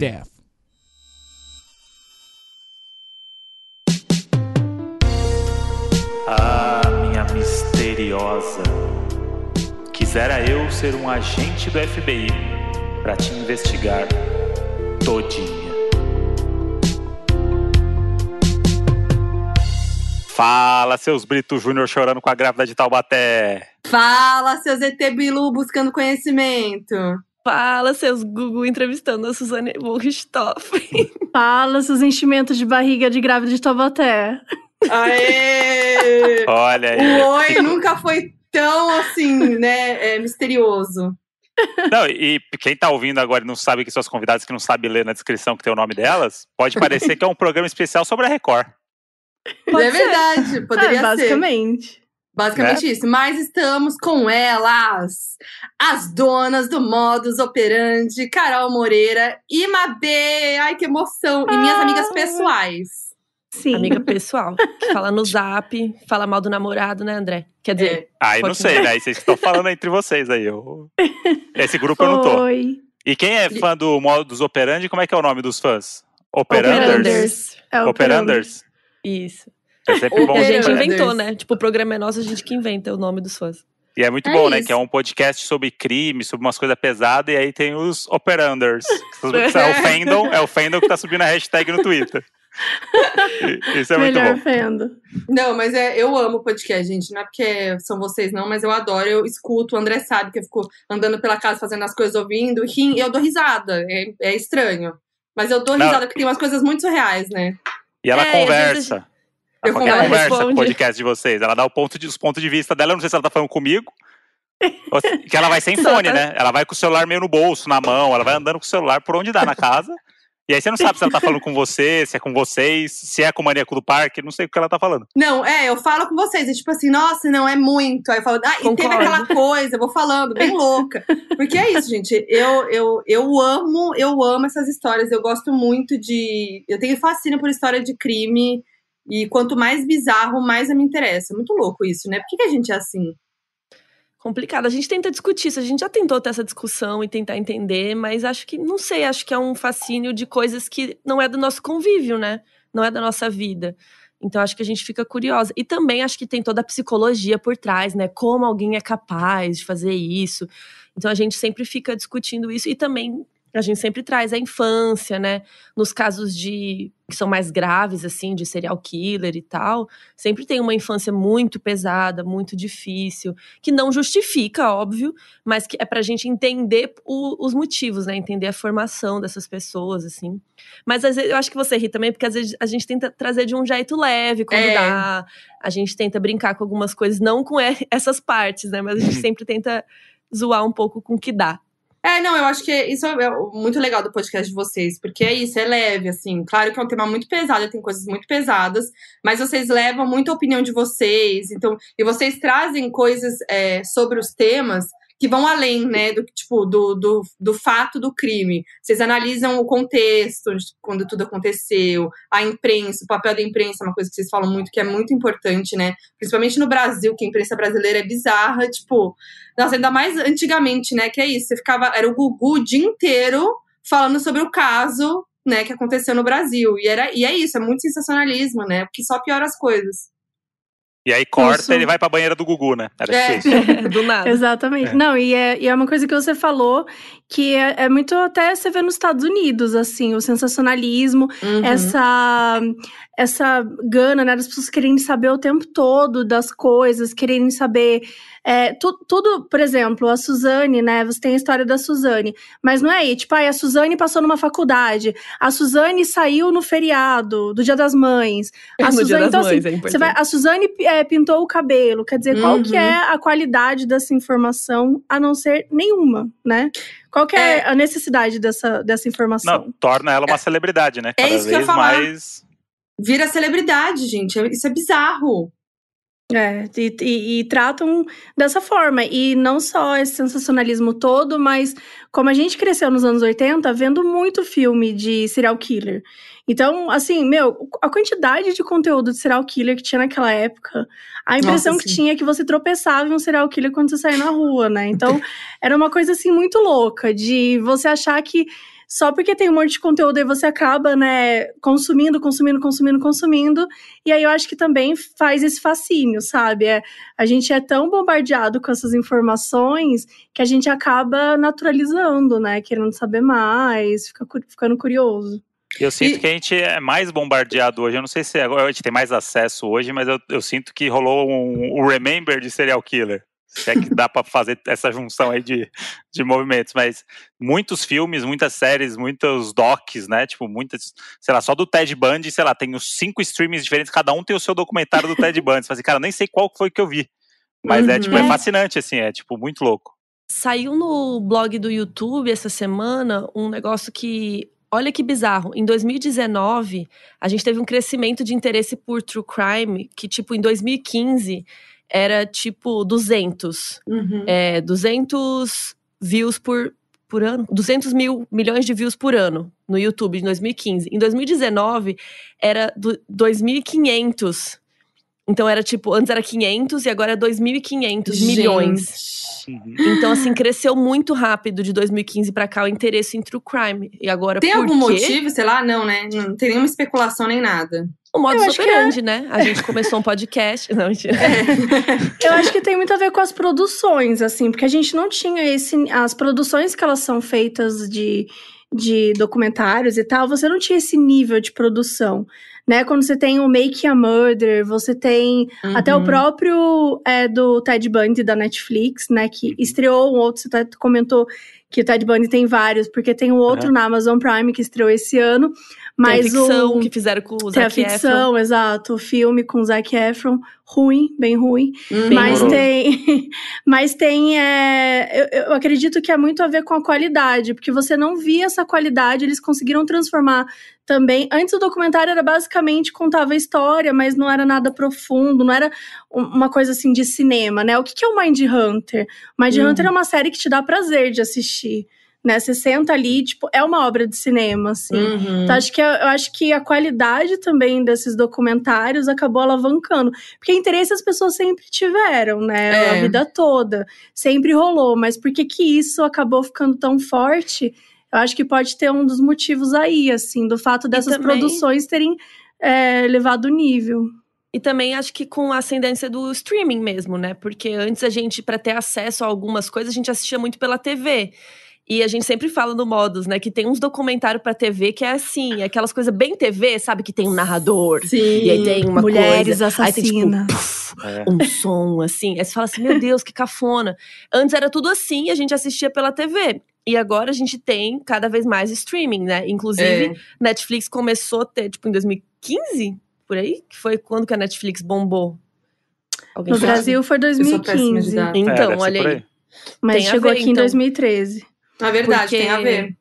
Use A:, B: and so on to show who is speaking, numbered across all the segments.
A: death.
B: Ah, minha misteriosa. Quisera eu ser um agente do FBI para te investigar todinha. Fala, seus Brito Júnior chorando com a grávida de Taubaté.
C: Fala, seus ET Bilu buscando conhecimento.
D: Fala, seus Google entrevistando a Suzane Burgstoff.
E: Fala, seus enchimentos de barriga de grávida de Taubaté.
C: Aê!
B: Olha aí.
C: O oi nunca foi tão assim, né, é, misterioso.
B: Não, e quem tá ouvindo agora e não sabe que suas convidadas que não sabe ler na descrição que tem o nome delas, pode parecer que é um programa especial sobre a Record.
E: Pode
C: é
E: ser.
C: verdade, poderia
E: É,
C: ser.
E: basicamente.
C: Basicamente isso. Mas estamos com elas, as donas do modus operandi, Carol Moreira e Mabê. Ai, que emoção! E minhas
E: Ah.
C: amigas pessoais.
E: Sim.
D: Amiga pessoal, que fala no zap, fala mal do namorado, né, André? Quer dizer,
C: É.
B: Aí não sei, né? Aí vocês estão falando entre vocês aí. Eu... Esse grupo eu não tô.
E: Oi.
B: E quem é fã do modus operandi, como é que é o nome dos fãs? Operanders?
E: Operanders. É
B: Operanders?
D: isso.
B: É sempre bom.
D: A gente inventou, né? Tipo, o programa é nosso, a gente que inventa o nome dos fãs.
B: E é muito
C: É
B: bom, né?
C: isso.
B: Que é um podcast sobre crime, sobre umas coisas pesadas, e aí tem os operanders. É o fandom, é o fandom que tá subindo a hashtag no Twitter. Isso é muito
E: Melhor
B: bom.
E: fendo.
C: Não, mas é, eu amo o podcast, gente. Não é porque são vocês, não, mas eu adoro. Eu escuto. O André sabe que eu fico andando pela casa fazendo as coisas, ouvindo, rim, e eu dou risada. É, é estranho. Mas eu dou
B: Não.
C: risada porque tem umas coisas muito surreais, né?
B: E ela
D: É, e
B: conversa.
C: Eu
B: Ela conversa com o
D: Responde.
B: podcast de vocês. Ela dá o ponto de, os pontos de vista dela. Eu não sei se ela tá falando comigo. Que ela vai sem fone,
D: tá-
B: né? Ela vai com o celular meio no bolso, na mão. Ela vai andando com o celular por onde dá na casa. E aí você não sabe se ela tá falando com você, se é com vocês, se é com o maníaco do parque. Não sei o que ela tá falando.
C: Não, é, eu falo com vocês. É tipo assim, nossa, não, é muito. Aí eu falo, ah, e teve aquela coisa, eu vou falando, bem louca. Porque é isso, gente. Eu, eu, eu amo, eu amo essas histórias. Eu gosto muito de. Eu tenho fascínio por história de crime. E quanto mais bizarro, mais eu me interessa. Muito louco isso, né? Por que, que a gente é assim?
D: Complicado. A gente tenta discutir isso, a gente já tentou ter essa discussão e tentar entender, mas acho que, não sei, acho que é um fascínio de coisas que não é do nosso convívio, né? Não é da nossa vida. Então acho que a gente fica curiosa. E também acho que tem toda a psicologia por trás, né? Como alguém é capaz de fazer isso. Então a gente sempre fica discutindo isso e também a gente sempre traz a infância, né? Nos casos de que são mais graves assim, de serial killer e tal, sempre tem uma infância muito pesada, muito difícil, que não justifica, óbvio, mas que é pra gente entender o- os motivos, né? Entender a formação dessas pessoas, assim. Mas às vezes, eu acho que você ri também, porque às vezes a gente tenta trazer de um jeito leve quando
C: É.
D: dá. A gente tenta brincar com algumas coisas, não com essas partes, né? Mas a gente sempre tenta zoar um pouco com o que dá.
C: É, não, eu acho que isso é muito legal do podcast de vocês, porque é isso, é leve, assim. Claro que é um tema muito pesado, tem coisas muito pesadas, mas vocês levam muito a opinião de vocês, então, e vocês trazem coisas é, sobre os temas que vão além, né, do tipo do, do, do fato do crime. Vocês analisam o contexto quando tudo aconteceu, a imprensa, o papel da imprensa é uma coisa que vocês falam muito, que é muito importante, né? Principalmente no Brasil, que a imprensa brasileira é bizarra, tipo, nossa, ainda mais antigamente, né? Que é isso, você ficava, era o Gugu o dia inteiro falando sobre o caso, né, que aconteceu no Brasil. E, era, e é isso, é muito sensacionalismo, né? Porque só piora as coisas.
B: E aí corta
E: Isso.
B: ele vai pra banheira do Gugu, né? Era
C: É.
B: isso.
D: Do nada.
E: Exatamente.
B: É.
E: Não, e é, e é uma coisa que você falou que é, é muito até você vê nos Estados Unidos, assim, o sensacionalismo,
C: Uhum.
E: essa essa gana, né, das pessoas querendo saber o tempo todo das coisas, querendo saber é, tu- tudo, por exemplo, a Suzane, né, você tem a história da Suzane, mas não é aí, tipo, ai, a Suzane passou numa faculdade, a Suzane saiu no feriado do Dia das Mães, a
D: no dia
E: Suzane,
D: das
E: então assim,
D: mães, é
E: você
D: importante.
E: vai, a Suzane é, pintou o cabelo, quer dizer, qual que
C: Uhum.
E: é a qualidade dessa informação, a não ser nenhuma, né? Qual que é,
C: É.
E: a necessidade dessa, dessa informação?
B: Não, torna ela uma celebridade, né?
C: É
B: Cada
C: isso que eu ia falar.
B: mais.
C: Vira celebridade, gente. Isso é bizarro.
E: É, e, e- e tratam dessa forma. E não só esse sensacionalismo todo, mas como a gente cresceu nos anos 80, vendo muito filme de serial killer. Então, assim, meu, a quantidade de conteúdo de serial killer que tinha naquela época, a impressão
C: Nossa,
E: que tinha é que você tropeçava em um serial killer quando você saía na rua, né? Então, era uma coisa, assim, muito louca, de você achar que só porque tem um monte de conteúdo e você acaba, né, consumindo, consumindo, consumindo, consumindo. E aí eu acho que também faz esse fascínio, sabe? É, a gente é tão bombardeado com essas informações que a gente acaba naturalizando, né? Querendo saber mais, fica, ficando curioso.
B: Eu sinto e... que a gente é mais bombardeado hoje. Eu não sei se agora a gente tem mais acesso hoje, mas eu, eu sinto que rolou um, um remember de serial killer. Se é que dá para fazer essa junção aí de, de movimentos, mas muitos filmes, muitas séries, muitos docs, né? Tipo, muitas, sei lá, só do Ted Bundy, sei lá, tem os cinco streams diferentes, cada um tem o seu documentário do Ted Bundy. Você fala assim, cara, nem sei qual foi que eu vi. Mas uhum. é, tipo, é uhum. fascinante, assim, é, tipo, muito louco.
D: Saiu no blog do YouTube essa semana um negócio que Olha que bizarro. Em 2019, a gente teve um crescimento de interesse por true crime que, tipo, em 2015 era tipo 200. Uhum. É, 200 views por, por ano. 200 mil milhões de views por ano no YouTube em 2015. Em 2019 era 2.500. Então era tipo, antes era 500 e agora é 2.500 milhões. Uhum. Então, assim, cresceu muito rápido de 2015 para cá o interesse em true crime. E agora,
C: Tem algum
D: quê?
C: motivo, sei lá? Não, né? Não tem nenhuma especulação nem nada.
D: O modo operandi, é. né? A gente começou um podcast. Não, mentira.
E: É. Eu acho que tem muito a ver com as produções, assim, porque a gente não tinha esse. As produções que elas são feitas de, de documentários e tal, você não tinha esse nível de produção né? Quando você tem o Make a Murder, você tem uhum. até o próprio é, do Ted Bundy da Netflix, né? Que estreou um outro, você comentou que o Ted Bundy tem vários, porque tem um outro uhum. na Amazon Prime que estreou esse ano. Mas
D: tem a ficção o, que fizeram com o Zac Efron.
E: Tem a ficção, Efron. exato. O filme com o Zac Efron. Ruim, bem ruim. Uhum. Mas, tem, mas tem. É, eu, eu, acredito que é muito a ver com a qualidade, porque você não via essa qualidade, eles conseguiram transformar também. Antes o documentário era basicamente contava a história, mas não era nada profundo, não era uma coisa assim de cinema, né? O que, que é o Mind Hunter? Mind uhum. Hunter é uma série que te dá prazer de assistir né? Você senta ali, tipo, é uma obra de cinema, assim. Uhum. Então, acho que, eu acho que a qualidade também desses documentários acabou alavancando. Porque interesse as pessoas sempre tiveram, né? É. A vida toda. Sempre rolou. Mas por que que isso acabou ficando tão forte? Eu acho que pode ter um dos motivos aí, assim, do fato dessas também... produções terem é, levado o nível.
D: E também acho que com a ascendência do streaming mesmo, né? Porque antes a gente, para ter acesso a algumas coisas, a gente assistia muito pela TV. E a gente sempre fala no Modus, né? Que tem uns documentários pra TV que é assim, aquelas coisas bem TV, sabe? Que tem um narrador.
E: Sim.
D: E aí tem uma
E: Mulheres
D: coisa.
E: Assassinas.
D: Aí tem, tipo, puff, é. um som, assim. Aí você fala assim, meu Deus, que cafona. Antes era tudo assim e a gente assistia pela TV. E agora a gente tem cada vez mais streaming, né? Inclusive, é. Netflix começou a ter, tipo, em 2015, por aí? Que foi quando que a Netflix bombou?
E: Alguém no sabe? Brasil foi 2015.
D: Então, é, olha aí.
E: Mas tem chegou ver, aqui então. em 2013.
C: Na verdade, porque, tem a ver.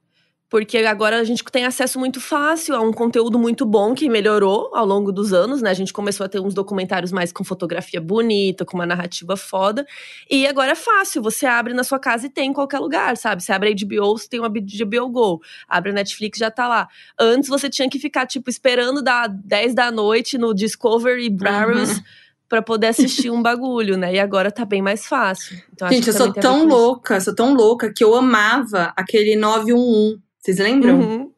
D: Porque agora a gente tem acesso muito fácil a um conteúdo muito bom que melhorou ao longo dos anos, né? A gente começou a ter uns documentários mais com fotografia bonita, com uma narrativa foda. E agora é fácil, você abre na sua casa e tem em qualquer lugar, sabe? Você abre a HBO, você tem uma HBO Go. Abre a Netflix, já tá lá. Antes você tinha que ficar, tipo, esperando dar 10 da noite no Discovery Browse. Uhum para poder assistir um bagulho, né? E agora tá bem mais fácil.
C: Então, Gente, eu sou tão louca, sou tão louca que eu amava aquele 911. Vocês lembram? Uhum.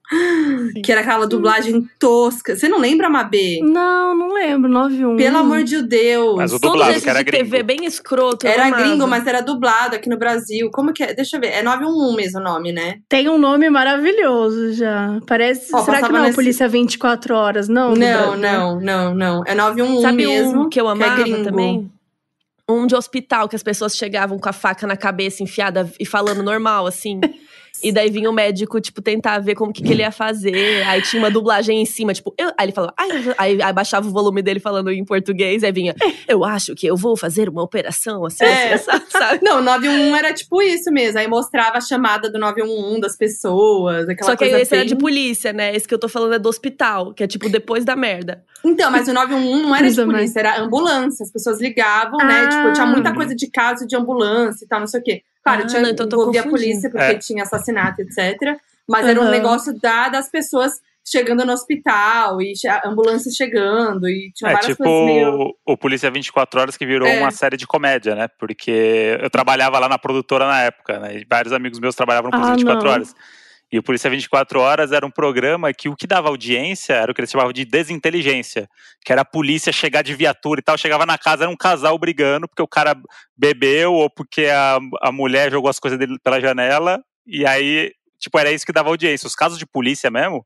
C: Que era aquela dublagem tosca. Você não lembra, Mabê?
E: Não, não lembro. 91.
C: Pelo amor de Deus.
B: Mas o dublado, que era gringo. TV
D: bem escroto.
C: Era gringo, mas era dublado aqui no Brasil. Como que é? Deixa eu ver. É 911 mesmo o nome, né?
E: Tem um nome maravilhoso já. Parece. Ó, será que não é nesse... Polícia 24 Horas? Não,
C: não, não, não, não. É 911
D: Sabe
C: mesmo.
D: Um que eu amava que é também? Um de hospital que as pessoas chegavam com a faca na cabeça enfiada e falando normal, assim. E daí vinha o médico, tipo, tentar ver como que, que ele ia fazer. Aí tinha uma dublagem em cima, tipo, eu, aí ele falava, aí, aí baixava o volume dele falando em português, aí vinha, eu acho que eu vou fazer uma operação assim, é. assim, sabe?
C: Não, 911 era tipo isso mesmo. Aí mostrava a chamada do 911 das pessoas, aquela
D: Só que esse
C: bem...
D: era de polícia, né? Esse que eu tô falando é do hospital, que é tipo depois da merda.
C: Então, mas o 911 não era de polícia, era ambulância. As pessoas ligavam, ah. né? Tipo, tinha muita ah. coisa de caso de ambulância e tal, não sei o quê. Claro, ah, tinha, não, então envolvia a polícia porque é. tinha assassinato, etc. Mas uhum. era um negócio da, das pessoas chegando no hospital e ambulâncias chegando e tinha
B: é,
C: várias
B: tipo
C: coisas meio...
B: o Polícia 24 Horas que virou é. uma série de comédia, né? Porque eu trabalhava lá na produtora na época, né? E vários amigos meus trabalhavam no Polícia ah, 24 não. Horas. E o Polícia 24 Horas era um programa que o que dava audiência era o que eles chamavam de desinteligência, que era a polícia chegar de viatura e tal, chegava na casa, era um casal brigando porque o cara bebeu ou porque a, a mulher jogou as coisas dele pela janela, e aí, tipo, era isso que dava audiência. Os casos de polícia mesmo,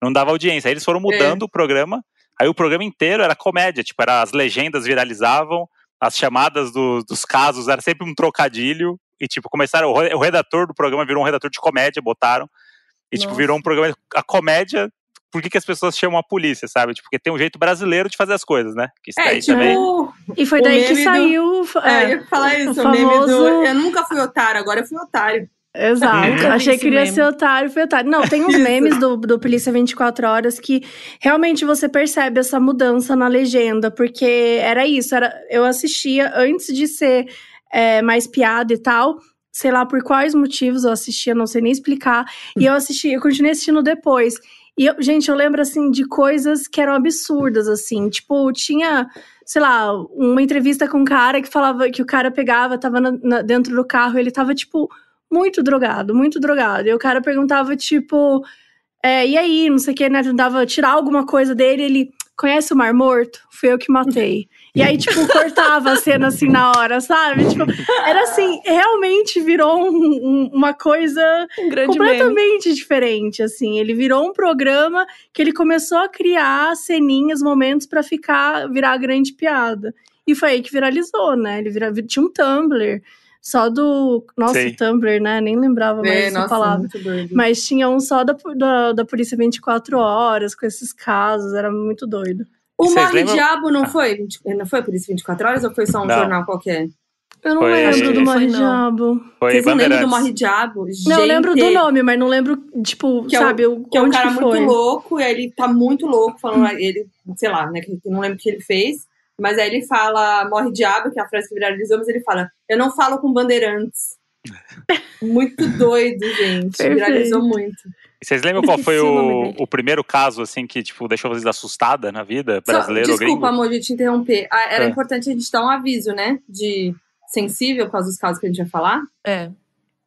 B: não dava audiência. Aí eles foram mudando é. o programa, aí o programa inteiro era comédia, tipo, era, as legendas viralizavam, as chamadas do, dos casos era sempre um trocadilho, e, tipo, começaram. O redator do programa virou um redator de comédia, botaram. E, Nossa. tipo, virou um programa. A comédia. Por que, que as pessoas chamam a polícia, sabe? Tipo, porque tem um jeito brasileiro de fazer as coisas, né?
C: Que isso é, tipo, também.
E: E foi daí que saiu.
C: Do, é, eu ia falar isso, o, famoso... do. Eu nunca fui otário, agora eu fui otário.
E: Exato. Achei que queria ser otário, fui otário. Não, tem uns memes do, do Polícia 24 Horas que realmente você percebe essa mudança na legenda, porque era isso, era, eu assistia antes de ser é, mais piada e tal. Sei lá por quais motivos eu assistia, não sei nem explicar. E eu assisti, eu continuei assistindo depois. E, eu, gente, eu lembro, assim, de coisas que eram absurdas, assim. Tipo, tinha, sei lá, uma entrevista com um cara que falava que o cara pegava, tava na, na, dentro do carro, ele tava, tipo, muito drogado, muito drogado. E o cara perguntava, tipo, é, e aí, não sei o que, né? Tentava tirar alguma coisa dele, ele conhece o Mar Morto? Fui eu que matei. E aí, tipo, cortava a cena assim na hora, sabe? Tipo, era assim, realmente virou um, um, uma coisa um completamente meme. diferente, assim. Ele virou um programa que ele começou a criar ceninhas, momentos para ficar, virar grande piada. E foi aí que viralizou, né? Ele vira, tinha um Tumblr só do. Nossa, Sim. Tumblr, né? Nem lembrava mais é, essa nossa, palavra. Mas tinha um só da, da, da Polícia 24 Horas, com esses casos, era muito doido.
C: O Morre lembram? Diabo não foi? Não foi por isso 24 horas ou foi só um não. jornal qualquer?
E: Eu não foi, lembro do Morre Diabo.
C: Vocês não lembram do Morre Diabo?
E: Não, eu lembro do nome, mas não lembro, tipo,
C: que
E: sabe,
C: é o, que é um cara muito louco, e aí ele tá muito louco, falando, hum. ele, sei lá, né, que não lembro o que ele fez, mas aí ele fala Morre Diabo, que é a frase que viralizou, mas ele fala, eu não falo com bandeirantes. muito doido, gente. Perfeito. Viralizou muito.
B: Vocês lembram qual foi o, o, primeiro caso, assim, que, tipo, deixou vocês assustada na vida, brasileiro
C: Só, Desculpa, amor, de te interromper. Ah, era é. importante a gente dar um aviso, né? De sensível por causa dos casos que a gente vai falar.
D: É.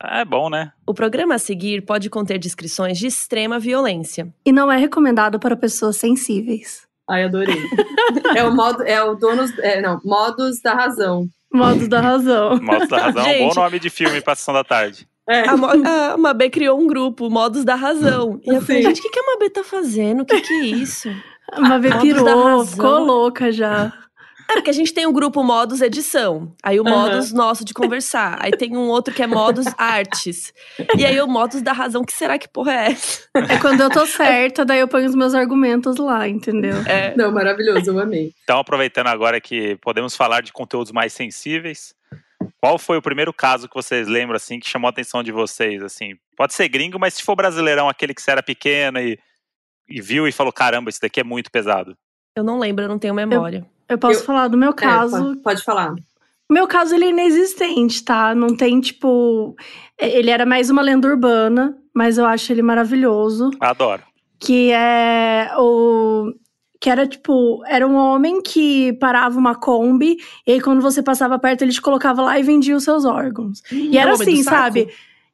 B: É bom, né?
D: O programa a seguir pode conter descrições de extrema violência.
E: E não é recomendado para pessoas sensíveis.
C: Ai, adorei. é o modo, é o donos, é, não, modos da razão.
E: Modos da razão.
B: Modos da razão é um bom nome de filme para sessão da tarde.
D: É. A, a Mabê criou um grupo, Modos da Razão. E eu falei, gente, o que, que a Mabê tá fazendo? O que, que é isso?
E: A Mabê pirou, ficou louca já.
D: É porque a gente tem o um grupo Modos Edição. Aí o uhum. Modos nosso de conversar. Aí tem um outro que é Modos Artes. E aí o Modos da Razão, que será que porra é essa?
E: É quando eu tô certa, daí eu ponho os meus argumentos lá, entendeu?
C: É. Não, maravilhoso, eu amei.
B: Então, aproveitando agora que podemos falar de conteúdos mais sensíveis, qual foi o primeiro caso que vocês lembram, assim, que chamou a atenção de vocês, assim? Pode ser gringo, mas se for brasileirão, aquele que você era pequena e, e viu e falou, caramba, isso daqui é muito pesado.
D: Eu não lembro, eu não tenho memória.
E: Eu, eu posso eu, falar do meu caso. É,
C: pode, pode, falar.
E: O meu caso, ele é inexistente, tá? Não tem, tipo... É, ele era mais uma lenda urbana, mas eu acho ele maravilhoso.
B: Adoro.
E: Que é o que era tipo, era um homem que parava uma Kombi, e aí quando você passava perto, ele te colocava lá e vendia os seus órgãos. Hum, e era assim, sabe?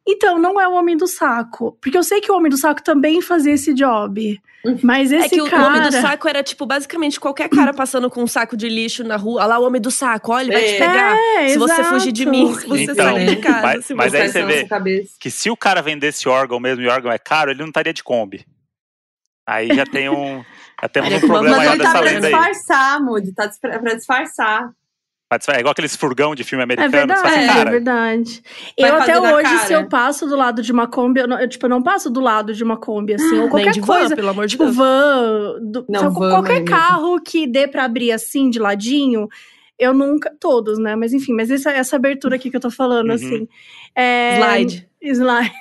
E: Então, não é o homem do saco. Porque eu sei que o homem do saco também fazia esse job. Uhum. Mas esse
D: é que
E: cara...
D: o homem do saco era, tipo, basicamente qualquer cara passando com um saco de lixo na rua. Olha lá o homem do saco, olha, ele vai te é. pegar. É, se exato. você fugir de mim, se você então, sair de casa.
B: Mas, mas aí você vê que se o cara vendesse órgão mesmo e o órgão é caro, ele não estaria de Kombi. Aí já tem um. Já temos um problema maior dessa tá.
C: Pra disfarçar, Moody, tá pra disfarçar.
B: É igual aqueles furgão de filme americano.
E: É verdade, assim, é verdade. eu até hoje, cara. se eu passo do lado de uma Kombi, eu, não, eu, tipo, eu não passo do lado de uma Kombi, assim, ou qualquer coisa.
D: Van, pelo amor de
E: tipo,
D: Deus.
E: van, do, não, van qualquer carro que dê pra abrir assim, de ladinho, eu nunca. Todos, né? Mas enfim, mas essa, essa abertura aqui que eu tô falando, uhum. assim. É,
D: slide.
E: Slide.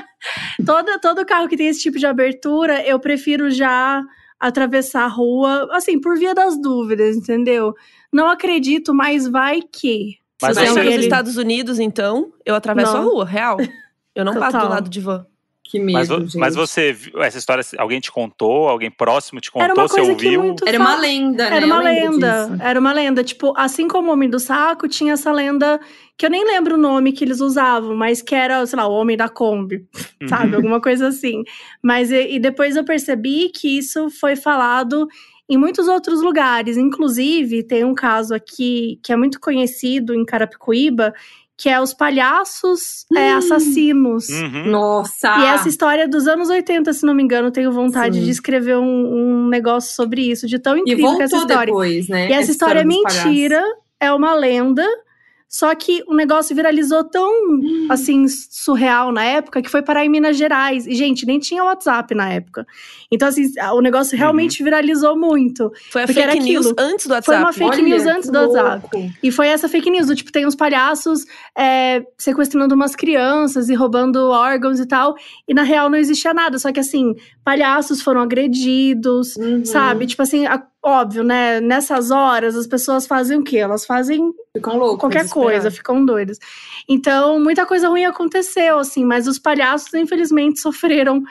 E: todo, todo carro que tem esse tipo de abertura, eu prefiro já atravessar a rua, assim, por via das dúvidas, entendeu? Não acredito, mas vai que.
D: Mas Se você é nos Estados Unidos, então, eu atravesso não. a rua, real. Eu não passo do lado de van.
C: Que medo,
B: mas,
C: gente.
B: mas você, essa história, alguém te contou? Alguém próximo te contou? Você ouviu?
C: Era uma lenda,
E: né? Era uma lenda. Era uma lenda. Tipo, assim como o Homem do Saco, tinha essa lenda que eu nem lembro o nome que eles usavam, mas que era, sei lá, o Homem da Kombi. sabe? Alguma coisa assim. Mas e, e depois eu percebi que isso foi falado em muitos outros lugares. Inclusive, tem um caso aqui que é muito conhecido em Carapicuíba, que é os palhaços é, assassinos.
B: Uhum.
C: Nossa!
E: E essa história é dos anos 80, se não me engano, tenho vontade
C: Sim.
E: de escrever um, um negócio sobre isso, de tão
C: E
E: incrível que é essa história.
C: depois, né?
E: E essa história é
C: dos palhaços.
E: mentira, é uma lenda. Só que o negócio viralizou tão,
C: Hum.
E: assim, surreal na época que foi parar em Minas Gerais. E, gente, nem tinha WhatsApp na época. Então, assim, o negócio realmente viralizou muito.
D: Foi a fake news antes do
E: Foi
D: WhatsApp.
E: uma fake
C: Olha,
E: news antes do WhatsApp.
C: louco.
E: E foi essa fake news, do tipo, tem uns palhaços é, sequestrando umas crianças e roubando órgãos e tal. E na real não existia nada. Só que assim, palhaços foram agredidos,
C: Uhum.
E: sabe? Tipo assim, a- óbvio, né? Nessas horas as pessoas fazem o quê? Elas fazem
C: Ficam loucos.
E: qualquer coisa, ficam doidas. Então, muita coisa ruim aconteceu, assim, mas os palhaços, infelizmente, sofreram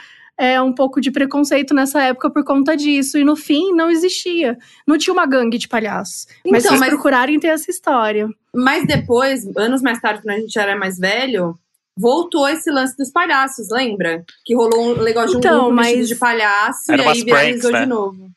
E: é, um pouco de preconceito nessa época por conta disso. E no fim, não existia. Não tinha uma gangue de palhaços. mas se
C: Então,
E: vocês
C: mas-
E: procurarem, tem essa história.
C: Mas depois, anos mais tarde, quando a gente era mais velho, voltou esse lance dos palhaços, lembra? Que rolou um negócio de um
E: Então,
C: grupo
E: mas-
C: vestido de palhaço
B: Era
C: e aí viralizou
B: né?
C: de novo.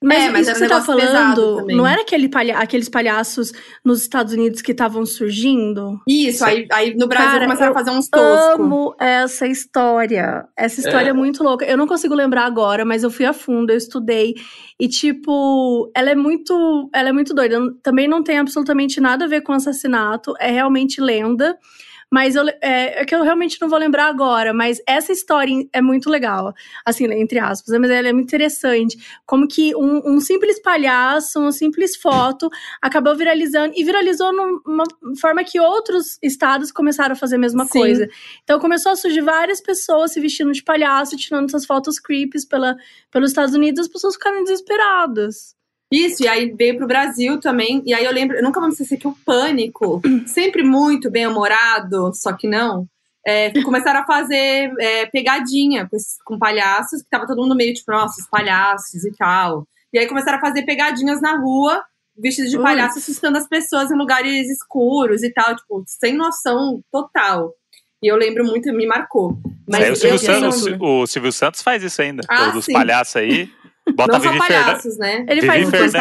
E: Mas,
C: É, mas
E: isso que você tá falando, não era aquele palha aqueles palhaços nos Estados Unidos que estavam surgindo?
C: Isso, aí, aí no Brasil
E: Cara,
C: começaram
E: eu
C: a fazer uns toscos.
E: Amo essa história. Essa história é. muito louca. Eu não consigo lembrar agora, mas eu fui a fundo, eu estudei. E, tipo, ela é muito. Ela é muito doida. Também não tem absolutamente nada a ver com assassinato. É realmente lenda. Mas eu, é, é, que eu realmente não vou lembrar agora, mas essa história é muito legal. Assim, entre aspas, né, mas ela é muito interessante. Como que um, um simples palhaço, uma simples foto, acabou viralizando e viralizou numa forma que outros estados começaram a fazer a mesma
C: Sim.
E: coisa. Então começou a surgir várias pessoas se vestindo de palhaço, tirando essas fotos creeps pela, pelos Estados Unidos, as pessoas ficaram desesperadas.
C: Isso, e aí veio pro Brasil também. E aí eu lembro, eu nunca vou me esquecer que o Pânico, sempre muito bem-humorado, só que não, é, começaram a fazer é, pegadinha com, esses- com palhaços, que tava todo mundo meio tipo, nossa, os palhaços e tal. E aí começaram a fazer pegadinhas na rua, vestidos de
E: Ui.
C: palhaço, assustando as pessoas em lugares escuros e tal, tipo, sem noção total. E eu lembro muito, me marcou. Mas
B: Aí o Silvio, Santos, o Silvio Santos faz isso ainda.
C: Ah,
B: dos palhaços aí. Bota
C: não
B: Vivi
C: palhaços, né?
E: Ele
B: Vivi
E: faz um
B: Fernandes.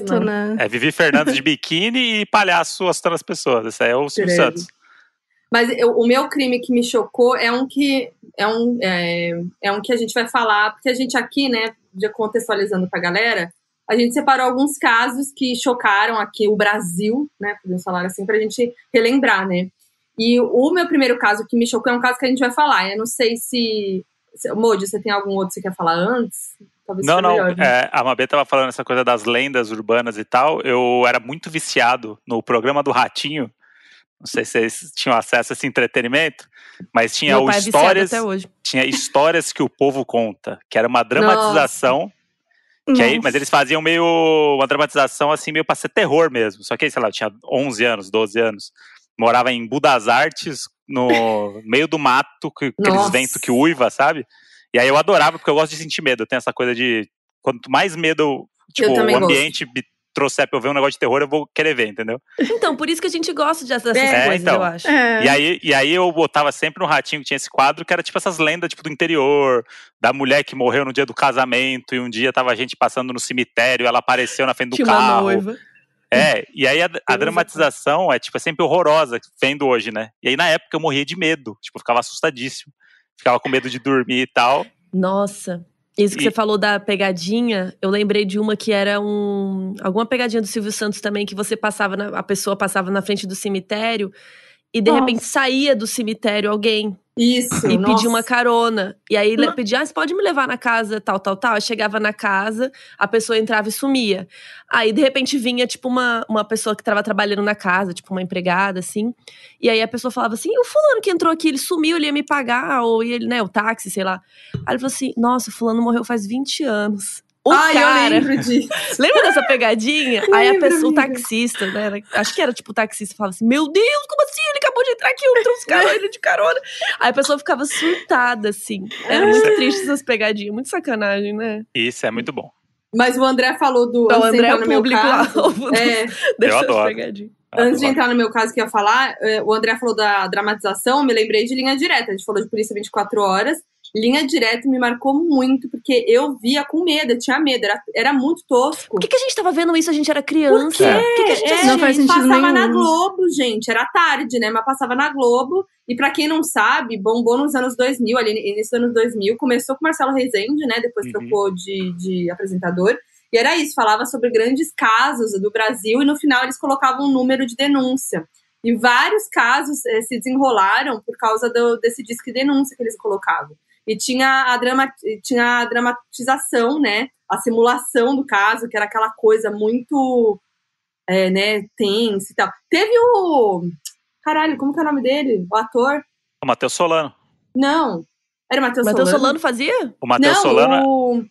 E: esqueleto, né?
B: É Vivi Fernandes de biquíni e palhaço assustando as pessoas. Esse aí é o Silvio. Santos.
C: Mas eu- o meu crime que me chocou é um que é um, é, é um que a gente vai falar, porque a gente aqui, né, já contextualizando pra galera, a gente separou alguns casos que chocaram aqui o Brasil, né, podemos falar assim, pra gente relembrar, né. E o meu primeiro caso que me chocou é um caso que a gente vai falar. Eu não sei se. se Moody, você tem algum outro que você quer falar antes? Talvez
B: Não, não.
C: melhor, né?
B: é, a Mabê tava falando essa coisa das lendas urbanas e tal. Eu era muito viciado no programa do Ratinho. Não sei se vocês tinham acesso a esse entretenimento, mas tinha
D: Meu
B: o
D: é viciado
B: histórias,
D: até hoje.
B: tinha histórias que o povo conta, que era uma dramatização. Que aí, mas eles faziam meio uma dramatização assim, meio pra ser terror mesmo. Só que, sei lá, eu tinha 11 anos, 12 anos. Morava em Budas Artes, no meio do mato, que, aqueles ventos que uiva, sabe? E aí eu adorava, porque eu gosto de sentir medo. Eu tenho essa coisa de. Quanto mais medo, tipo, o
C: gosto.
B: ambiente me trouxer pra eu ver um negócio de terror, eu vou querer ver, entendeu?
D: Então, por isso que a gente gosta de- dessas
C: É,
D: coisas,
B: então.
D: eu acho.
E: É.
B: E, aí, e aí eu botava sempre no ratinho que tinha esse quadro, que era tipo essas lendas tipo, do interior, da mulher que morreu no dia do casamento, e um dia tava a gente passando no cemitério, ela apareceu na frente do
D: Tinha uma
B: carro.
D: noiva.
B: É, e aí a, a dramatização é, tipo, é sempre horrorosa, vendo hoje, né? E aí na época eu morria de medo, tipo, eu ficava assustadíssimo. Ficava com medo de dormir e tal.
D: Nossa. Isso que
B: E-
D: você falou da pegadinha, eu lembrei de uma que era um. Alguma pegadinha do Silvio Santos também, que você passava, na- a pessoa passava na frente do cemitério e de
E: Nossa.
D: repente saía do cemitério alguém
C: Isso,
D: e
C: nossa.
D: uma carona. E aí ele pedia, ah, você pode me levar na casa, tal, tal, tal. Aí chegava na casa, a pessoa entrava e sumia. Aí, de repente, vinha, tipo, uma, uma pessoa que tava trabalhando na casa, tipo, uma empregada, assim. E aí a pessoa falava assim, o fulano que entrou aqui, ele sumiu, ele ia me pagar, ou ele, né, o táxi, sei lá. Aí ele falou assim, nossa, o fulano morreu faz 20 anos. O
C: Ai,
D: cara,
C: eu lembro disso.
D: lembra dessa pegadinha? aí a pessoa, o taxista, né? Acho que era tipo o taxista, falava assim: Meu Deus, como assim? Ele acabou de entrar aqui, eu trouxe carona, ele de carona. Aí a pessoa ficava surtada, assim. Era muito triste essas pegadinhas, muito sacanagem, né?
B: Isso é muito bom.
C: Mas o André falou do.
D: Então, o André é o
C: no meu
D: público
C: caso,
D: alvo
C: É,
D: dessas
B: adoro.
D: pegadinhas.
C: Antes de entrar no meu caso que eu ia falar, eh, o André falou da dramatização, eu me lembrei de linha direta. A gente falou de polícia 24 horas. Linha direta me marcou muito, porque eu via com medo, eu tinha medo, era, era muito tosco.
D: Por que, que a gente tava vendo isso? A gente era criança.
C: Por quê?
D: Por que, que a gente
C: É,
E: Não faz sentido
C: passava na
E: nenhum.
C: Globo, gente. Era tarde, né? Mas passava na Globo. E pra quem não sabe, bombou nos anos 2000, ali início dos anos 2000. Começou com Marcelo Rezende, né? Depois
B: Uhum.
C: trocou de, de apresentador. E era isso, falava sobre grandes casos do Brasil. E no final eles colocavam um número de denúncia. E vários casos eh, se desenrolaram por causa do- desse disque denúncia que eles colocavam. E tinha a, drama, tinha a dramatização, né? A simulação do caso, que era aquela coisa muito é, né, tenso e tal. Teve o. Caralho, como que é o nome dele? O ator?
B: O Matheus Solano.
C: Não. Era o Matheus
D: Matheus
C: Solano?
D: Solano fazia?
B: O Matheus Solano,
C: o,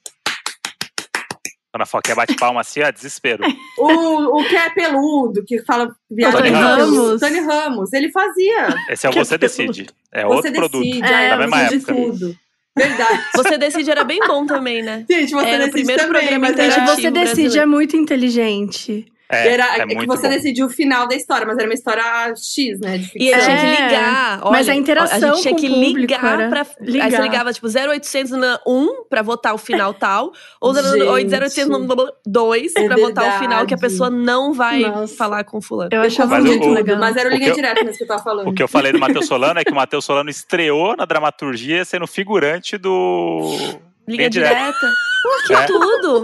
B: quando a Foquinha bate palma assim, ó, desespero.
C: o, o que é peludo, que fala viagem
B: Tony
E: Ramos.
C: Tony Ramos. Ele fazia.
B: Esse é o
E: Que
B: Você Decide. É outro produto.
C: decide,
E: É,
C: aí
B: da
C: você
B: mesma
C: decide
B: época.
C: tudo. Verdade.
D: Você Decide era bem bom também, né?
C: Gente, você
D: Era o
C: decide
D: primeiro
C: também,
D: programa
C: mas
E: Gente,
C: era,
E: você decide
D: brasileiro.
E: é muito inteligente.
B: É,
C: era
B: é
C: é que você
B: bom.
C: decidiu o final da história, mas era uma história X, né? De
D: E tinha que
E: É,
D: ligar. Olha,
E: mas a interação
D: a gente tinha
E: com
D: que ligar
E: era
D: pra. Aí
E: ligar.
D: você ligava, tipo, 0800 na 1 pra votar o final tal, ou
C: Gente.
D: 0800 no 2
C: É
D: pra votar o final, que a pessoa não vai
E: Nossa.
D: falar com fulano.
E: Eu achava
B: Mas
E: muito
B: o-
E: legal.
C: Mas era o
B: O
C: linha
B: que eu-
C: direta mesmo que eu tava falando.
B: O que eu falei do Matheus Solano é que o Matheus Solano estreou na dramaturgia sendo figurante do.
D: Liga
B: Linha direta.
D: direta. Que
B: É.
D: tudo!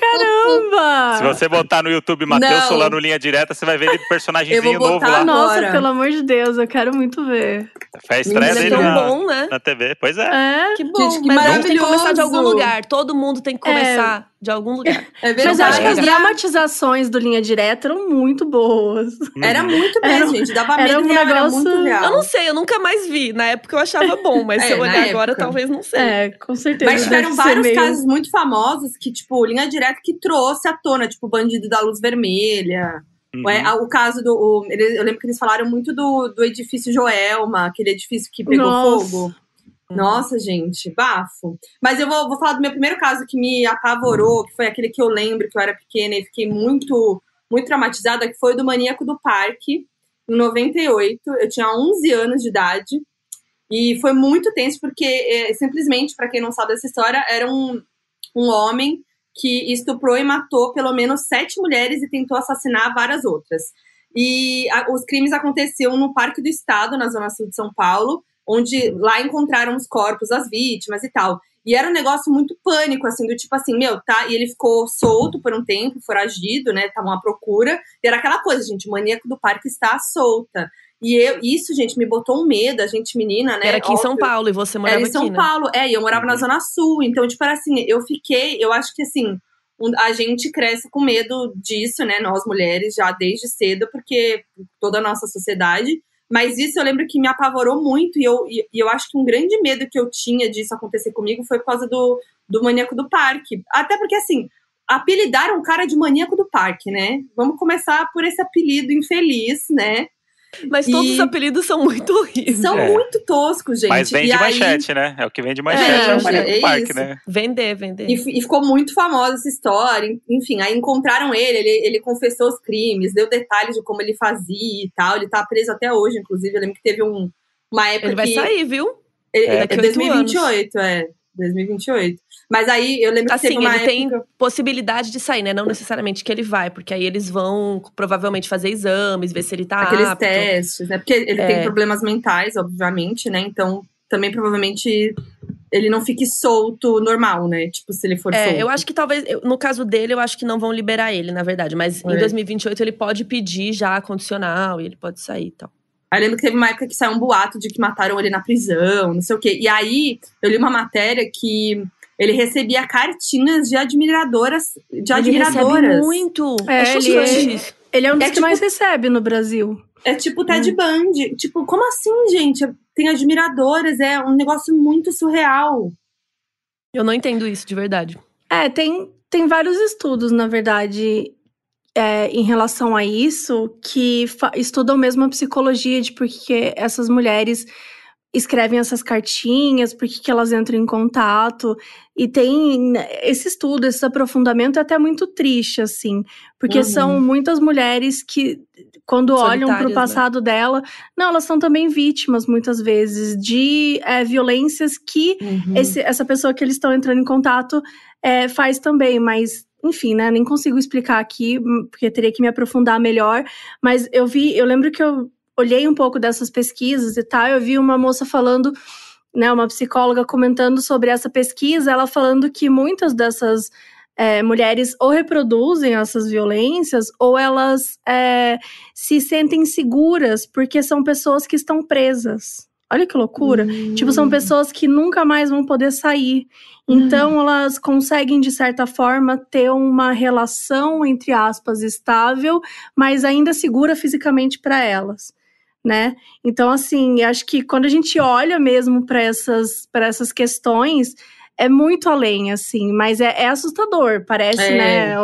E: Caramba!
B: Se você botar no YouTube Matheus. Solano Linha Direta, você vai ver ele
C: Eu
B: personagemzinho
C: vou
B: novo
C: botar
B: lá.
C: no-
E: Nossa,
C: Agora.
E: pelo amor de Deus, eu quero muito ver.
B: Foi a estreia
C: Menina,
B: dele
D: É tão
B: na,
D: bom, né?
B: na TV. Pois é.
E: É.
D: Que bom.
C: Gente, que
D: mas gente tem que começar de algum
C: maravilhoso.
D: lugar. Todo mundo tem que começar de algum lugar.
C: É
E: Mas eu
C: verdade.
E: acho que as
B: É.
E: dramatizações do Linha Direta eram muito boas.
C: Era
B: Uhum.
C: muito mesmo,
E: Era-
C: gente. Dava
E: era
C: medo
E: um
C: real, era
E: negócio-
C: muito real.
D: Eu não sei, eu nunca mais vi. Na época eu achava bom, mas se
C: É,
D: eu olhar agora, talvez não sei.
E: É, com certeza.
C: Mas tiveram vários
E: meio-
C: casos muito famosos que, tipo, linha direta que trouxe à tona, tipo, o bandido da luz vermelha.
B: Uhum.
C: É, o caso do. o- ele- eu lembro que eles falaram muito do, do edifício Joelma, aquele edifício que pegou
E: Nossa.
C: fogo. Nossa, gente, bafo. Mas eu vou, vou falar do meu primeiro caso que me apavorou, que foi aquele que eu lembro que eu era pequena e fiquei muito, muito traumatizada, que foi o do Maníaco do Parque, em 98. Eu tinha 11 anos de idade. E foi muito tenso, porque é, simplesmente, para quem não sabe dessa história, era um, um homem que estuprou e matou pelo menos sete mulheres e tentou assassinar várias outras. E a- os crimes aconteciam no Parque do Estado, na Zona Sul de São Paulo, onde lá encontraram os corpos das vítimas e tal. E era um negócio muito pânico, assim, do tipo assim, meu, tá? E ele ficou solto por um tempo, foragido, né? Estavam à procura. E era aquela coisa, gente, o maníaco do parque está solta. E eu, isso, gente, me botou um medo, a gente menina, né?
D: Era aqui em São
C: óbvio.
D: Paulo e você morava
C: Era em São
D: aqui, né?
C: Paulo, é, e eu morava na
B: Uhum.
C: Zona Sul. Então, tipo, era assim, eu fiquei, eu acho que assim, um- a gente cresce com medo disso, né? Nós mulheres, já desde cedo, porque toda a nossa sociedade. Mas isso eu lembro que me apavorou muito, e eu, e, eu acho que um grande medo que eu tinha disso acontecer comigo foi por causa do, do maníaco do parque. Até porque, assim, apelidaram o cara de maníaco do parque, né? Vamos começar por esse apelido infeliz, né?
D: Mas todos
C: E-
D: os apelidos são muito horríveis.
C: São
B: É.
C: muito toscos, gente.
B: Mas vem
C: E
B: de
C: aí-
B: manchete, né? É o que vem de manchete,
C: É,
B: é, o
C: é
B: Parque,
C: isso.
B: né?
D: Vender, vender.
C: E, e ficou muito famosa essa história. Enfim, aí encontraram ele, ele, ele confessou os crimes, deu detalhes de como ele fazia e tal. Ele tá preso até hoje, inclusive. Eu lembro que teve um, uma época
D: Ele vai
C: que.
D: sair, viu?
C: Ele-
B: É.
C: é
D: Daqui a oito
C: 2028, é. 2028. Mas aí eu lembro que
D: Assim,
C: teve uma
D: ele tem
C: época.
D: possibilidade de sair, né? Não necessariamente que ele vai, porque aí eles vão provavelmente fazer exames, ver se ele tá
C: Aqueles
D: apto.
C: testes, né? Porque ele
D: É.
C: tem problemas mentais, obviamente, né? Então também provavelmente ele não fique solto normal, né? Tipo, se ele for solto.
D: É, eu acho que talvez, no caso dele, eu acho que não vão liberar ele, na verdade. Mas em
C: É.
D: 2028 ele pode pedir já condicional e ele pode sair e tal.
C: Aí lembro que teve uma época que saiu um boato de que mataram ele na prisão, não sei o quê. E aí eu li uma matéria que ele recebia cartinhas de admiradoras. De
D: Ele recebe
C: admiradoras.
D: muito.
E: É,
D: É,
E: ele-
D: isso.
E: Ele é um dos
C: É
E: que
C: tipo-
E: mais recebe no Brasil.
C: É tipo Ted Bundy. Tipo, como assim, gente? Tem admiradoras, é um negócio muito surreal.
D: Eu não entendo isso de verdade.
E: É, tem, tem vários estudos, na verdade, é, em relação a isso, que estudam mesmo a psicologia de porque essas mulheres escrevem essas cartinhas, por que, que elas entram em contato. E tem esse estudo, esse aprofundamento é até muito triste, assim, porque
C: Uhum.
E: são muitas mulheres que, quando olham para o
D: Solitárias, né?
E: passado dela, não, elas são também vítimas, muitas vezes, de é, violências que
C: Uhum.
E: esse- essa pessoa que eles estão entrando em contato é, faz também, mas. Enfim, né? Nem consigo explicar aqui, hum, porque teria que me aprofundar melhor. Mas eu vi, eu lembro que eu olhei um pouco dessas pesquisas e tal, eu vi uma moça falando, né, uma psicóloga comentando sobre essa pesquisa, ela falando que muitas dessas é, mulheres ou reproduzem essas violências ou elas é, se sentem seguras porque são pessoas que estão presas. Olha que loucura. Tipo, são
C: Hum.
E: pessoas que nunca mais vão poder sair. Então, elas conseguem, de certa forma, ter uma relação, entre aspas, estável, mas ainda segura fisicamente para elas, né? Então, assim, acho que quando a gente olha mesmo para essas, pra essas questões, é muito além, assim, mas é, é assustador, parece,
C: É.
E: né?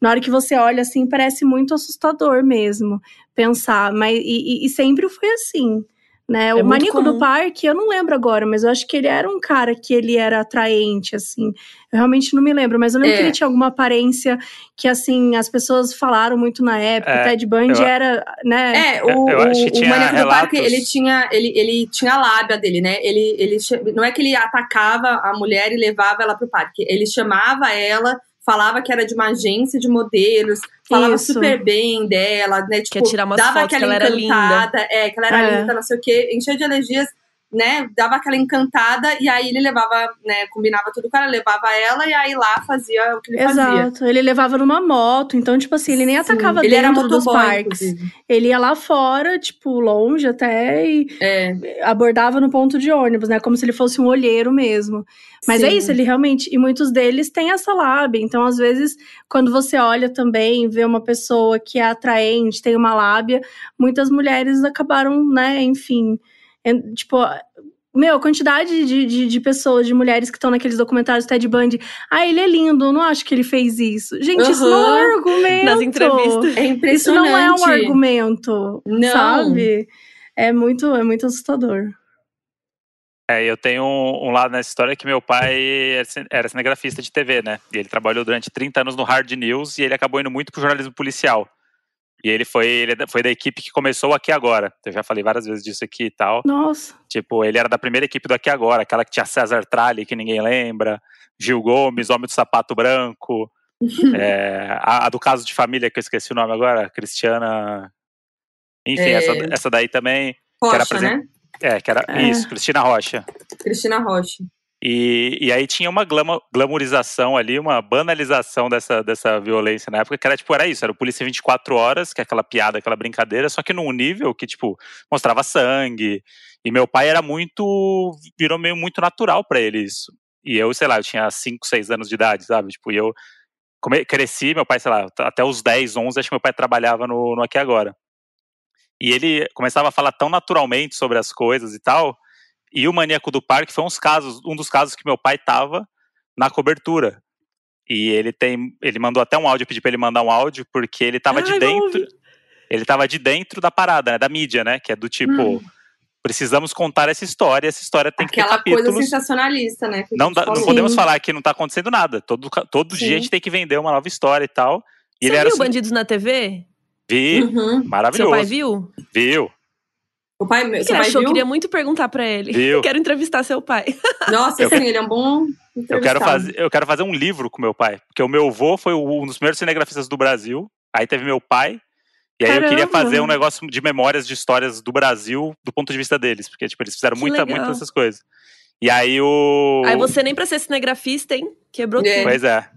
E: Na hora que você olha, assim, parece muito assustador mesmo pensar, mas e- e sempre foi assim né?
D: É
E: o Manico do
D: comum.
E: Parque, eu não lembro agora, mas eu acho que ele era um cara que ele era atraente, assim. Eu realmente não me lembro, mas eu lembro
C: É.
E: que ele tinha alguma aparência que, assim, as pessoas falaram muito na época.
B: É,
E: o Ted Bundy
B: eu-
E: era, né?
C: É, o,
B: Eu acho que
C: o,
B: tinha
C: o Maníaco do Parque, ele tinha, ele, ele tinha a lábia dele, né? Ele, ele, não é que ele atacava a mulher e levava ela pro parque. Ele chamava ela, falava que era de uma agência de modelos, falava
E: Isso.
C: super bem dela, né? Tipo,
D: Quer tirar umas
C: dava
D: fotos que
C: aquela
D: ela era
C: encantada, é, que ela era
E: É.
C: linda, não sei o quê, enchia de alergias, né? Dava aquela encantada, e aí ele levava, né? Combinava tudo com ela, levava ela, e aí lá fazia o que ele fazia.
E: Exato. Ele levava numa moto, então, tipo assim, ele nem atacava
C: ele era
E: dentro dos
C: motoboy,
E: parques.
C: inclusive.
E: Ele ia lá fora, tipo, longe até, e
C: É,
E: abordava no ponto de ônibus, né? Como se ele fosse um olheiro mesmo. Mas é
C: sim.
E: isso, ele realmente. E muitos deles têm essa lábia. Então, às vezes, quando você olha também, vê uma pessoa que é atraente, tem uma lábia, muitas mulheres acabaram, né, enfim. Tipo. Meu, a quantidade de, de, de pessoas, de mulheres que estão naqueles documentários do Ted Bundy. Ah, ele é lindo, eu não acho que ele fez isso. Gente, isso não é um argumento.
D: Nas entrevistas.
C: É
E: Isso
C: impressionante.
E: não é um argumento.
C: Não.
E: Sabe? É muito, é muito assustador.
B: É, eu tenho um, um lado nessa história que meu pai era cine- era cinegrafista de TV, né? E ele trabalhou durante 30 anos no Hard News e ele acabou indo muito pro jornalismo policial. E ele foi, ele é da- foi da equipe que começou Aqui Agora. Eu já falei várias vezes disso aqui e tal.
E: Nossa.
B: Tipo, ele era da primeira equipe do Aqui Agora, aquela que tinha César Tralli, que ninguém lembra, Gil Gomes, Homem do Sapato Branco, é, a, a do Caso de Família, que eu esqueci o nome agora, Cristiana. Enfim,
C: É.
B: essa, essa daí também. que era
C: Rocha,
B: presen-
C: né?
B: É, que era.
E: É.
B: Isso, Cristina Rocha.
C: Cristina Rocha.
B: E, e aí tinha uma glamorização ali, uma banalização dessa, dessa violência na época, que era tipo, era isso, era o Polícia 24 Horas, que é aquela piada, aquela brincadeira, só que num nível que, tipo, mostrava sangue. E meu pai era muito. virou meio muito natural pra ele isso. E eu, sei lá, eu tinha 5, 6 anos de idade, sabe? Tipo, e eu cresci, meu pai, sei lá, até os 10, 11, acho que meu pai trabalhava no, no Aqui Agora. E ele começava a falar tão naturalmente sobre as coisas e tal. E o Maníaco do Parque foi uns casos, um dos casos que meu pai tava na cobertura. E ele tem, ele mandou até um áudio, eu pedi pra ele mandar um áudio, porque ele tava
D: Ai,
B: de
D: vou
B: dentro, ele tava de dentro da parada, né, da mídia, né, que é do tipo,
C: Hum.
B: precisamos contar essa história, essa história tem que ter
C: Aquela coisa
B: capítulos.
C: sensacionalista, né?
B: Não, dá- não podemos falar que não tá acontecendo nada. Todo, todo dia a gente tem que vender uma nova história e tal. E
D: Você
B: ele era
D: viu
B: assim,
D: Bandidos na TV?
B: vi,
C: Uhum.
B: maravilhoso.
D: Seu pai viu?
B: Viu?
C: O pai,
D: O que
C: seu
D: ele
C: pai
D: achou?
C: viu?
D: Queria muito perguntar pra ele.
B: Viu?
D: Quero entrevistar seu pai.
C: Nossa,
B: Eu-
C: sim, ele é um bom
B: Eu quero, fazer, eu quero fazer um livro com meu pai. Porque o meu avô foi o- um dos primeiros cinegrafistas do Brasil. Aí teve meu pai. E aí eu queria
E: Caramba!
B: fazer um negócio de memórias de histórias do Brasil do ponto de vista deles. Porque, tipo, eles fizeram
D: Que
B: muita,
D: legal.
B: muitas dessas coisas. E aí o.
D: Aí você nem pra ser cinegrafista, hein? Quebrou
C: É.
D: tudo.
B: Pois é.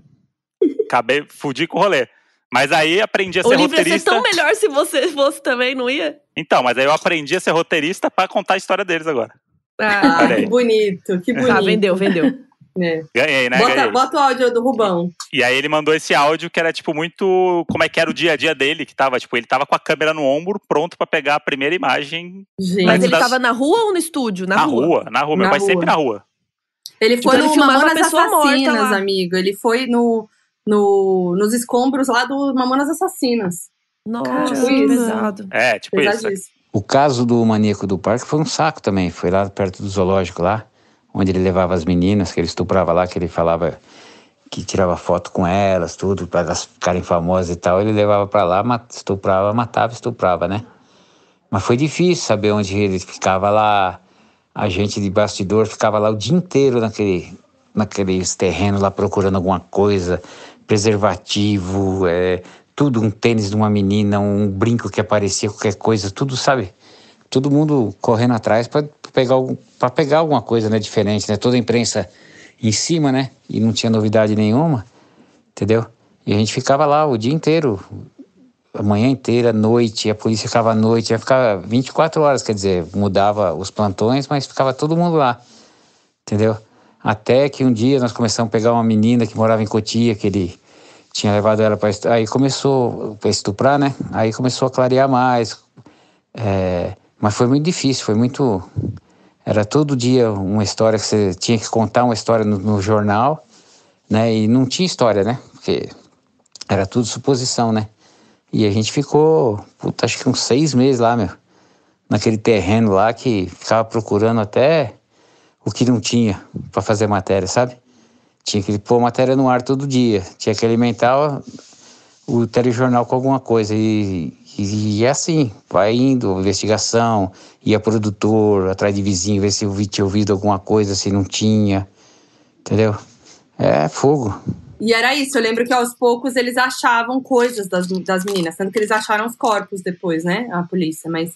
B: Acabei, fudi com o rolê. Mas aí aprendi a
D: O
B: ser
D: livro ia ser
B: roteirista.
D: tão melhor se você fosse também, não ia?
B: Então, mas aí eu aprendi a ser roteirista pra contar a história deles agora.
C: Ah, que bonito, que bonito.
D: Tá, vendeu, vendeu.
C: É.
B: Ganhei, né?
C: Bota,
B: Ganhei.
C: bota o áudio do Rubão.
B: E aí ele mandou esse áudio que era, tipo, muito. Como é que era o dia a dia dele, que tava, tipo, ele tava com a câmera no ombro, pronto pra pegar a primeira imagem
C: Gente.
D: Mas ele
B: das-
D: tava na rua ou no estúdio? Na,
B: na, rua. na rua. Meu
C: Na
B: pai
C: rua.
B: sempre na rua.
C: Ele foi
D: Então ele
C: no Mamonas
D: pessoa morta
C: Assassinas,
D: lá.
C: amigo. Ele foi no, no, nos escombros lá do Mamonas Assassinas.
D: Nossa,
E: Caramba.
D: que pesado.
B: É, tipo isso.
A: O caso do maníaco do parque foi um saco também. Foi lá perto do zoológico lá, onde ele levava as meninas, que ele estuprava lá, que ele falava que tirava foto com elas, tudo, para elas ficarem famosas e tal. Ele levava para lá, estuprava, matava, estuprava, né? Mas foi difícil saber onde ele ficava lá. A gente de bastidor ficava lá o dia inteiro naquele, naqueles terrenos lá procurando alguma coisa, preservativo, é, tudo, um tênis de uma menina, um brinco que aparecia, qualquer coisa, tudo, sabe? Todo mundo correndo atrás para pegar, pegar alguma coisa né, diferente, né? Toda a imprensa em cima, né? E não tinha novidade nenhuma, entendeu? E a gente ficava lá o dia inteiro, a manhã inteira, noite, a polícia ficava à noite, ia ficar 24 horas, quer dizer, mudava os plantões, mas ficava todo mundo lá, entendeu? Até que um dia nós começamos a pegar uma menina que morava em Cotia, que ele tinha levado ela para aí começou para estuprar, né? Aí começou a clarear mais, é, mas foi muito difícil, foi muito era todo dia uma história que você tinha que contar uma história no, no jornal, né? E não tinha história, né? Porque era tudo suposição, né? E a gente ficou, puta, acho que uns seis meses lá, meu, naquele terreno lá que ficava procurando até o que não tinha para fazer matéria, sabe? Tinha que pôr matéria no ar todo dia, tinha que alimentar o telejornal com alguma coisa. E, e, e é assim, vai indo, investigação, ia produtor, atrás de vizinho, ver se tinha ouvido alguma coisa, se não tinha, entendeu? É fogo.
C: E era isso, eu lembro que aos poucos eles achavam coisas das, das meninas, tanto que eles acharam os corpos depois, né, a polícia, mas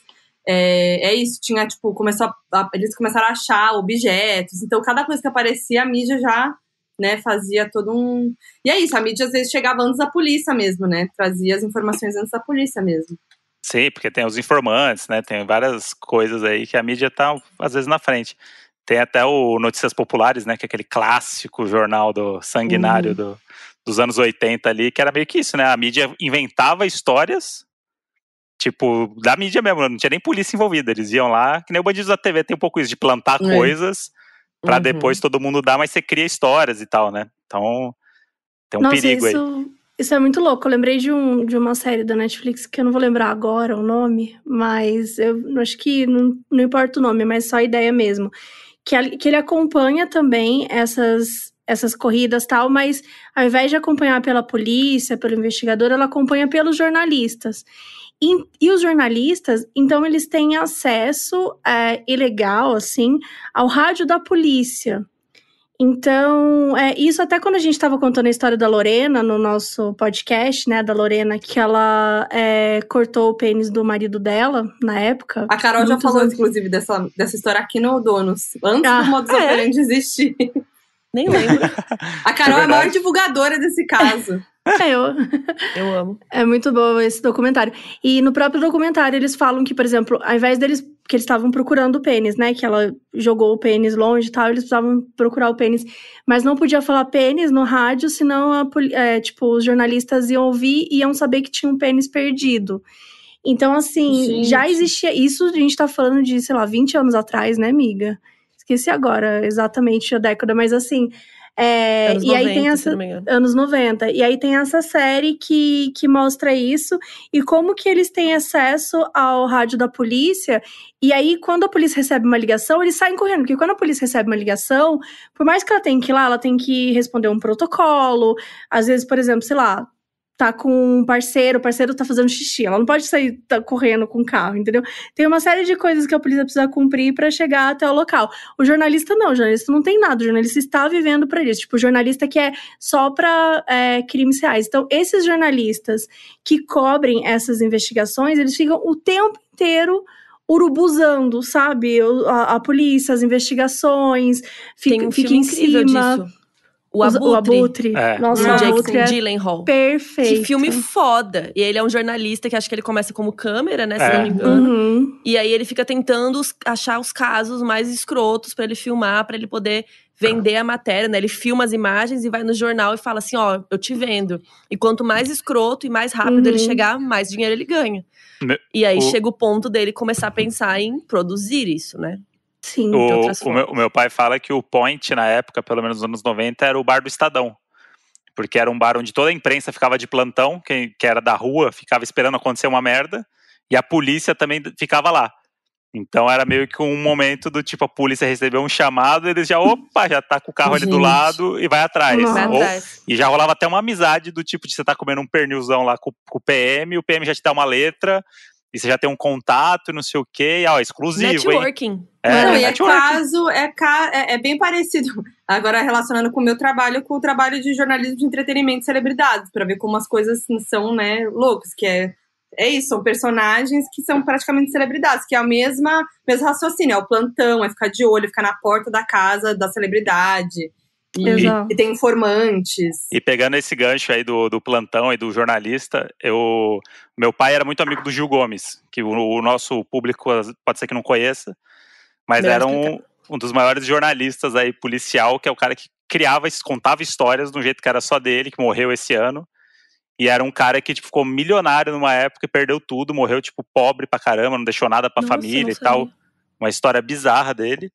C: é, é isso, tinha, tipo, começou a, eles começaram a achar objetos, então cada coisa que aparecia, a mídia já, né, fazia todo um... E é isso, a mídia às vezes chegava antes da polícia mesmo, né, trazia as informações antes da polícia mesmo.
B: Sim, porque tem os informantes, né, tem várias coisas aí que a mídia tá, às vezes, na frente. Tem até o Notícias Populares, né, que é aquele clássico jornal do sanguinário uhum. do, dos anos 80 ali, que era meio que isso, né, a mídia inventava histórias Tipo, da mídia mesmo, não tinha nem polícia envolvida. Eles iam lá, que nem o Bandidos da TV tem um pouco isso, de plantar é. coisas para uhum. depois todo mundo dar, mas você cria histórias e tal, né? Então, tem um Nossa, perigo
E: isso,
B: aí.
E: Isso é muito louco. Eu lembrei de, um, de uma série da Netflix que eu não vou lembrar agora o nome, mas eu acho que não, não importa o nome, mas só a ideia mesmo. Que, que ele acompanha também essas, essas corridas tal, mas ao invés de acompanhar pela polícia, pelo investigador, ela acompanha pelos jornalistas. E, e, os jornalistas, então, eles têm acesso é, ilegal, assim, ao rádio da polícia. Então, é, isso até quando a gente estava contando a história da Lorena no nosso podcast, né, da Lorena, que ela é, cortou o pênis do marido dela na época.
C: A Carol já falou, anos... inclusive, dessa, dessa história aqui no Donos, antes ah, do modus é? operandi existir.
E: Nem lembro.
C: a Carol é, é a maior divulgadora desse caso.
E: É, eu.
D: Eu amo.
E: É muito bom esse documentário. E no próprio documentário eles falam que, por exemplo, ao invés deles. que eles estavam procurando o pênis, né? Que ela jogou o pênis longe e tal, eles precisavam procurar o pênis. Mas não podia falar pênis no rádio, senão, a, é, tipo, os jornalistas iam ouvir e iam saber que tinha um pênis perdido. Então, assim, gente. já existia. Isso a gente tá falando de, sei lá, 20 anos atrás, né, amiga? Esqueci agora exatamente a década, mas assim. É, anos e 90, aí tem essa anos 90. E aí tem essa série que, que mostra isso e como que eles têm acesso ao rádio da polícia. E aí, quando a polícia recebe uma ligação, eles saem correndo. Porque quando a polícia recebe uma ligação, por mais que ela tenha que ir lá, ela tem que responder um protocolo. Às vezes, por exemplo, sei lá, tá com um parceiro, o parceiro tá fazendo xixi. Ela não pode sair tá, correndo com o carro, entendeu? Tem uma série de coisas que a polícia precisa cumprir para chegar até o local. O jornalista não, o jornalista não tem nada, o jornalista está vivendo para isso. Tipo, o jornalista que é só para é, crimes reais. Então, esses jornalistas que cobrem essas investigações, eles ficam o tempo inteiro urubuzando, sabe? A, a polícia, as investigações, fica, um fica em cima. Disso
D: o Abutre. O Abutre.
E: É. Nossa, o
D: Abutre é Gyllenhaal.
E: Perfeito.
D: Que filme foda. E ele é um jornalista que acho que ele começa como câmera, né? Se é. não me engano. Uhum. E aí ele fica tentando achar os casos mais escrotos para ele filmar, para ele poder vender a matéria, né? Ele filma as imagens e vai no jornal e fala assim: ó, eu te vendo. E quanto mais escroto e mais rápido uhum. ele chegar, mais dinheiro ele ganha. e aí o... chega o ponto dele começar a pensar em produzir isso, né?
E: Sim,
B: o, o, meu, o meu pai fala que o point na época, pelo menos nos anos 90, era o bar do Estadão. Porque era um bar onde toda a imprensa ficava de plantão, quem que era da rua ficava esperando acontecer uma merda. e a polícia também ficava lá. Então era meio que um momento do tipo, a polícia recebeu um chamado, eles já, opa, já tá com o carro ali do lado e vai atrás.
D: Vai
B: Ou-
D: atrás.
B: e já rolava até uma amizade do tipo de você tá comendo um pernilzão lá com, com o PM, o PM já te dá uma letra, e você já tem um contato, não sei o quê, ó, exclusivo, hein?
D: Networking.
B: É,
C: Não, e é caso, é, ca- é, é bem parecido. Agora, relacionando com o meu trabalho, com o trabalho de jornalismo de entretenimento e celebridades, para ver como as coisas são, né, loucas, que é. É isso, são personagens que são praticamente celebridades, que é o mesma, mesmo raciocínio, é o plantão, é ficar de olho, ficar na porta da casa da celebridade. E,
E: Exato.
C: e tem informantes.
B: E pegando esse gancho aí do, do plantão e do jornalista, eu meu pai era muito amigo do Gil Gomes, que o, o nosso público pode ser que não conheça, mas era um, um dos maiores jornalistas aí policial, que é o cara que criava, contava histórias de um jeito que era só dele, que morreu esse ano. E era um cara que tipo, ficou milionário numa época e perdeu tudo, morreu tipo pobre pra caramba, não deixou nada pra
D: Nossa,
B: família e tal. Uma história bizarra dele.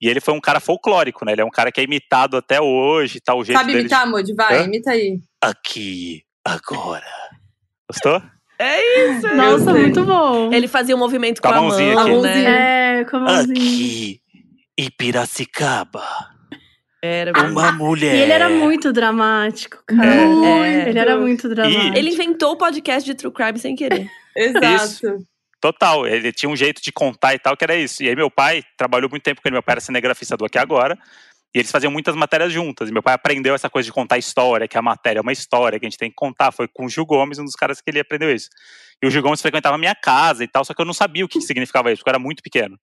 B: E ele foi um cara folclórico, né? Ele é um cara que é imitado até hoje, tal o jeito
C: Sabe
B: dele.
C: imitar, Mod? Vai,
B: Hã?
C: imita aí.
B: Aqui, agora. Gostou?
D: É isso.
E: Nossa,
C: sei.
E: muito bom.
D: Ele fazia um movimento
B: Com
D: com,
B: a
D: a
B: mãozinha
D: mão,
B: aqui.
D: né?
E: É, com a mãozinha.
B: Aqui, em Piracicaba,
D: Era
B: uma mulher.
E: E ele era muito dramático, cara.
D: É.
E: Ele era muito dramático.
B: E
D: Ele inventou o podcast de True Crime sem querer.
C: Exato.
B: Total, ele tinha um jeito de contar e tal, que era isso. E aí meu pai trabalhou muito tempo com ele, meu pai era cinegrafista do Aqui Agora, e eles faziam muitas matérias juntas. E meu pai aprendeu essa coisa de contar história, que a matéria é uma história, que a gente tem que contar. Foi com o Gil Gomes, um dos caras que ele aprendeu isso. E o Gil Gomes frequentava a minha casa e tal, só que eu não sabia o que significava isso, porque eu era muito pequeno.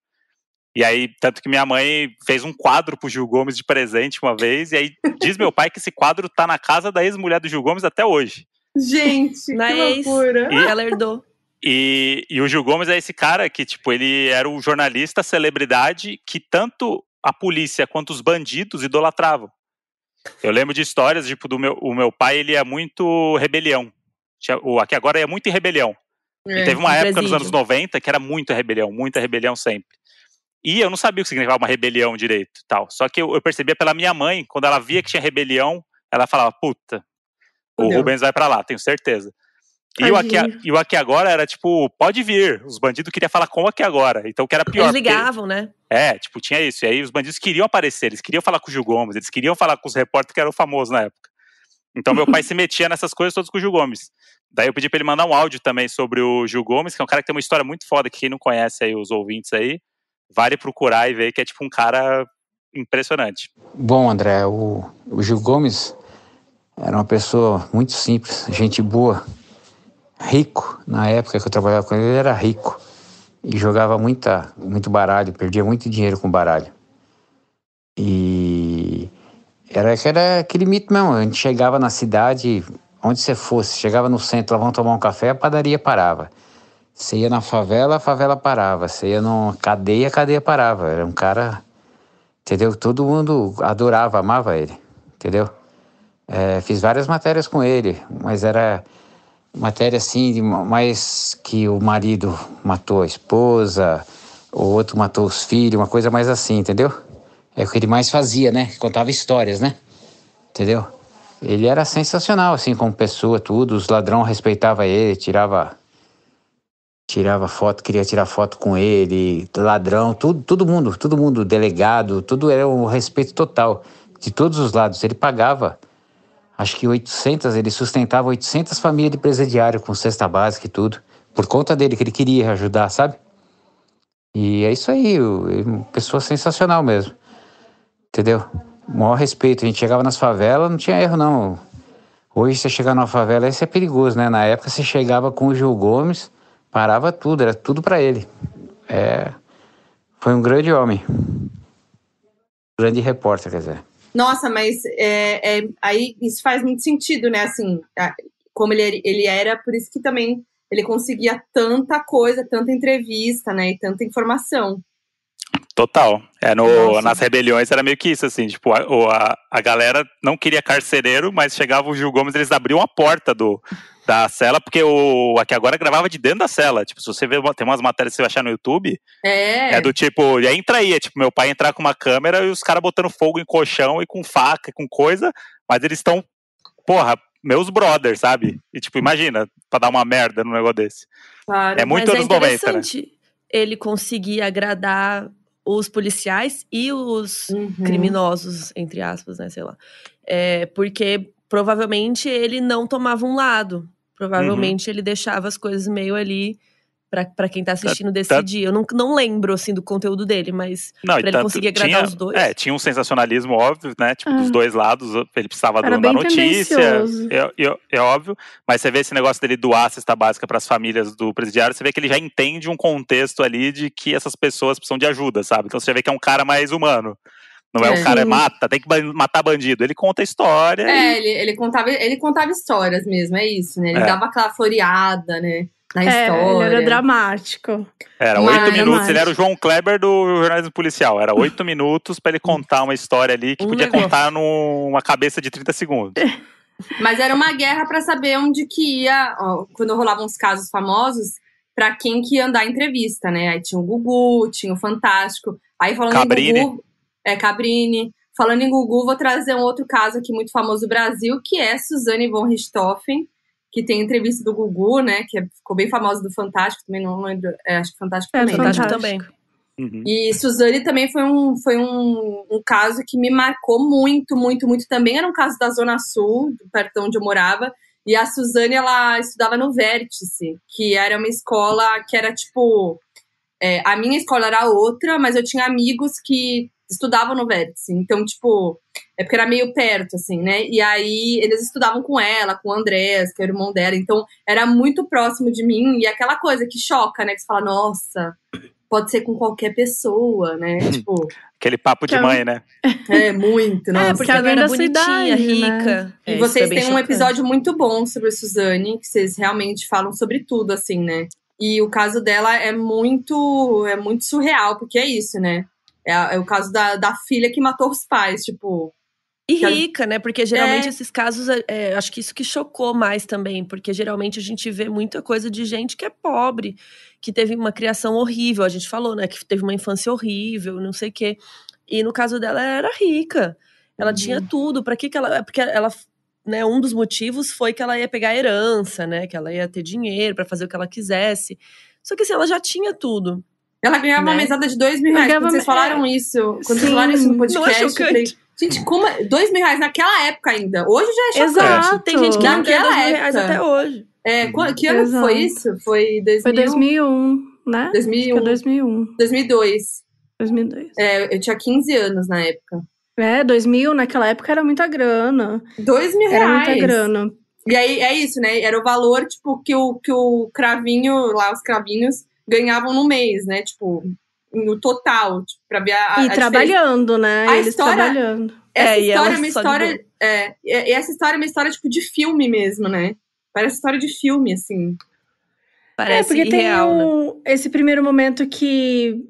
B: E aí, tanto que minha mãe fez um quadro pro Gil Gomes de presente uma vez, e aí diz meu pai que esse quadro tá na casa da ex-mulher do Gil Gomes até hoje.
C: Gente,
D: Na
C: que
D: ex.
C: loucura.
B: E-
D: Ela herdou.
B: E, e o Gil Gomes é esse cara que, tipo, ele era o jornalista celebridade que tanto a polícia quanto os bandidos idolatravam. Eu lembro de histórias, tipo, do meu, o meu pai, ele é muito rebelião. O Aqui Agora é muito em rebelião.
C: É.
B: E teve uma época nos
D: presídio.
B: anos 90 que era muita rebelião, muita rebelião sempre. E eu não sabia o que significava uma rebelião direito e tal. Só que eu, eu percebia pela minha mãe, quando ela via que tinha rebelião, ela falava, puta, o. Rubens vai pra lá, tenho certeza. E o, aqui, e o Aqui Agora era tipo, pode vir. Os bandidos queriam falar com o Aqui Agora. Então o que era pior.
D: Eles
B: porque-
D: ligavam, né?
B: é, tipo, tinha isso. E aí os bandidos queriam aparecer, eles queriam falar com o Gil Gomes, eles queriam falar com os repórteres que eram famosos na época. Então meu pai se metia nessas coisas todas com o Gil Gomes. Daí eu pedi pra ele mandar um áudio também sobre o Gil Gomes, que é um cara que tem uma história muito foda, que quem não conhece aí, os ouvintes aí, vale procurar e ver que é tipo um cara impressionante.
A: Bom, André, o, o Gil Gomes era uma pessoa muito simples, gente boa, rico. Na época que eu trabalhava com ele, ele era rico e jogava muita, muito baralho, perdia muito dinheiro com baralho. E era, era aquele mito mesmo, a gente chegava na cidade, onde você fosse, chegava no centro, lá vamos tomar um café, a padaria parava. Você ia na favela, a favela parava. Você ia numa cadeia, a cadeia parava. Era um cara entendeu? Todo mundo adorava, amava ele, entendeu? É, fiz várias matérias com ele, mas era matéria assim, de ma- mais que o marido matou a esposa, o outro matou os filhos, uma coisa mais assim, entendeu? É o que ele mais fazia, né? Contava histórias, né? Entendeu? Ele era sensacional, assim, como pessoa, tudo. Os ladrão respeitava ele, tirava tirava foto, queria tirar foto com ele, ladrão, tudo, todo mundo, todo mundo, delegado, tudo era um respeito total de todos os lados. Ele pagava, acho que 800, ele sustentava 800 famílias de presidiário com cesta básica e tudo, por conta dele, que ele queria ajudar, sabe? E é isso aí, uma pessoa sensacional mesmo, entendeu? O maior respeito, a gente chegava nas favelas, não tinha erro não. Hoje você chegar numa favela, isso é perigoso, né? Na época você chegava com o Gil Gomes, parava tudo, era tudo para ele. É, foi um grande homem. Grande repórter, quer dizer.
C: Nossa, mas é, é- aí isso faz muito sentido, né? Assim, como ele, ele era, por isso que também ele conseguia tanta coisa, tanta entrevista, né? E tanta informação.
B: Total. É, no,
C: Nossa.
B: nas rebeliões era meio que isso, assim, tipo, a, a, a galera não queria carcereiro, mas chegava o Gil Gomes, eles abriam a porta do, da cela, porque o aqui agora gravava de dentro da cela. Tipo, se você ver, tem umas matérias que você vai achar no YouTube,
C: É.
B: é, do tipo, e aí entra aí, é tipo, meu pai entrar com uma câmera e os caras botando fogo em colchão e com faca, com coisa, mas eles estão, porra, meus brothers, sabe? E tipo, imagina, pra dar uma merda num negócio desse.
C: Claro.
B: É muito
D: Mas
B: anos
D: é
B: 90, né?
D: interessante ele conseguir agradar os policiais e os
C: Uhum.
D: criminosos, entre aspas, né? Sei lá. É, porque provavelmente ele não tomava um lado. Provavelmente ele deixava as coisas meio ali pra, pra quem tá assistindo decidir. Eu não, não lembro, assim, do conteúdo dele, mas
B: Não,
D: pra ele
B: tanto-
D: conseguir agradar
B: tinha,
D: os dois.
B: É, tinha um sensacionalismo óbvio, né? Tipo, dos
E: Ah.
B: dois lados, ele precisava
E: Era
B: do, da
E: bem
B: notícia, é, é- é óbvio, mas você vê esse negócio dele doar a cesta básica para as famílias do presidiário, você vê que ele já entende um contexto ali de que essas pessoas precisam de ajuda, sabe? Então você já vê que é um cara mais humano. Não é,
C: É.
B: o cara
E: Sim.
B: mata, tem que matar bandido. Ele conta a história.
C: É, ele, ele, contava, ele contava histórias mesmo, é isso, né? Ele
B: É.
C: dava aquela floreada, né? Na
E: É, ele
C: história.
E: era dramático.
B: e era
C: Mas-
B: oito minutos, ele era o João Kleber do jornalismo policial. Era oito minutos para ele contar uma história ali que
D: Um
B: podia
D: negócio.
B: contar numa cabeça de 30 segundos.
C: Mas era uma guerra pra saber onde que ia, ó, quando rolavam os casos famosos, pra quem que ia andar em entrevista, né? Aí tinha o Gugu, tinha o Fantástico. Aí falando
B: Cabrini.
C: em Gugu, é Cabrini. Falando em Gugu, vou trazer um outro caso aqui muito famoso do Brasil, que é Suzane von Richthofen, que tem entrevista do Gugu, né? Que é- ficou bem famosa do Fantástico, também não lembro. é, acho que Fantástico
E: É,
C: também.
D: Fantástico
E: Fantástico.
D: também.
B: Uhum.
C: E Suzane também foi um, foi um, um caso que me marcou muito, muito, muito. Também era um caso da Zona Sul, perto de onde eu morava. E a Suzane, ela estudava no Vértice, que era uma escola que era tipo. é, a minha escola era outra, mas eu tinha amigos que estudavam no Vértice. Então, tipo, é porque era meio perto, assim, né? E aí eles estudavam com ela, com o Andrés, que era o irmão dela. Então, era muito próximo de mim. E aquela coisa que choca, né? Que você fala, nossa, pode ser com qualquer pessoa, né? tipo,
B: Aquele papo de
E: é um-
B: mãe, né?
C: é muito, nossa.
D: É, porque
E: ela
D: era
E: da
D: bonitinha,
E: cidade, né?
D: rica.
C: E
D: É, isso
C: vocês
D: é
C: têm um
D: chocante.
C: episódio muito bom sobre a Suzane, que vocês realmente falam sobre tudo, assim, né? E o caso dela é muito, é muito surreal, porque é isso, né? É, é o caso da, da filha que matou os pais, tipo.
D: E rica, né? Porque geralmente
C: É.
D: esses casos, é, é, acho que isso que chocou mais também, porque geralmente a gente vê muita coisa de gente que é pobre, que teve uma criação horrível, a gente falou, né? Que teve uma infância horrível, não sei o quê. E no caso dela, ela era rica. Ela
C: Uhum.
D: tinha tudo. Pra que que ela. Porque ela. Né, um dos motivos foi que ela ia pegar a herança, né? Que ela ia ter dinheiro pra fazer o que ela quisesse. Só que assim, ela já tinha tudo.
C: Ela ganhava uma
D: Né?
C: mesada de dois mil reais. Quando vocês falaram isso, quando vocês
E: Sim.
C: falaram isso no
D: Não é
C: podcast, eu falei,
D: chocante?
C: gente, como é? dois mil reais naquela época ainda. Hoje já é chocante.
E: Exato.
D: Tem gente que não ganha
C: Naquela
D: dois mil reais
C: época.
D: até hoje.
C: É, qu- que ano
E: Exato.
C: foi isso? Foi 2000,
E: Foi 2001, né?
C: 2001,
E: Acho que é 2001,
C: 2002.
E: 2002.
C: É, eu tinha 15 anos na época.
E: É, 2000 naquela época era muita grana.
C: Dois mil
E: Era
C: reais.
E: muita grana.
C: E aí é isso, né? Era o valor, tipo, que o, que o cravinho, lá, os cravinhos, ganhavam no mês, né? Tipo, no total, tipo, pra ver a, a
E: E
C: diferença.
E: trabalhando, né?
C: A
E: Eles
C: história-
E: trabalhando.
C: Essa
D: É, e
C: história é uma
D: só de
C: história. É, e- essa história é uma história, tipo, de filme mesmo, né? Parece história de filme, assim.
D: Parece
E: é, porque tem
D: irreal, né?
E: um- esse primeiro momento que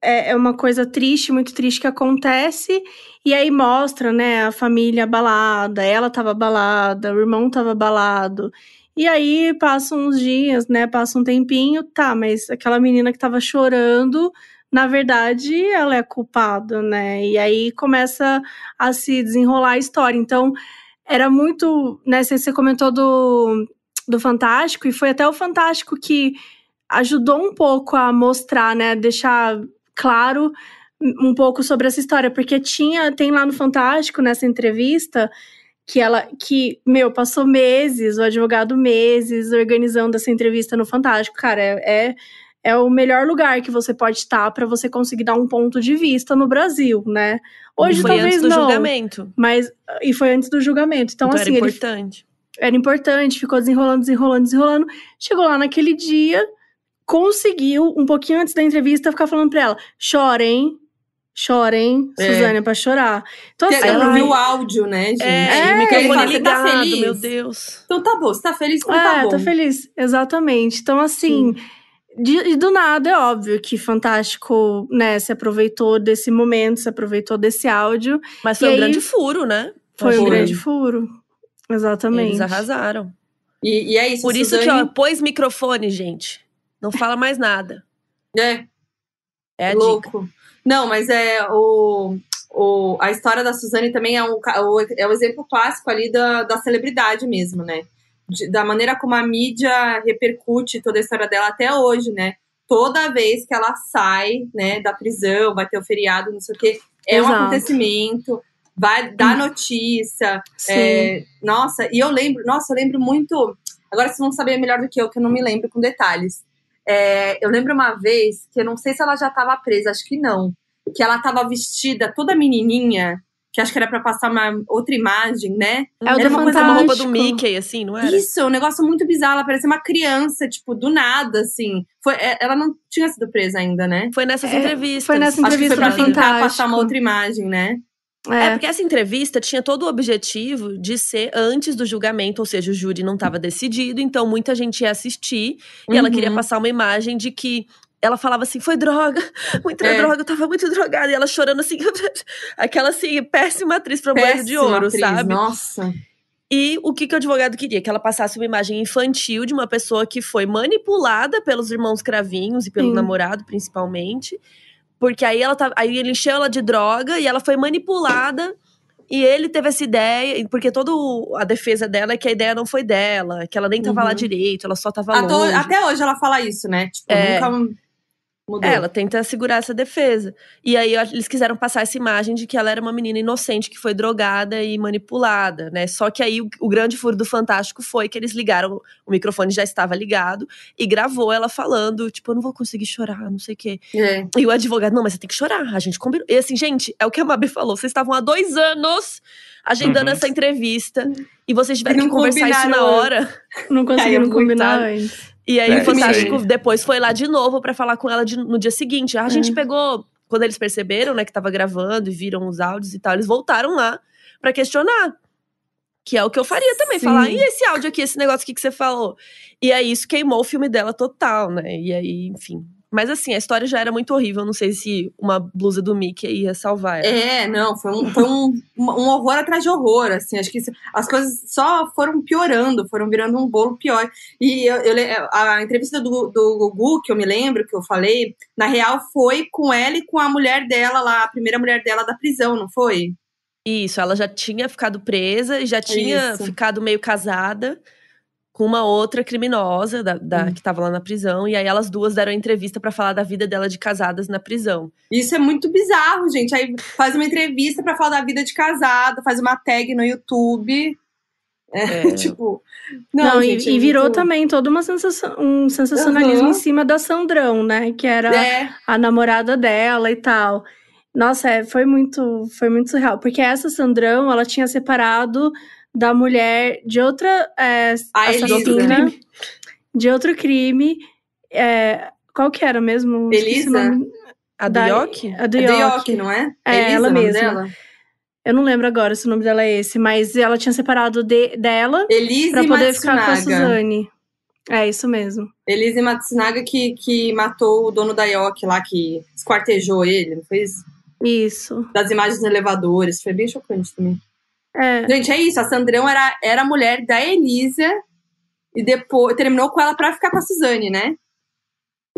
E: é, é uma coisa triste, muito triste que acontece, e aí mostra, né, a família abalada, ela tava abalada, o irmão tava abalado. E aí passam uns dias, né, passa um tempinho, tá, mas aquela menina que tava chorando, na verdade, ela é culpada, né? E aí começa a se desenrolar a história. Então, era muito, né, você comentou do do Fantástico, e foi até o Fantástico que ajudou um pouco a mostrar, né, deixar claro um pouco sobre essa história, porque tinha, tem lá no Fantástico, nessa entrevista, que ela, que, meu, passou meses, o advogado meses, organizando essa entrevista no Fantástico. Cara, é, é, é o melhor lugar que você pode estar para você conseguir dar um ponto de vista no Brasil, né? Hoje
D: foi
E: talvez
D: antes do
E: não,
D: julgamento.
E: mas e foi antes do julgamento. Então,
D: Então,
E: assim,
D: era
E: ele
D: importante.
E: era importante, ficou desenrolando, desenrolando, desenrolando. Chegou lá naquele dia, conseguiu, um pouquinho antes da entrevista, ficar falando pra ela: chora, hein? Chora, hein?
C: É.
E: Suzane, é pra chorar. Então, assim,
C: Ela viu o áudio, né, gente?
D: É,
E: É,
D: o
C: Ele
D: microfone
C: "Você tá
D: ligado,
C: feliz?"
D: meu Deus.
C: Então tá bom, você tá feliz então
E: É,
C: tá bom.
E: tá feliz. Exatamente. Então, assim, de- e do nada, é óbvio que Fantástico, né, se aproveitou desse momento, se aproveitou desse áudio.
D: Mas foi
E: E
D: um
E: aí-
D: grande furo, né?
E: Foi um grande furo. Exatamente.
D: Eles arrasaram.
C: E, e é isso,
D: Por isso
C: Suzane,
D: que, ó, pôs microfone, gente. Não fala mais nada.
C: É,
D: É a dica.
C: Não, mas é o. o, a história da Suzane também é, um, é o exemplo clássico ali da, da celebridade mesmo, né? De, da maneira como a mídia repercute toda a história dela até hoje, né? Toda vez que ela sai, né, da prisão, vai ter o feriado, não sei o quê, é Exato. um acontecimento, vai dar notícia. É, nossa, e eu lembro, nossa, eu lembro muito. Agora vocês vão saber melhor do que eu, que eu não me lembro com detalhes. É, eu lembro uma vez que eu não sei se ela já estava presa, acho que não que ela tava vestida toda menininha, que acho que era para passar uma outra imagem, né?
D: É o
C: era
D: uma coisa uma roupa do Mickey, assim, não era?
C: Isso, um negócio muito bizarro. Ela parecia uma criança, tipo, do nada, assim. Foi, é, ela não tinha sido presa ainda, né?
D: Foi nessas
E: é,
D: entrevistas.
E: Foi nessa entrevista
C: acho que foi pra tentar passar uma outra imagem, né?
D: É. é. porque essa entrevista tinha todo o objetivo de ser antes do julgamento, ou seja, o júri não estava decidido, então muita gente ia assistir e ela queria uhum. passar uma imagem de que ela falava assim, foi droga, muita é. droga, eu tava muito drogada. E ela chorando assim, aquela assim, péssima atriz pra banho de ouro,
C: atriz,
D: sabe?
C: Nossa.
D: E o que, que o advogado queria? Que ela passasse uma imagem infantil de uma pessoa que foi manipulada pelos irmãos cravinhos e pelo Sim. namorado, principalmente. Porque aí ela tá, aí ele encheu ela de droga e ela foi manipulada. E ele teve essa ideia, porque toda a defesa dela é que a ideia não foi dela, que ela nem tava uhum. lá direito, ela só tava longe.
C: Até hoje ela fala isso, né? Tipo, é. nunca
D: Mudou. Ela tenta segurar essa defesa. E aí eles quiseram passar essa imagem de que ela era uma menina inocente que foi drogada e manipulada, né? Só que aí o, o, grande furo do Fantástico foi que eles ligaram, o microfone já estava ligado e gravou ela falando, tipo, eu não vou conseguir chorar, não sei o quê. É. E o advogado, não, mas você tem que chorar, a gente combinou. E assim, gente, é o que a Mabi falou, vocês estavam há dois anos agendando uhum. essa entrevista e vocês tiveram que conversar isso na hora.
E: Não conseguiram combinar antes.
D: E aí é, o Fantástico depois foi lá de novo para falar com ela de, no dia seguinte. a gente é. pegou, quando eles perceberam, né, que tava gravando e viram os áudios e tal, eles voltaram lá para questionar. Que é o que eu faria também, Sim. falar, e esse áudio aqui, esse negócio aqui que você falou? E aí isso queimou o filme dela total, né? E aí, enfim, mas assim, a história já era muito horrível. Não sei se uma blusa do Mickey ia salvar ela.
C: É, não, foi um, foi um, um horror atrás de horror. Assim, acho que as coisas só foram piorando, foram virando um bolo pior. E eu, eu, a entrevista do, do Gugu, que eu me lembro, que eu falei, na real foi com ela e com a mulher dela lá, a primeira mulher dela da prisão, não foi?
D: Isso, ela já tinha ficado presa e já tinha Isso. ficado meio casada com uma outra criminosa da, da hum. que estava lá na prisão. E aí elas duas deram entrevista para falar da vida dela de casadas na prisão.
C: Isso é muito bizarro, gente. Aí faz uma entrevista para falar da vida de casada, faz uma tag no YouTube. É, é. tipo.
E: Não, não gente, e, é virou muito... também todo uma sensação, um sensacionalismo uhum. em cima da Sandrão, né? Que era é. a namorada dela e tal. Nossa, é, foi muito, foi muito surreal. Porque essa Sandrão, ela tinha separado da mulher de outra é, assassina, de outro crime. É, qual que era mesmo?
C: Elisa?
D: A do York?
E: A do York,
C: não é?
E: É, Elisa, ela mesma. Dela? Eu não lembro agora se o nome dela é esse, mas ela tinha separado de, dela
C: Elise
E: pra poder Matsunaga. ficar com a Suzane. É isso mesmo.
C: Elise Matsunaga que, que matou o dono da York lá, que esquartejou ele, não foi isso?
E: Isso.
C: Das imagens no elevadores, foi bem chocante também. É. Gente, é isso. A Sandrão era, era a mulher da Elisa e depois terminou com ela pra ficar com a Suzane, né?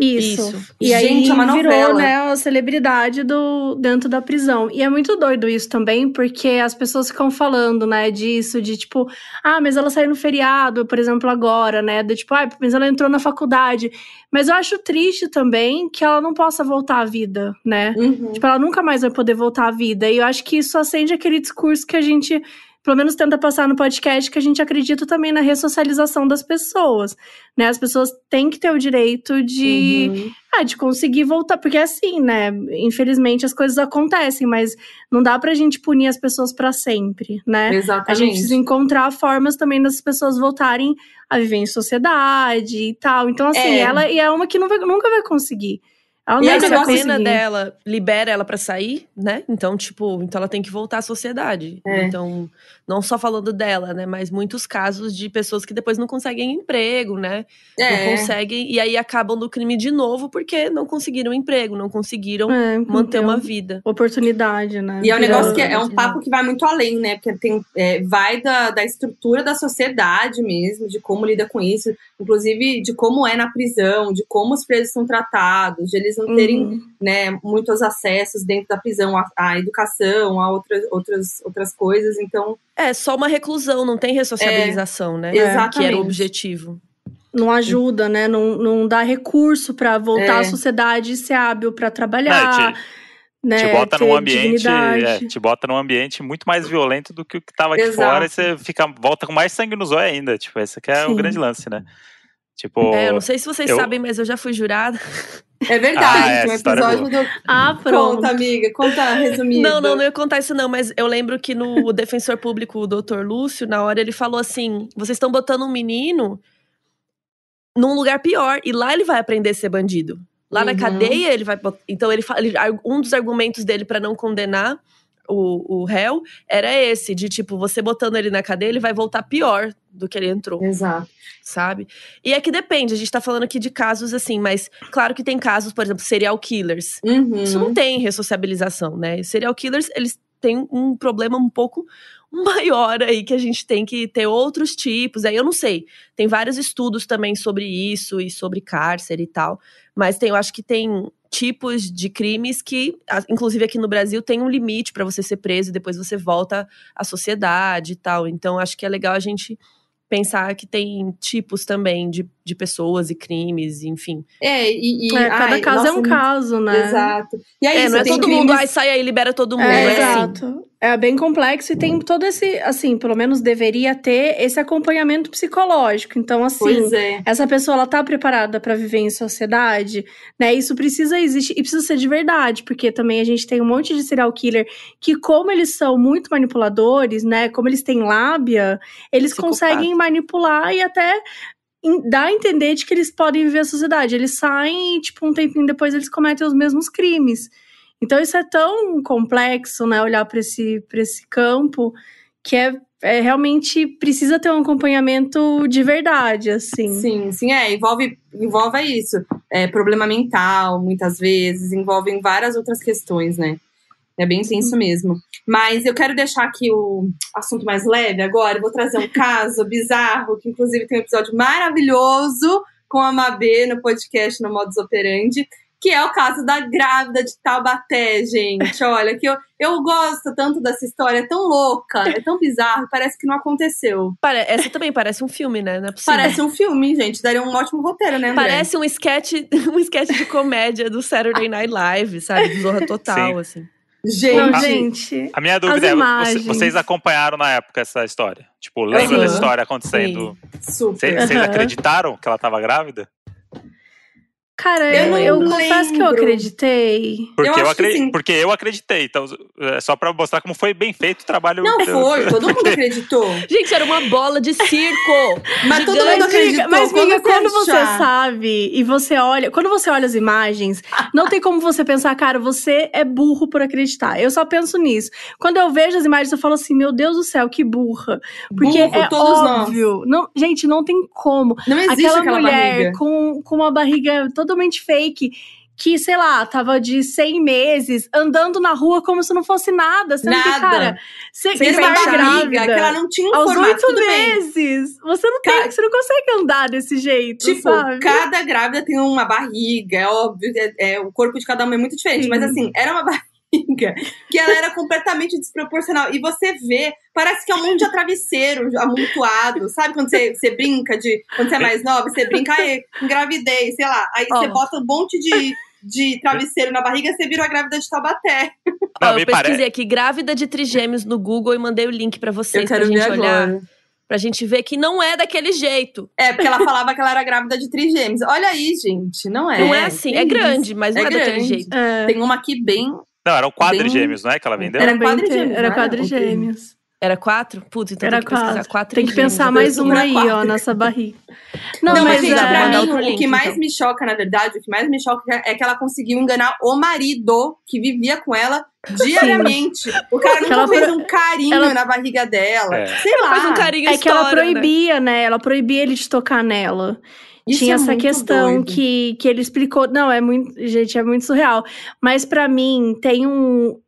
E: Isso. isso. E Gente, aí é uma virou, né, a celebridade do, dentro da prisão. E é muito doido isso também, porque as pessoas ficam falando, né, disso, de tipo, ah, mas ela saiu no feriado, por exemplo, agora, né? De tipo, ah, mas ela entrou na faculdade. Mas eu acho triste também que ela não possa voltar à vida, né? Uhum. Tipo, ela nunca mais vai poder voltar à vida. E eu acho que isso acende aquele discurso que a gente pelo menos tenta passar no podcast que a gente acredita também na ressocialização das pessoas, né? As pessoas têm que ter o direito de, uhum. ah, de conseguir voltar, porque é assim, né? Infelizmente as coisas acontecem, mas não dá pra gente punir as pessoas para sempre, né?
C: Exatamente.
E: A gente precisa encontrar formas também das pessoas voltarem a viver em sociedade e tal. Então, assim, é. ela e é uma que vai, nunca vai conseguir.
D: E a pena dela libera ela para sair, né? Então, tipo, então ela tem que voltar à sociedade. É. Então, não só falando dela, né? Mas muitos casos de pessoas que depois não conseguem emprego, né? É. Não conseguem, e aí acabam no crime de novo porque não conseguiram emprego, não conseguiram é, manter uma vida.
E: Oportunidade, né?
C: E é um negócio que é, é um papo que vai muito além, né? Porque tem, é, vai da, da estrutura da sociedade mesmo, de como lida com isso, inclusive de como é na prisão, de como os presos são tratados, de eles eles não terem
E: Uhum.
C: né, muitos acessos dentro da prisão à, à educação, a outras, outras, outras coisas. Então,
D: É, só uma reclusão, não tem ressociabilização, né?
C: exatamente.
D: Que era o objetivo.
E: Não ajuda, né? Não, não dá recurso pra voltar
C: É.
E: à sociedade e ser hábil pra trabalhar. Né?
B: te bota num ambiente,
E: dignidade.
B: é, te bota num ambiente muito mais violento do que o que tava aqui
C: Exato.
B: fora e você fica, volta com mais sangue nos olhos ainda. Tipo, esse aqui é
E: Sim.
B: o grande lance, né? Tipo,
D: É, eu não sei se vocês
B: eu-
D: sabem, mas eu já fui jurada.
C: é verdade.
B: Ah, é,
C: um
B: é
C: episódio do.
E: Ah, pronto.
C: Conta, amiga, conta resumido.
D: Não, não, não ia contar isso não, mas eu lembro que no defensor público, o doutor Lúcio, na hora ele falou assim: vocês estão botando um menino num lugar pior, e lá ele vai aprender a ser bandido. Lá na
C: Uhum.
D: cadeia ele vai. Então ele, ele um dos argumentos dele pra não condenar o, o réu era esse: de tipo, você botando ele na cadeia, ele vai voltar pior do que ele entrou
C: Exato.
D: sabe? E é que depende, a gente tá falando aqui de casos assim, mas claro que tem casos, por exemplo, serial killers.
C: Uhum.
D: Isso não tem ressociabilização, né? Serial killers, eles têm um problema um pouco maior aí, que a gente tem que ter outros tipos. Aí eu não sei. Tem vários estudos também sobre isso e sobre cárcere e tal. Mas tem, eu acho que tem tipos de crimes que, inclusive aqui no Brasil, tem um limite pra você ser preso e depois você volta à sociedade e tal. Então, acho que é legal a gente pensar que tem tipos também de, de pessoas e crimes, enfim.
C: É, e. e
E: É, cada
C: ai,
E: caso é
C: nossa,
E: um caso, né?
C: Exato. E aí,
D: É, não é todo
C: crimes...
D: mundo, ai, sai aí, libera todo mundo.
E: É,
D: É, assim.
E: É bem complexo e tem todo esse, assim, pelo menos deveria ter esse acompanhamento psicológico. Então, assim,
C: é.
E: essa pessoa ela tá preparada para viver em sociedade, né? Isso precisa existir e precisa ser de verdade, porque também a gente tem um monte de serial killer que como eles são muito manipuladores, né? Como eles têm lábia, eles
D: Psicopata.
E: conseguem manipular e até dar a entender de que eles podem viver a sociedade. Eles saem e tipo um tempinho depois eles cometem os mesmos crimes. Então isso é tão complexo, né? Olhar para esse esse campo que é é, realmente precisa ter um acompanhamento de verdade, assim.
C: Sim, sim, é, envolve, envolve isso. É, problema mental, muitas vezes, envolve várias outras questões, né? É bem tenso mesmo. Mas eu quero deixar aqui o assunto mais leve agora. Eu vou trazer um caso bizarro, que inclusive tem um episódio maravilhoso com a Mabê no podcast no Modus Operandi, que é o caso da grávida de Taubaté, gente. Olha, que eu, eu gosto tanto dessa história, é tão louca, é tão bizarro, parece que não aconteceu.
D: Pare- Essa também parece um filme, né? Não é possível.
C: Parece um filme, gente. Daria um ótimo roteiro, né, André?
D: Parece um sketch, um sketch de comédia do Saturday Night Live, sabe? Do Zorra Total, assim.
C: Gente,
E: Não, gente.
B: A minha dúvida
E: As
B: é,
E: imagens.
B: vocês acompanharam na época essa história? Tipo, lembra
C: Aham.
B: dessa história acontecendo?
C: super.
B: Vocês
E: Aham.
B: acreditaram que ela tava grávida?
E: Cara,
C: Eu
E: eu,
C: não
E: eu confesso que eu acreditei.
B: Porque
C: Eu
B: eu, acre-
C: sim.
B: porque eu acreditei. Então, é só pra mostrar como foi bem feito o trabalho.
C: Não foi, todo mundo acreditou.
D: Gente, era uma bola de circo.
C: Mas todo
D: Gigante.
C: mundo acreditou.
E: Mas,
C: Como
E: Miga,
C: você
E: quando você
C: achar?
E: sabe e você olha. Quando você olha as imagens, não tem como você pensar, cara, você é burro por acreditar. Eu só penso nisso. Quando eu vejo as imagens, eu falo assim, meu Deus do céu, que burra. Porque
C: Burro,
E: é
C: todos
E: óbvio. Não, gente, não tem como.
C: Não existe
E: Aquela
C: aquela
E: mulher
C: barriga.
E: com, com uma barriga totalmente fake. Que, sei lá, tava de 100 meses andando na rua como se não fosse nada. Sendo que,
C: Nada.
E: cara, você
C: Sem
E: estar
C: barriga,
E: grávida
C: que ela não tinha um
E: aos oito meses. Você não tem,
C: Ca-
E: você não consegue andar desse jeito,
C: Tipo,
E: sabe?
C: cada grávida tem uma barriga, é óbvio, é, é- o corpo de cada uma é muito diferente,
E: Sim.
C: mas assim, era uma barriga que ela era completamente desproporcional. E você vê, parece que é um monte de travesseiro amontoado. Sabe quando você, você brinca de. Quando você é mais nova, você brinca, aí, engravidei, sei lá. Aí você
D: Ó.
C: bota um monte de, de travesseiro na barriga, você vira a grávida de Taubaté.
B: Não,
D: Ó, eu pesquisei
B: parece.
D: aqui, grávida de trigêmeos no Google e mandei o link pra vocês, pra gente olhar.
C: agora.
D: Pra gente ver que não é daquele jeito.
C: É, porque ela falava que ela era grávida de trigêmeos. Olha aí, gente, não é.
D: não é assim, é grande, mas não
C: É
D: é, daquele jeito.
E: É,
C: Tem uma aqui bem.
B: Não, eram quadrigêmeos, não é? Que ela vendeu?
C: Era quadrigêmeos,
E: era? quadrigêmeos.
D: Era quatro? Putz, então
E: Era
D: tem que pesquisar
E: quatro.
D: quatro
E: Tem que
D: gêmeos.
E: pensar
C: eu
E: mais um
C: procuro
E: aí,
C: quatro.
E: ó, nessa barriga. Não,
C: Não,
E: mas
C: mas, gente,
E: é...
C: pra mim, o
D: link,
C: que mais
D: então.
C: me choca, na verdade, o que mais me choca é que ela conseguiu enganar o marido que vivia com ela diariamente. O cara nunca
E: Ela
C: fez
E: pro-
C: um carinho
E: ela-
C: na barriga dela.
B: É.
C: Sei lá.
D: Faz um carinho
E: É que ela
D: né?
E: proibia, né? Ela proibia ele de tocar nela.
C: Isso
E: Tinha
C: é
E: essa questão
C: doido.
E: que, que ele explicou. Não, é muito. Gente, é muito surreal. Mas pra mim, tem um.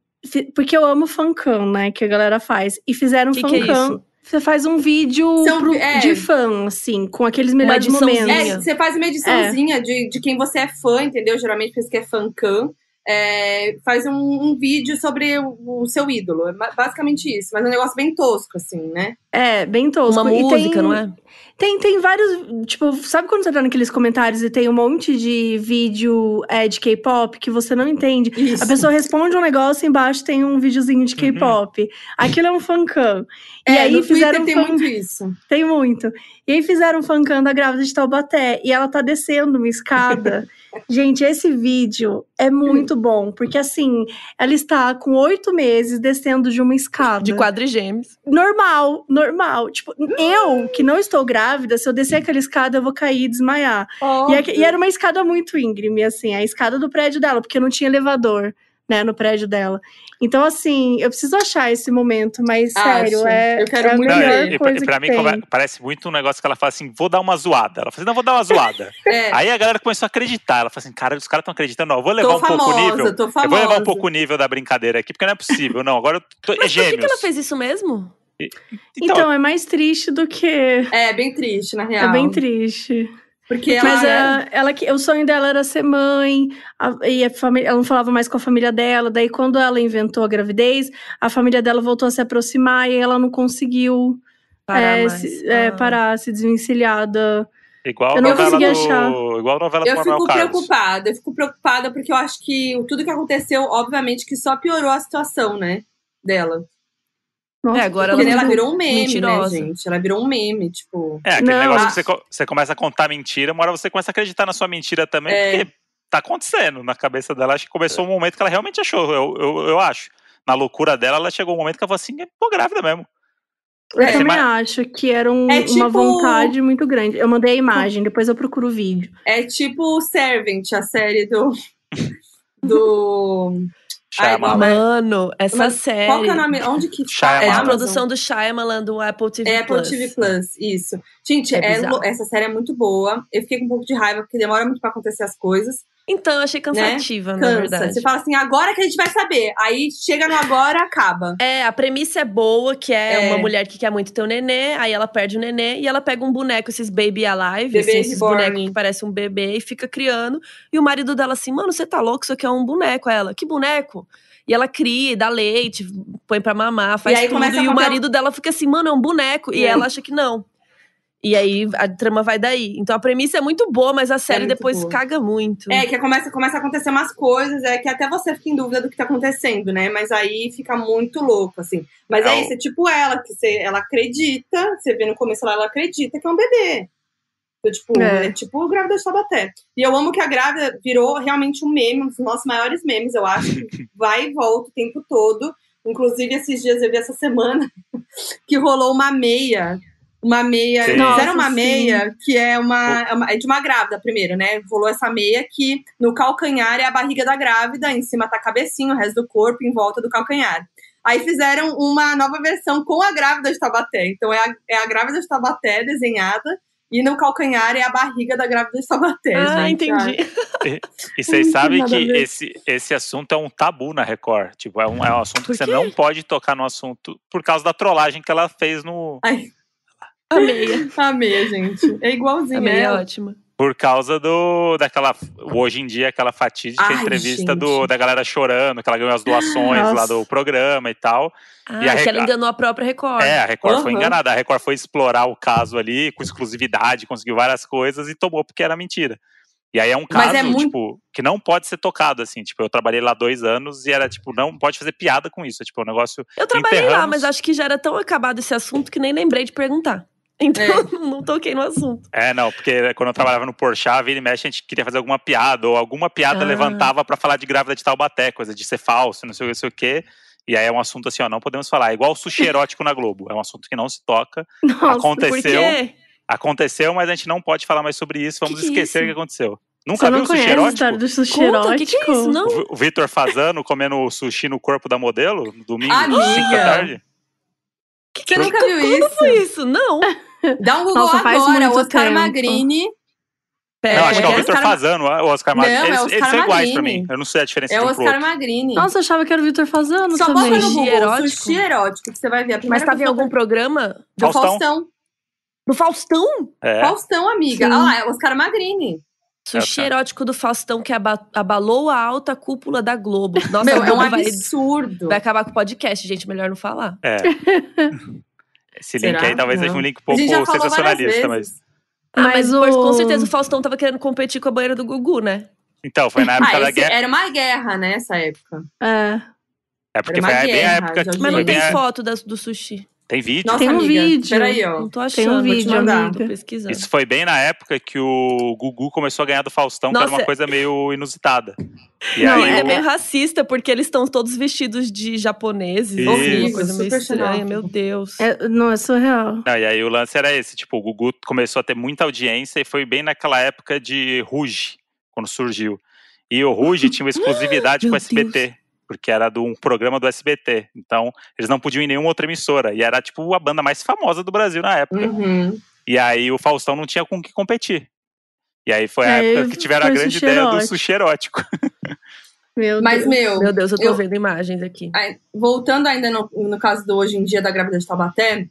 E: Porque eu amo fancam, né? Que a galera faz. E fizeram
D: Que que é
E: fancam.
D: isso?
E: Você faz um vídeo
C: São-
E: pro-
C: é.
E: de fã, assim, com aqueles melhores momentos.
C: É, você faz uma ediçãozinha de, de quem você é fã, entendeu? Geralmente pensa que é fãcã. É, faz um, um vídeo sobre o, o seu ídolo. É ba- basicamente isso. Mas é um negócio bem tosco, assim, né?
E: É, bem tosco.
D: Uma
E: E
D: música,
E: tem-
D: não é?
E: Tem, tem vários. Tipo, sabe quando você tá naqueles comentários e tem um monte de vídeo é, de K-pop que você não entende?
C: Isso.
E: A pessoa responde um negócio e embaixo tem um videozinho de K-pop. Aquilo é um fancam. E
C: É,
E: aí
C: no
E: fizeram um
C: Twitter tem
E: fan-
C: muito isso.
E: Tem muito. E aí fizeram um fancam da grávida de Taubaté. E ela tá descendo uma escada. Gente, esse vídeo é muito bom. Porque assim, ela está com oito meses descendo de uma escada.
D: De quadrigêmeos.
E: Normal, normal. Tipo, eu, que não estou grávida, se eu descer aquela escada, eu vou cair e desmaiar. E, é- e era uma escada muito íngreme, assim, a escada do prédio dela, porque não tinha elevador, né, no prédio dela. Então, assim, eu preciso achar esse momento, mas
C: Acho.
E: sério, é,
C: Eu quero
E: é a
C: muito
E: melhor
B: e, e,
E: coisa
B: e pra
E: que
B: mim
E: tem.
B: parece muito um negócio que ela fala assim: vou dar uma zoada. Ela fala assim: não, vou dar uma zoada.
C: É,
B: Aí a galera começou a acreditar. Ela fala assim: cara, os caras estão acreditando, não, eu vou levar
C: tô
B: um pouco o
C: famosa,
B: nível.
C: tô
B: Eu
C: famosa.
B: vou levar um pouco o nível da brincadeira aqui, porque não é possível. Não, agora eu tô, é
D: Mas por que,
B: gêmeos.
D: que ela fez isso mesmo?
B: Então,
E: Então, é mais triste do que.
C: É, bem triste, na real.
E: É bem triste.
C: Porque ela,
E: Mas
C: né,
E: a- ela, que- o sonho dela era ser mãe, a- e a família, ela não falava mais com a família dela. Daí, quando ela inventou a gravidez, a família dela voltou a se aproximar e ela não conseguiu
D: Parar
E: é,
D: mais.
E: se, é,
D: Ah.
E: parar, se desvencilhar da.
B: igual a
E: eu não
B: novela
E: consegui
B: do.
E: achar.
B: Igual a novela
C: eu
B: do Manuel
C: fico
B: Carlos.
C: preocupada. Eu fico preocupada porque eu acho que o- tudo que aconteceu, obviamente, que só piorou a situação, né? Dela.
E: Nossa,
D: É, agora ela
C: ela
D: ficou
C: virou um meme,
D: mentirosa.
C: né, gente? Ela virou um meme, tipo.
B: É, aquele
E: Não,
B: negócio que você, você começa a contar mentira, uma hora você começa a acreditar na sua mentira também,
C: É.
B: porque tá acontecendo na cabeça dela. Acho que começou um momento que ela realmente achou, eu, eu, eu acho. Na loucura dela, ela chegou um momento que ela falou assim: tô grávida mesmo.
E: Eu
B: É,
E: também
B: mas-
E: acho que era um-
C: É
E: uma
C: tipo-
E: vontade muito grande. Eu mandei a imagem, depois eu procuro o vídeo.
C: É tipo o Servant, a série do. do.
B: Shyamalan.
D: Mano, essa
C: Mas
D: série.
C: Qual que é o nome? Onde que?
B: Shyamalan.
D: É de
C: Amazon?
D: produção do Shyamalan do Apple TV
C: É Apple
D: Plus.
C: TV Plus, isso. Gente,
D: É
C: é essa série é muito boa. Eu fiquei com um pouco de raiva, porque demora muito pra acontecer as coisas.
D: Então, eu achei cansativa, na
C: Cansa.
D: verdade.
C: Você fala assim, agora que a gente vai saber. Aí chega no agora, acaba.
D: É, a premissa é boa, que é,
C: É.
D: uma mulher que quer muito ter um nenê, aí ela perde o nenê e ela pega um boneco, esses baby alive,
C: Bebê
D: assim, esses bonecos que parecem um bebê e fica criando. E o marido dela assim, mano, você tá louco? Isso aqui é um boneco. Ela, que boneco? E ela cria, dá leite, põe pra mamar, faz
C: E aí
D: tudo. E o marido dela fica assim, mano, é um boneco. E
C: É.
D: ela acha que não. E aí a trama vai daí. Então a premissa é muito boa, mas a série
C: muito
D: depois
C: boa.
D: caga muito.
C: É, que começa, começa a acontecer umas coisas, é que até você fica em dúvida do que tá acontecendo, né? Mas aí fica muito louco, assim. Mas
B: É
C: é, isso, é tipo ela, que você, ela acredita, você vê no começo lá, ela acredita que é um bebê. Então, tipo,
E: É.
C: é. tipo o grávida de Taubaté. E eu amo que a grávida virou realmente um meme, um dos nossos maiores memes, eu acho. que vai e volta o tempo todo. Inclusive, esses dias eu vi essa semana que rolou uma meia. Uma meia.
B: Sim.
C: Fizeram
E: Nossa,
C: uma
E: sim.
C: meia que é uma, é uma- é de uma grávida primeiro, né? Rolou essa meia que no calcanhar é a barriga da grávida, em cima tá a cabecinha, o resto do corpo em volta do calcanhar. Aí fizeram uma nova versão com a grávida de Taubaté. Então é a, é a grávida de Taubaté desenhada. E no calcanhar é a barriga da grávida de Taubaté.
D: ah,
C: gente.
D: entendi.
B: E vocês
E: Não tem
B: sabem que esse, esse assunto é um tabu na Record. Tipo, é um, é um assunto que você não pode tocar no assunto por causa da trollagem que ela fez no.
C: Ai,
D: A meia.
C: a meia, gente. É
D: A
C: igualzinho.
D: meia é ótima.
B: Por causa do daquela. Hoje em dia, aquela fatídica
C: Ai,
B: entrevista
C: gente.
B: do, da galera chorando, que ela ganhou as doações lá
E: Nossa.
B: do programa e tal.
D: Ah,
B: E a
D: que ela enganou a própria Record.
B: É, a Record foi
C: Aham.
B: enganada. A Record foi explorar o caso ali com exclusividade, conseguiu várias coisas e tomou porque era mentira. E aí é um
C: Mas
B: caso,
C: é muito-
B: tipo, que não pode ser tocado, assim. Tipo, eu trabalhei lá dois anos e era, tipo, não pode fazer piada com isso. É, tipo, um negócio.
D: Eu trabalhei lá,
B: Enterramos-
D: mas acho que já era tão acabado esse assunto que nem lembrei de perguntar. Então,
C: É.
D: não toquei no assunto.
B: É, não, porque quando eu trabalhava no Porchat, vira e mexe, a gente queria fazer alguma piada, ou alguma piada
D: Ah.
B: levantava pra falar de grávida de Taubaté, coisa de ser falso, não sei o que, não sei o quê. E aí é um assunto assim, ó, não podemos falar. É igual o sushi erótico na Globo. É um assunto que não se toca.
E: Nossa,
B: Aconteceu. Aconteceu, mas a gente não pode falar mais sobre isso. Vamos
D: Que é
B: esquecer o que aconteceu.
E: você
B: Nunca viu
E: não
B: o sushi
E: conhece a
B: erótico?
E: história do sushi
D: Conta, o
E: erótico?
D: que, que é isso? Não?
B: O Vi- O Vitor Fazano comendo sushi no corpo da modelo, no domingo,
C: Amiga.
B: 5 da tarde.
D: Que, que,
C: Você nunca viu
D: Quando
C: isso?
D: foi isso? Não.
C: Dá um Google
E: Nossa,
C: agora, Oscar
E: tempo.
C: Magrini.
D: Pera,
B: Não, acho que é o
D: é?
B: Vitor
C: Oscar-
B: Fazano, o Oscar
C: Não,
B: Magrini.
C: é
B: Eles,
C: Oscar
B: eles são iguais pra
C: Magrini.
B: mim. Eu não sei a diferença
C: É
B: de
C: o
B: um pro
C: Oscar. Magrini.
E: Nossa, eu achava que era o Vitor Fazano
C: Só
E: também.
C: bota no Google,
D: erótico?
C: sushi erótico, que você vai ver. A
D: Mas tava em
C: pessoa
D: algum programa?
C: Do
B: Faustão?
C: Faustão.
D: Do Faustão?
B: É.
C: Faustão, amiga.
E: Sim.
C: Ah lá, é Oscar Magrini.
D: Sushi
B: É, tá.
D: erótico do Faustão que aba- abalou a alta cúpula da Globo. Nossa,
C: Meu, é um
D: Globo vai,
C: absurdo.
D: vai acabar com o podcast, gente. Melhor não falar.
B: É. Esse
C: Será?
B: link aí talvez seja
C: Não.
B: um link um pouco sensacionalista, mas.
D: Ah, mas,
E: o-
D: com certeza o Faustão tava querendo competir com a banheira do Gugu, né?
B: Então, foi na época
C: Ah,
B: da guerra.
C: era uma guerra, né, essa época.
E: É.
B: É porque
C: era
B: foi
C: uma
B: bem a
C: guerra,
B: época.
D: Mas não tem foto das- do sushi.
B: Tem vídeo.
C: Nossa,
E: Tem um
C: amiga,
E: vídeo.
C: Peraí, ó.
D: Não tô
E: Tem
D: achando.
E: um
C: te
E: vídeo,
C: mandar.
D: Tô
E: amiga.
D: pesquisando.
B: Isso foi bem na época que o Gugu começou a ganhar do Faustão, que era
D: Nossa.
B: uma coisa meio inusitada. E
E: Não,
D: é
B: o-
D: meio racista, porque eles estão todos vestidos de japoneses.
B: Isso.
D: Uma
C: Horrível,
D: coisa meio
C: super
D: estranha, meu Deus.
E: É, não, é surreal.
B: Não, e aí o lance era esse, tipo, o Gugu começou a ter muita audiência e foi bem naquela época de Ruge, quando surgiu. E o Ruge tinha uma exclusividade com o SBT, porque era de um programa do SBT. Então, eles não podiam ir em nenhuma outra emissora. E era, tipo, a banda mais famosa do Brasil na época.
C: Uhum.
B: E aí o Faustão não tinha com o que competir. E aí foi a
E: Aí
B: época que tiveram a grande ideia do
E: erótico.
B: sushi erótico.
E: Meu
C: Mas,
E: Deus.
C: meu,
D: Meu Deus, eu tô
C: eu-
D: vendo imagens aqui.
C: Aí, voltando ainda no, no caso do hoje em dia da grávida de Taubaté,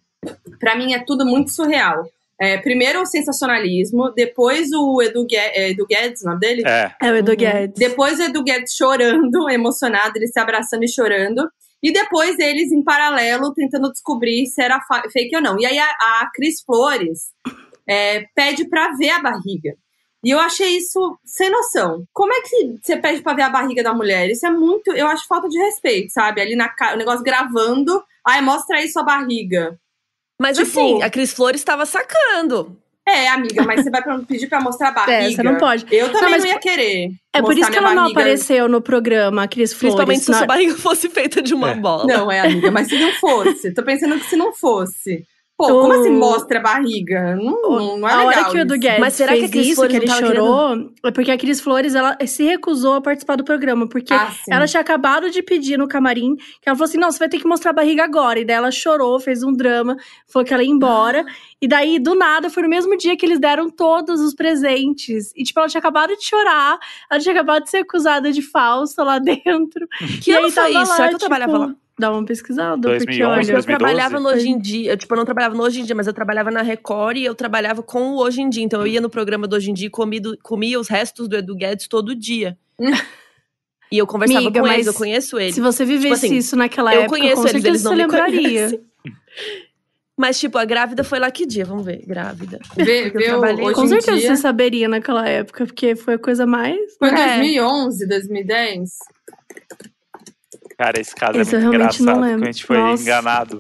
C: pra mim é tudo muito surreal. É, primeiro o sensacionalismo, depois o Edu, Gue- é, Edu Guedes, o nome dele?
B: É,
E: É o Edu
D: Uhum.
E: Guedes.
C: Depois o Edu Guedes chorando, emocionado, ele se abraçando e chorando. E depois eles, em paralelo, tentando descobrir se era fa- fake ou não. E aí a, a Cris Flores é, pede pra ver a barriga. E eu achei isso sem noção. Como é que você pede pra ver a barriga da mulher? Isso é muito. Eu acho falta de respeito, sabe? Ali na o negócio gravando. Ai, mostra aí sua barriga.
D: Mas
C: Tipo-
D: assim, a Cris Flores estava sacando.
C: É, amiga, mas você vai pedir pra mostrar a barriga.
E: É, você não pode.
C: Eu também
E: Não,
C: não,
E: mas
C: ia querer.
E: É por isso que ela não apareceu no programa, a Cris Flores.
D: Principalmente se
E: na-
D: sua barriga fosse feita de uma
B: É.
D: bola.
C: Não, é, amiga, mas se não fosse. Tô pensando que se não fosse. Pô, como assim mostra a barriga? Não, não, é
E: a
C: legal
E: hora que o Edu. Guedes
D: Mas será que a Cris
E: isso,
D: Flores
E: que ele chorou, é porque a Cris Flores ela se recusou a participar do programa, porque
C: Ah,
E: ela tinha acabado de pedir no camarim, que ela falou assim, não, você vai ter que mostrar a barriga agora. E daí ela chorou, fez um drama, falou que ela ia embora. E daí, do nada, foi no mesmo dia que eles deram todos os presentes. E, tipo, ela tinha acabado de chorar, ela tinha acabado de ser acusada de falsa lá dentro.
D: Que
E: e
D: ano
E: aí
D: foi
E: tava
D: isso?
E: lá,
D: Será que eu
E: tipo,
D: trabalhava lá?
E: Dá uma pesquisada,
B: 2011,
E: porque olha...
D: eu
B: 2012?
D: trabalhava no Hoje em Dia. Eu, tipo, eu não trabalhava no Hoje em Dia, mas eu trabalhava na Record e eu trabalhava com o Hoje em Dia. Então eu ia no programa do Hoje em Dia e comido- comia os restos do Edu Guedes todo dia. e eu conversava
E: Amiga,
D: com eles, eu conheço eles.
E: Se você vivesse
D: assim,
E: isso naquela
D: eu
E: época,
D: conheço
E: com
D: eles,
E: certeza
D: eles não me
E: lembraria.
D: conhecem. Mas, tipo, a grávida foi lá que dia? Vamos ver, grávida.
C: Vê,
D: eu
C: vê o-
E: Com certeza
C: dia.
E: você saberia naquela época, porque foi a coisa mais.
C: Foi
E: É.
C: 2011, 2010?
B: Cara, esse caso
E: Esse
B: é
E: eu
B: muito
E: realmente não
B: engraçado, a gente foi
E: Nossa.
B: enganado.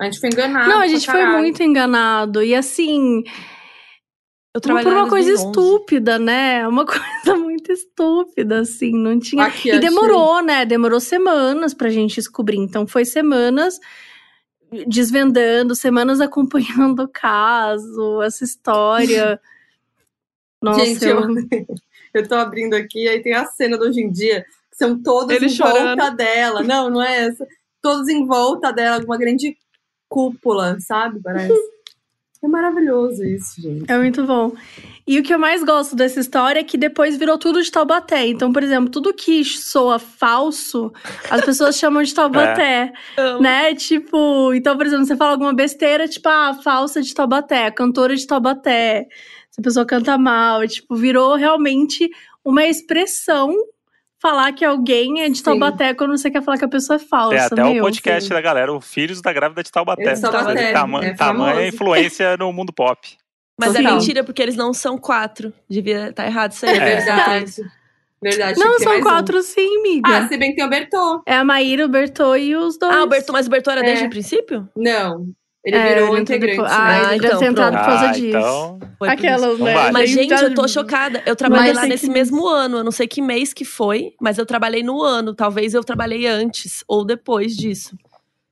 C: A gente foi enganado.
E: Não, a gente foi muito enganado. E assim,
D: Eu
E: por
D: trabalhei
E: uma coisa
D: 2011.
E: estúpida, né? Uma coisa muito estúpida, assim. Não tinha.
C: Aqui,
E: e
C: achei.
E: demorou, né? Demorou semanas pra gente descobrir. Então foi semanas desvendando, semanas acompanhando o caso, essa história. Nossa,
C: Gente,
E: eu...
C: eu, tô abrindo aqui, aí tem a cena do hoje em dia, são todos
D: Ele
C: em
D: chorando.
C: volta dela. Não, não é essa. Todos em volta dela, com uma grande cúpula, sabe? Parece. É maravilhoso isso, gente.
E: É muito bom. E o que eu mais gosto dessa história é que depois virou tudo de Taubaté. Então, por exemplo, tudo que soa falso, as pessoas chamam de Taubaté,
D: Amo.
E: né? Tipo, então, por exemplo, você fala alguma besteira, tipo, ah, falsa de Taubaté, cantora de Taubaté. Se a pessoa canta mal, tipo, virou realmente uma expressão falar que alguém é de
C: Sim.
E: Taubaté quando você quer falar que a pessoa é falsa.
B: Tem até o
E: meu.
B: podcast
C: sim.
B: da galera, o Filhos da Grávida de Taubaté.
C: De Taubaté,
B: Tama-
C: é
B: tamanha influência no mundo pop.
D: Mas é mentira, porque eles não são quatro. Devia estar errado isso aí.
C: É
D: né?
C: verdade. Verdade.
E: Não, são
C: mais um.
E: quatro sim, amiga.
C: Ah, se bem que tem o Bertô.
E: É a Maíra, o Bertô e os dois.
D: Ah, o Bertô, mas o Bertô era desde
C: É.
D: o princípio?
C: Não. Ele
E: É,
C: virou
E: ele
C: integrante.
E: depois.
C: né?
E: Ah, ele
D: então, pronto.
E: por causa
B: ah,
E: disso.
B: então.
D: Foi por
E: Aquelas,
B: Não
E: né?
B: vale.
D: Mas, gente, eu tô chocada. Eu trabalhei
E: Mas
D: lá nesse
E: que-
D: mesmo ano. Eu não sei que mês que foi, mas eu trabalhei no ano. Talvez eu trabalhei antes ou depois disso.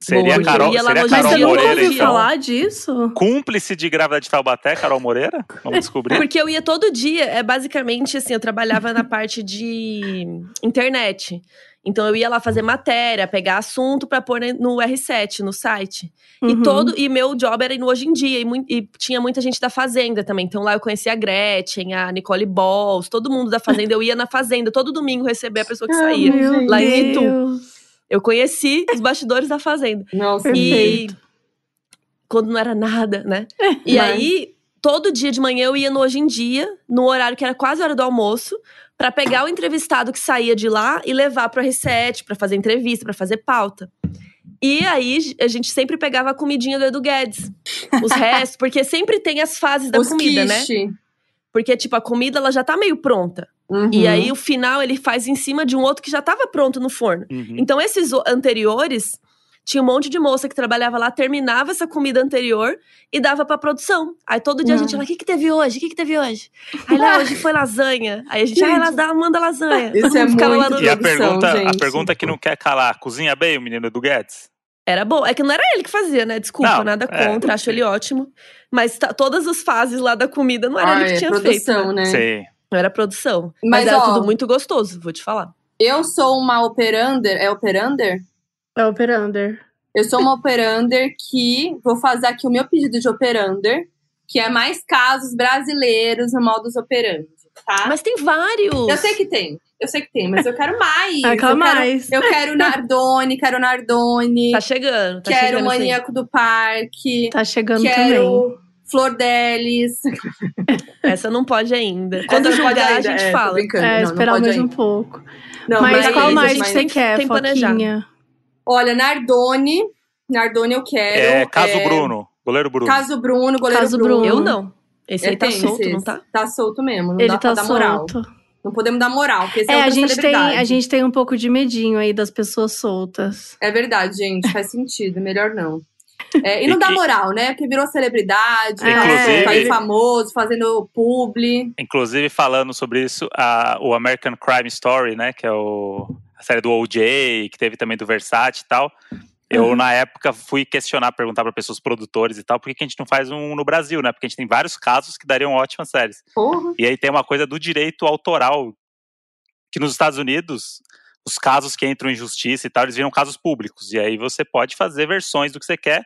B: Seria
D: Boa,
B: Carol,
D: eu ia lá
B: seria
D: no
E: Mas
B: Carol
E: você
D: dia
E: nunca ouviu
B: então.
E: falar disso?
B: Cúmplice de grávida de Taubaté, Carol Moreira? Vamos descobrir.
D: Porque eu ia todo dia. É basicamente assim, eu trabalhava na parte de internet. Então eu ia lá fazer matéria, pegar assunto para pôr no R7, no site.
E: Uhum.
D: E todo e meu job era ir no hoje em dia e, e tinha muita gente da fazenda também. Então lá eu conhecia a Gretchen, a Nicole Balls, todo mundo da fazenda. Eu ia na fazenda todo domingo receber a pessoa que
C: Ah,
D: saía.
E: Meu
D: lá em Itu.
E: Deus.
D: Eu conheci os bastidores da fazenda.
C: Nossa,
D: E quando não era nada, né? E
C: Mas-
D: aí, todo dia de manhã eu ia no Hoje em Dia, no horário que era quase a hora do almoço, pra pegar o entrevistado que saía de lá e levar pro R7 pra fazer entrevista, pra fazer pauta. E aí, a gente sempre pegava a comidinha do Edu Guedes. Os restos, porque sempre tem as fases da
C: os
D: comida, né?
C: quiche.
D: Porque, tipo, a comida ela já tá meio pronta.
C: Uhum.
D: E aí, o final ele faz em cima de um outro que já tava pronto no forno.
B: Uhum.
D: Então, esses o- anteriores, tinha um monte de moça que trabalhava lá, terminava essa comida anterior e dava pra produção. Aí todo dia a gente
C: Não.
D: lá, o que que teve hoje? O que que teve hoje? Aí lá, hoje foi lasanha. Aí a gente, ah, ela manda lasanha.
C: Isso é
D: ficava lá
C: muito
D: no...
B: E a pergunta, a
C: gente.
B: pergunta que não quer calar, cozinha bem o menino do Guedes?
D: Era bom. É que não era ele que fazia, né? Desculpa,
B: Não,
D: nada
B: é.
D: contra, acho ele ótimo. Mas tá- todas as fases lá da comida não era
C: Ah,
D: ele que
C: é
D: tinha
C: produção,
D: feito. Né?
C: né?
B: Sim.
D: Não era produção. Mas,
C: Mas,
D: era
C: ó,
D: tudo muito gostoso, vou te falar.
C: Eu sou uma operander. É operander?
E: É Operander.
C: Eu sou uma operander que vou fazer aqui o meu pedido de operander, que é mais casos brasileiros no modus operandi, tá?
D: Mas tem vários.
C: Eu sei que tem, eu sei que tem, mas eu quero mais.
E: Ah, quero
C: eu,
E: mais.
C: Quero, eu quero Nardone, quero Nardone,
D: Tá chegando, tá
C: quero
D: chegando.
C: o
D: sim.
C: Maníaco do Parque,
E: Tá chegando também.
C: quero Flor Delis.
D: Essa não pode ainda. Quando
C: não
D: julgar, a
C: ainda,
D: gente
C: é,
D: fala.
E: É,
C: não, não
E: esperar
C: pode
E: mais um
C: ainda.
E: pouco.
C: Não,
E: mas,
C: mas,
E: qual mais que
C: mas-
E: você quer,
D: tem que planejar.
C: Olha, Nardone, Nardone eu quero.
B: É, caso
C: é,
B: Bruno, goleiro Bruno.
C: Caso Bruno, goleiro
E: Caso
C: Bruno.
E: Bruno.
D: Eu não. Esse aí
C: Eu
D: tá solto,
C: esse-
D: não tá?
C: Tá solto mesmo, não
E: Ele
C: dá
E: tá
C: pra dar moral.
E: solto.
C: Não podemos dar moral, porque esse é,
E: É, a gente, tem, a gente tem um pouco de medinho aí das pessoas soltas.
C: É verdade, gente, faz sentido, melhor não. É, e não
B: E-
C: dá
B: e-
C: moral, né? Porque virou celebridade,
E: Inclusive-
C: tá aí famoso, fazendo publi.
B: Inclusive, falando sobre isso, a- o American Crime Story, né? Que é o, a série do OJ, que teve também do Versace e tal. Eu,
E: Uhum.
B: na época, fui questionar, perguntar para pessoas produtores e tal, por que, a gente não faz um no Brasil, né? Porque a gente tem vários casos que dariam ótimas séries.
C: Porra.
B: E aí tem uma coisa do direito autoral, que nos Estados Unidos, os casos que entram em justiça e tal, eles viram casos públicos. E aí você pode fazer versões do que você quer.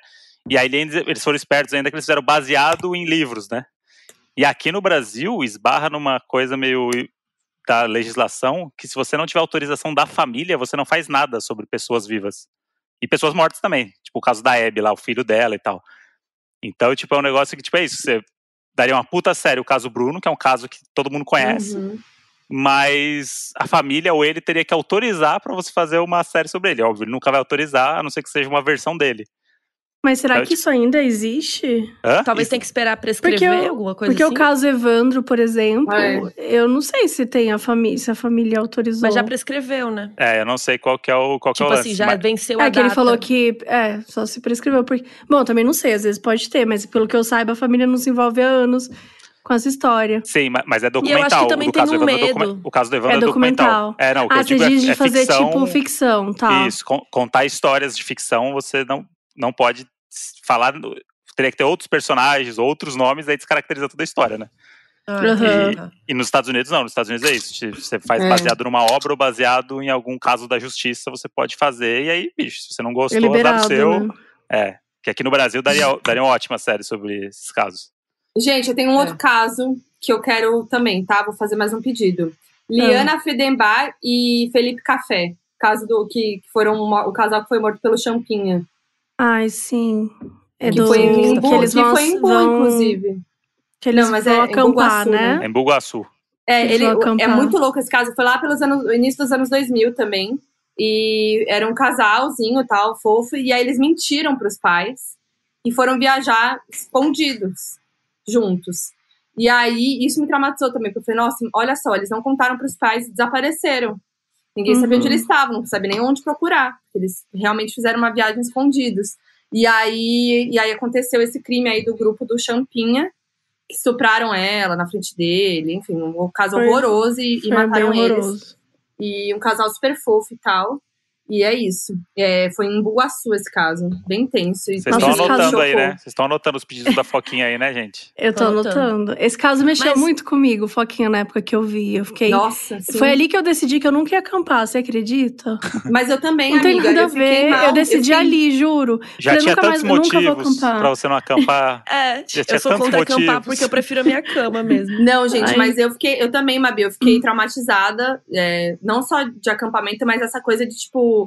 B: E aí eles, eles foram espertos ainda que eles fizeram baseado em livros, né? E aqui no Brasil, esbarra numa coisa meio da legislação, que se você não tiver autorização da família, você não faz nada sobre pessoas vivas. E pessoas mortas também. Tipo o caso da Abby lá, o filho dela e tal. Então, tipo, é um negócio que, tipo, é isso. Você daria uma puta série o caso Bruno, que é um caso que todo mundo conhece
C: Uhum.
B: mas a família ou ele teria que autorizar para você fazer uma série sobre ele. Óbvio, ele nunca vai autorizar, a não ser que seja uma versão dele.
E: Mas será que isso ainda existe?
B: Hã?
D: Talvez
B: Isso-
D: tenha que esperar prescrever
E: Porque eu-
D: alguma coisa
E: Porque
D: assim.
E: o caso Evandro, por exemplo,
C: É.
E: eu não sei se tem a família, se a família autorizou.
D: Mas já prescreveu, né?
B: É, eu não sei qual que é o, qual que é
D: Tipo
B: o
D: assim,
B: lance,
D: já
B: mas-
D: venceu a
E: É que ele falou que é, só se prescreveu. Porque... Bom, também não sei, às vezes pode ter, mas pelo que eu saiba, a família não se envolve há anos com essa história.
B: Sim, ma- mas é
D: E eu
B: documental.
D: acho que também
B: o
D: tem um
B: é
D: medo.
B: docu- O caso do Evandro
E: É
B: é documental. É, não, o que
E: Ah,
B: eu digo é,
E: de
B: é
E: fazer
B: ficção,
E: tipo ficção, tá?
B: Isso, con- contar histórias de ficção, você não, não pode falar. Teria que ter outros personagens, outros nomes, aí descaracteriza toda a história, né?
D: Ah, entendi, tá.
B: E nos Estados Unidos, não. Nos Estados Unidos é isso. Te- Você faz
C: É.
B: baseado numa obra ou baseado em algum caso da justiça, você pode fazer. E aí, bicho, se você não
E: É
B: gostou, azar
E: liberado,
B: do seu.
E: né?
B: É. Que aqui no Brasil daria, daria uma ótima série sobre esses casos.
C: Gente, eu tenho um
D: É.
C: outro caso que eu quero também, tá? Vou fazer mais um pedido. Liana Fedenbar e Felipe Café. Caso do que que foram uma- o casal que foi morto pelo Champinha.
E: Ai, sim. É
C: Que
E: do
C: foi em
E: que
C: Imbu,
E: eles
C: que
E: vão,
C: foi em Imbu,
E: vão-
C: inclusive.
E: Que eles
C: Não, mas
E: vão
C: é em
E: acampar,
C: Bugaçu,
E: né?
B: É em Bugaçu.
C: É,
E: Eles
C: ele, é muito louco esse caso. Foi lá pelos anos, no início dos anos 2000 também. E era um casalzinho tal, fofo. E aí eles mentiram pros pais e foram viajar escondidos, juntos. E aí isso me traumatizou também, porque eu falei, nossa, olha só, eles não contaram pros pais e desapareceram. Ninguém sabia
E: Uhum.
C: onde eles estavam, não sabia nem onde procurar. Eles realmente fizeram uma viagem escondidos. E aí, e aí aconteceu esse crime aí do grupo do Champinha, que estupraram ela na frente dele, enfim, um caso
E: Foi-
C: horroroso e, e mataram eles. E um casal super fofo e tal. E é isso. É, foi em Bugaçu esse caso. Bem tenso.
B: Vocês estão anotando aí, né? Vocês estão anotando os pedidos da Foquinha aí, né, gente?
E: Eu tô
D: Tô anotando.
E: anotando. Esse caso mexeu
D: Mas-
E: muito comigo, Foquinha, na época que eu vi. Eu fiquei.
C: Nossa, sim.
E: Foi ali que eu decidi que eu nunca ia acampar, você acredita?
C: Mas eu também,
E: Não tem
C: amiga.
E: nada a
C: eu
E: ver.
C: mal,
E: eu decidi
C: fiquei-
E: ali, juro.
B: Já tinha
E: nunca
B: tantos
E: mais-
B: motivos
E: acampar.
B: pra você não acampar.
D: É,
B: Já
D: eu
B: tinha
D: sou
B: tantos
D: contra acampar
B: motivos.
D: porque eu prefiro a minha cama mesmo.
C: Não, gente,
E: Ai.
C: mas eu fiquei, eu também, Mabi, eu fiquei traumatizada, é, não só de acampamento, mas essa coisa de, tipo,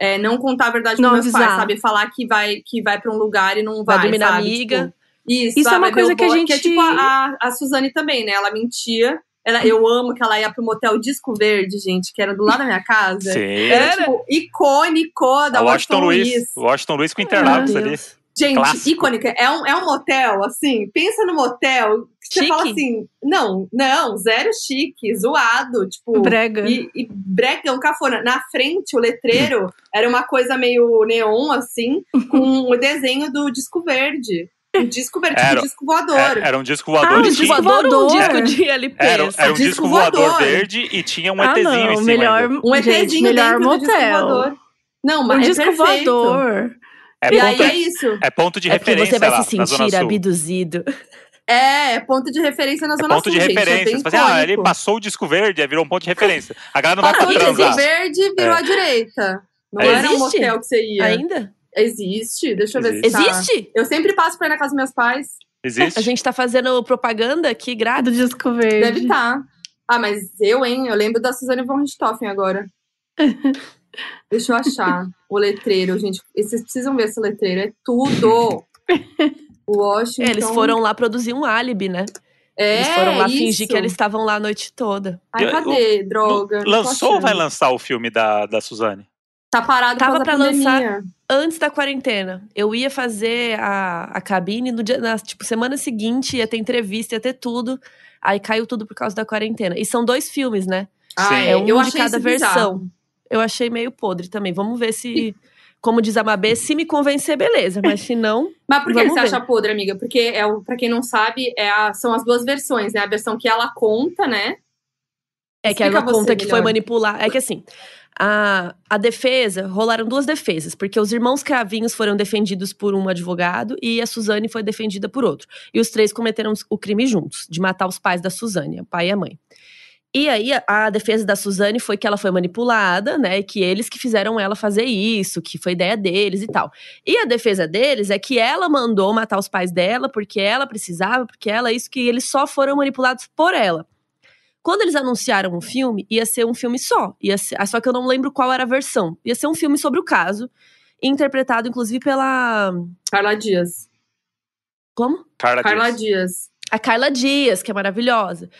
C: é, não contar a verdade
E: Não
C: pros meus pais,
E: avisar.
C: sabe? Falar que vai, que vai pra um lugar e não vai,
D: Vai dormir na
C: sabe?
D: amiga.
C: Tipo, isso,
E: Isso é
C: sabe?
E: uma
C: Meu
E: coisa que a
C: bo-
E: gente-
C: Que é tipo a, a Suzane também, né? Ela mentia. Ela, eu amo que ela ia pro motel Disco Verde, gente, que era do lado da minha casa.
B: Sim.
C: Era, tipo, icônico da
B: A Washington
C: Washington
B: Luiz.
C: Luiz.
B: Washington Luiz com Interlagos ali.
C: Gente,
B: Clássico.
C: icônica. É um, é um motel, assim. Pensa no motel. Você
D: Chique?
C: fala assim. Não, não, zero chique, zoado. Tipo.
E: Brega.
C: E, e bregão, cafona. Na frente, o letreiro era uma coisa meio neon, assim, com o desenho do disco verde. O disco verde,
B: Era-
C: tipo disco voador.
B: É, Era um disco voador.
E: Ah, um disco
D: voador ou um disco de LP?
B: Era, era um
C: Disco
B: disco voador,
C: voador.
B: verde e tinha um
E: ah,
B: ETzinho
E: não,
B: em cima.
E: melhor,
B: ainda.
C: Um
E: gente,
C: ETzinho
E: melhor
C: dentro do disco
E: motel.
C: voador. Não,
E: Um
C: mas é
E: disco
C: perfeito.
E: voador.
B: É
C: E aí
B: ponto,
C: é isso.
B: é ponto de
D: É porque
B: referência
D: você vai
B: lá,
D: se sentir abduzido.
C: É, é ponto de referência na
B: É
C: Zona
B: ponto
C: Sul,
B: de
C: gente.
B: referência.
C: É bem
B: Você fala assim, ah, ele passou o disco verde, virou um ponto de referência. A galera não vai pra
C: Passou o disco
B: transar.
C: verde e virou
B: É.
C: à direita. Não
B: É.
C: era um motel que você ia.
D: Ainda?
C: Existe? Deixa eu ver
B: Existe.
C: se tá.
D: Existe?
C: Eu sempre passo pra ir na casa dos meus pais.
B: Existe?
D: A gente tá fazendo propaganda aqui
E: Do
D: grátis.
E: disco verde.
C: Deve estar. Ah, mas eu, hein? Eu lembro da Suzane von Richthofen agora. Deixa eu achar o letreiro, gente. Vocês precisam ver esse letreiro. É tudo. O Washington.
D: Eles foram lá produzir um álibi, né?
C: É,
D: Eles foram lá
C: isso.
D: fingir que eles estavam lá a noite toda.
C: Ai, cadê? Droga. não tô
B: Lançou ou vai lançar o filme da, da Suzane?
C: Tá parado
D: Tava pra lançar-. Antes da quarentena. Eu ia fazer a, a cabine no dia, na tipo, semana seguinte, ia ter entrevista, ia ter tudo. Aí caiu tudo por causa da quarentena. E são dois filmes, né?
C: Ai,
D: É um
C: eu
D: de
C: achei
D: cada
C: isso bizarro.
D: versão. Eu achei meio podre também. Vamos ver se, como diz a Mabê, se me convencer, beleza. Mas se não,
C: Mas por que você acha podre, amiga? Porque, é, o- pra quem não sabe, é a- são as duas versões, né? A versão que ela conta, né?
D: É que
C: Explica
D: ela conta que
C: melhor.
D: foi manipular. É que assim, a, a defesa, rolaram duas defesas, porque os irmãos Cravinhos foram defendidos por um advogado e a Suzane foi defendida por outro. E os três cometeram o crime juntos, de matar os pais da Suzane, o pai e a mãe. E aí, a, defesa da Suzane foi que ela foi manipulada, né? E que eles que fizeram ela fazer isso, que foi ideia deles e tal. E a defesa deles é que ela mandou matar os pais dela porque ela precisava, porque ela, isso, que eles só foram manipulados por ela. Quando eles anunciaram o filme, ia ser um filme só. Ia ser, ah, só que eu não lembro qual era a versão. Ia ser um filme sobre o caso, interpretado inclusive pela.
C: Carla Dias.
D: Como?
B: Carla,
C: Carla
B: Dias.
C: Dias.
D: A Carla Dias, que é maravilhosa.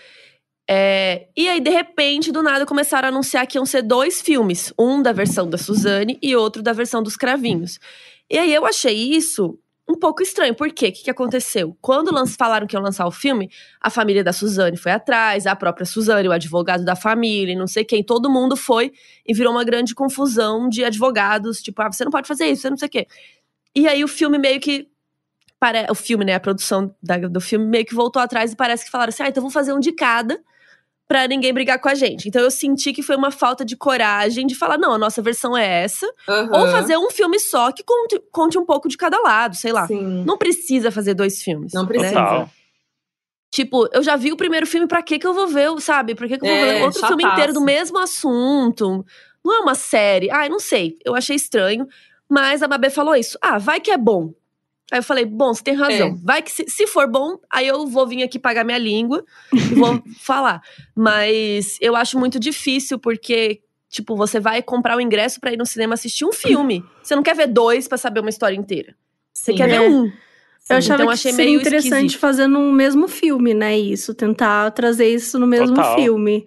D: É, e aí, de repente, do nada, começaram a anunciar que iam ser dois filmes. Um da versão da Suzane e outro da versão dos Cravinhos. E aí eu achei isso um pouco estranho. Por quê? O que, que aconteceu? Quando falaram que iam lançar o filme, a família da Suzane foi atrás, a própria Suzane, o advogado da família, não sei quem, todo mundo foi e virou uma grande confusão de advogados, tipo, ah, você não pode fazer isso, você não sei o quê. E aí o filme meio que. Pare... O filme, né? A produção da- do filme meio que voltou atrás e parece que falaram assim: ah, então vamos fazer um de cada pra ninguém brigar com a gente. Então eu senti que foi uma falta de coragem de falar: não, a nossa versão é essa.
C: Aham.
D: Ou fazer um filme só que conte, conte um pouco de cada lado, sei lá.
C: Sim.
D: Não precisa fazer dois filmes.
C: Não
D: né?
C: precisa.
B: Total.
D: Tipo, eu já vi o primeiro filme, pra que que eu vou ver, sabe? Pra que que eu vou
C: É,
D: ver outro filme
C: chataço.
D: inteiro do mesmo assunto? Não é uma série. Ai, não sei. Eu achei estranho. Mas a Mabê falou isso. Ah, vai que é bom. Aí eu falei, bom, você tem razão.
C: É.
D: Vai que se, se for bom, aí eu vou vir aqui pagar minha língua e vou falar. Mas eu acho muito difícil, porque, tipo, você vai comprar o ingresso pra ir no cinema assistir um filme. Você não quer ver dois pra saber uma história inteira. Você
C: Sim.
D: quer
E: É.
D: ver um.
E: Eu achava
D: então
E: que
D: achei
E: seria
D: meio
E: interessante
D: esquisito.
E: fazer no mesmo filme, né? Isso, tentar trazer isso no mesmo
B: Total.
E: filme.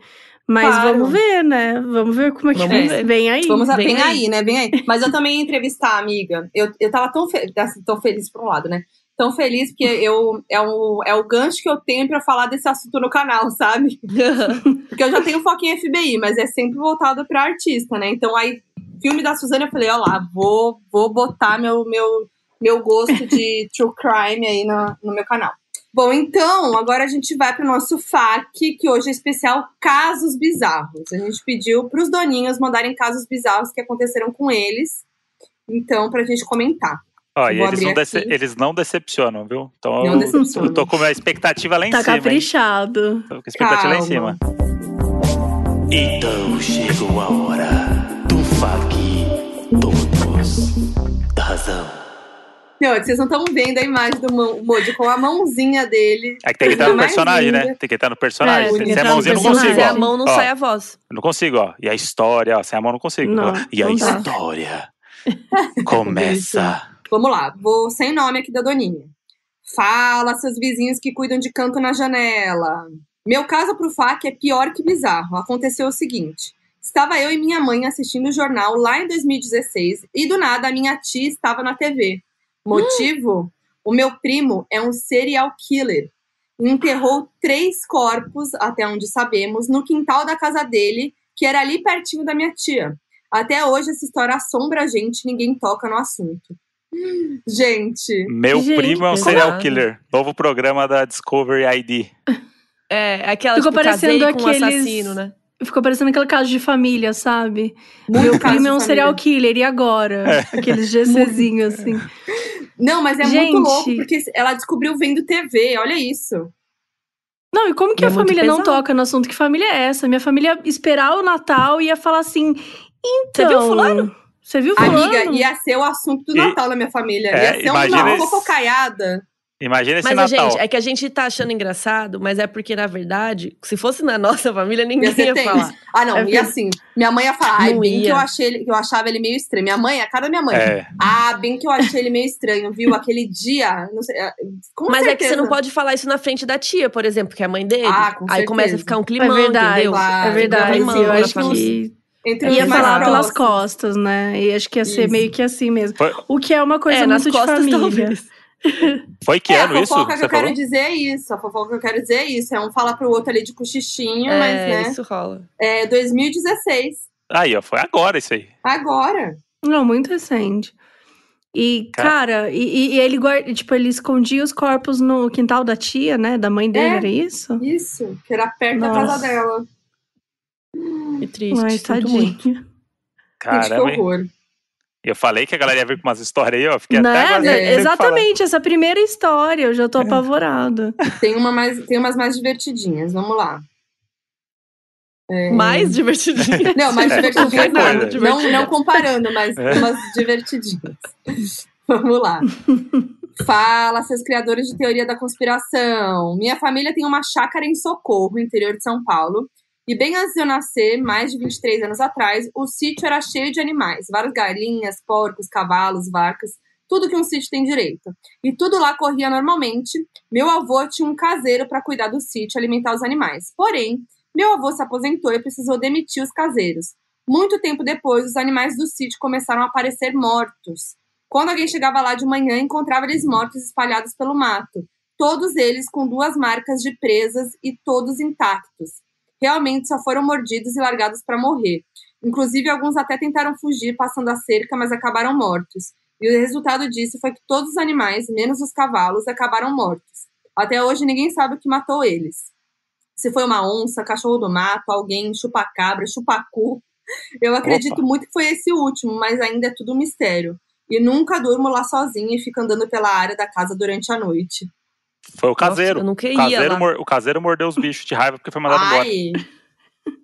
E: Mas
C: Claro.
E: vamos ver, né? Vamos ver como é que
D: Vamos
E: vem aí.
C: Vamos
D: Vem
C: vem
D: aí.
C: aí, né? Vem aí. Mas eu também ia entrevistar a amiga. Eu, eu tava tão, fe assim, tão feliz por um lado, né? Tão feliz porque eu, é, o, é o gancho que eu tenho pra falar desse assunto no canal, sabe? Porque eu já tenho foco em FBI, mas é sempre voltado pra artista, né? Então aí, filme da Suzane, eu falei, ó lá, vou, vou botar meu, meu, meu gosto de true crime aí no, no meu canal. Bom, então, agora a gente vai para o nosso FAQ, que hoje é especial Casos Bizarros. A gente pediu para os doninhos mandarem casos bizarros que aconteceram com eles, então, para a gente comentar.
B: Ó, e eles não, dece- eles não decepcionam, viu? Então
C: Não
B: eu,
C: decepcionam.
B: eu tô com a expectativa lá em
E: Tá
B: cima. hein?
E: caprichado.
B: Tô com a expectativa lá em
C: Calma.
B: cima.
F: Então chegou a hora do FAQ Todos da Razão.
C: Não, vocês não estão vendo a imagem do Mo- Moody com a mãozinha dele.
B: É que tem que estar no personagem, né? Tem que estar no personagem.
E: É,
B: Se
E: tem que
B: se é
E: entrar no
B: mãozinha, não consigo,
D: Se a mão não
B: Ó,
D: sai a voz.
B: eu não consigo, ó. E a história, ó. Sem a mão não consigo.
E: Não,
F: E a
E: não
F: história começa.
C: Vamos lá, vou sem nome aqui da Doninha. Fala, seus vizinhos que cuidam de canto na janela. Meu caso pro FAC é pior que bizarro. Aconteceu o seguinte: estava eu e minha mãe assistindo o jornal lá em 2016 e do nada a minha tia estava na TV. Motivo? O meu primo é um serial killer. Enterrou três corpos, até onde sabemos, no quintal da casa dele, que era ali pertinho da minha tia. Até hoje essa história assombra a gente, ninguém toca no assunto. Gente,
B: Meu
E: Gente,
B: primo é um serial killer. Novo programa da Discovery ID.
D: É, aquela
E: Ficou
D: tipo,
E: parecendo
D: com um
E: aqueles-
D: assassino, né?
E: Ficou parecendo aquele caso de família, sabe?
C: muito
E: Meu primo é um serial killer, e agora? Aqueles GCzinhos, assim.
C: Não, mas é
E: Gente.
C: muito louco, porque ela descobriu vendo TV, olha isso.
E: Não, e como que
D: É
E: a família não toca no assunto? Que família é essa? Minha família ia esperar o Natal e ia falar assim: então.
D: Você viu fulano?
E: Você viu fulano?
C: Amiga, ia ser o assunto do
B: E-
C: Natal na minha família.
B: É,
C: ia ser
B: imagina
C: uma
B: esse-
C: fofocaiada.
B: Imagina esse
D: Mas,
B: Natal.
D: gente, é que a gente tá achando engraçado, mas é porque, na verdade, se fosse na nossa família, ninguém
C: Ia
D: falar.
C: Ah, não,
E: É
C: e assim, minha mãe ia falar, ai,
D: Não
C: bem que
D: ia.
C: eu achei ele, que eu achava ele meio estranho. Minha mãe, a cara da minha mãe.
B: É.
C: Ah, bem que eu achei ele meio estranho, viu? Aquele dia, não sei, é, com
D: mas é que você
C: certeza.
D: não pode falar isso na frente da tia, por exemplo, que é a mãe dele.
C: Ah, com
D: Aí começa a
C: certeza.
D: ficar um
E: É
D: climão,
E: verdade,
D: entendeu?
C: claro.
E: é verdade.
D: Climão
E: eu acho que
C: Entre
E: ia falar pelas
C: próximos.
E: costas, né? E acho que ia ser
C: Isso.
E: meio que assim mesmo. O que é uma coisa
D: é, nas
E: muito de
D: costas,
E: família.
D: talvez.
B: foi que
C: É,
B: ano
C: a
B: isso?
C: fofoca que eu quero
B: falou?
C: dizer é isso. A fofoca que eu quero dizer é isso. É um falar pro outro ali de cochichinho,
D: É,
C: mas, né?
D: isso rola.
C: É 2016.
B: Aí, ó, foi agora isso aí.
C: Agora.
E: Não, muito recente. E,
B: Cara-
E: cara, e, e- ele guarda, tipo, ele escondia os corpos no quintal da tia, né? Da mãe dele,
C: É.
E: era isso?
C: Isso. Que era perto da
E: Nossa.
C: casa dela.
D: Que triste. Muito.
E: tadinho.
C: Gente, que
B: Caramba, hein? Eu falei que a galera ia vir com umas histórias aí, ó. Fiquei
E: Né?
B: até agora.
E: Né? Exatamente, essa primeira história, eu já tô apavorada.
C: Tem, uma mais, tem umas mais divertidinhas. Vamos lá.
D: Mais divertidinho.
C: Não, mais
B: É,
C: divertidinhas não. Não comparando, mas
B: É.
C: umas divertidinhas. Vamos lá. Fala, seus criadores de teoria da conspiração. Minha família tem uma chácara em Socorro, interior de São Paulo. E bem antes de eu nascer, mais de 23 anos atrás, o sítio era cheio de animais. Várias galinhas, porcos, cavalos, vacas. Tudo que um sítio tem direito. E tudo lá corria normalmente. Meu avô tinha um caseiro para cuidar do sítio e alimentar os animais. Porém, meu avô se aposentou e precisou demitir os caseiros. Muito tempo depois, os animais do sítio começaram a aparecer mortos. Quando alguém chegava lá de manhã, encontrava eles mortos espalhados pelo mato. Todos eles com duas marcas de presas e todos intactos. Realmente só foram mordidos e largados para morrer. Inclusive, alguns até tentaram fugir passando a cerca, mas acabaram mortos. E o resultado disso foi que todos os animais, menos os cavalos, acabaram mortos. Até hoje ninguém sabe o que matou eles. Se foi uma onça, cachorro do mato, alguém, chupa-cabra, chupacu. Eu acredito
B: Opa.
C: muito que foi esse último, mas ainda é tudo um mistério. E nunca durmo lá sozinha e fico andando pela área da casa durante a noite.
B: Foi o caseiro.
D: Nossa, eu nunca
B: o,
D: ia
B: caseiro mor- o caseiro mordeu os bichos de raiva porque foi mandado embora.
C: Ai!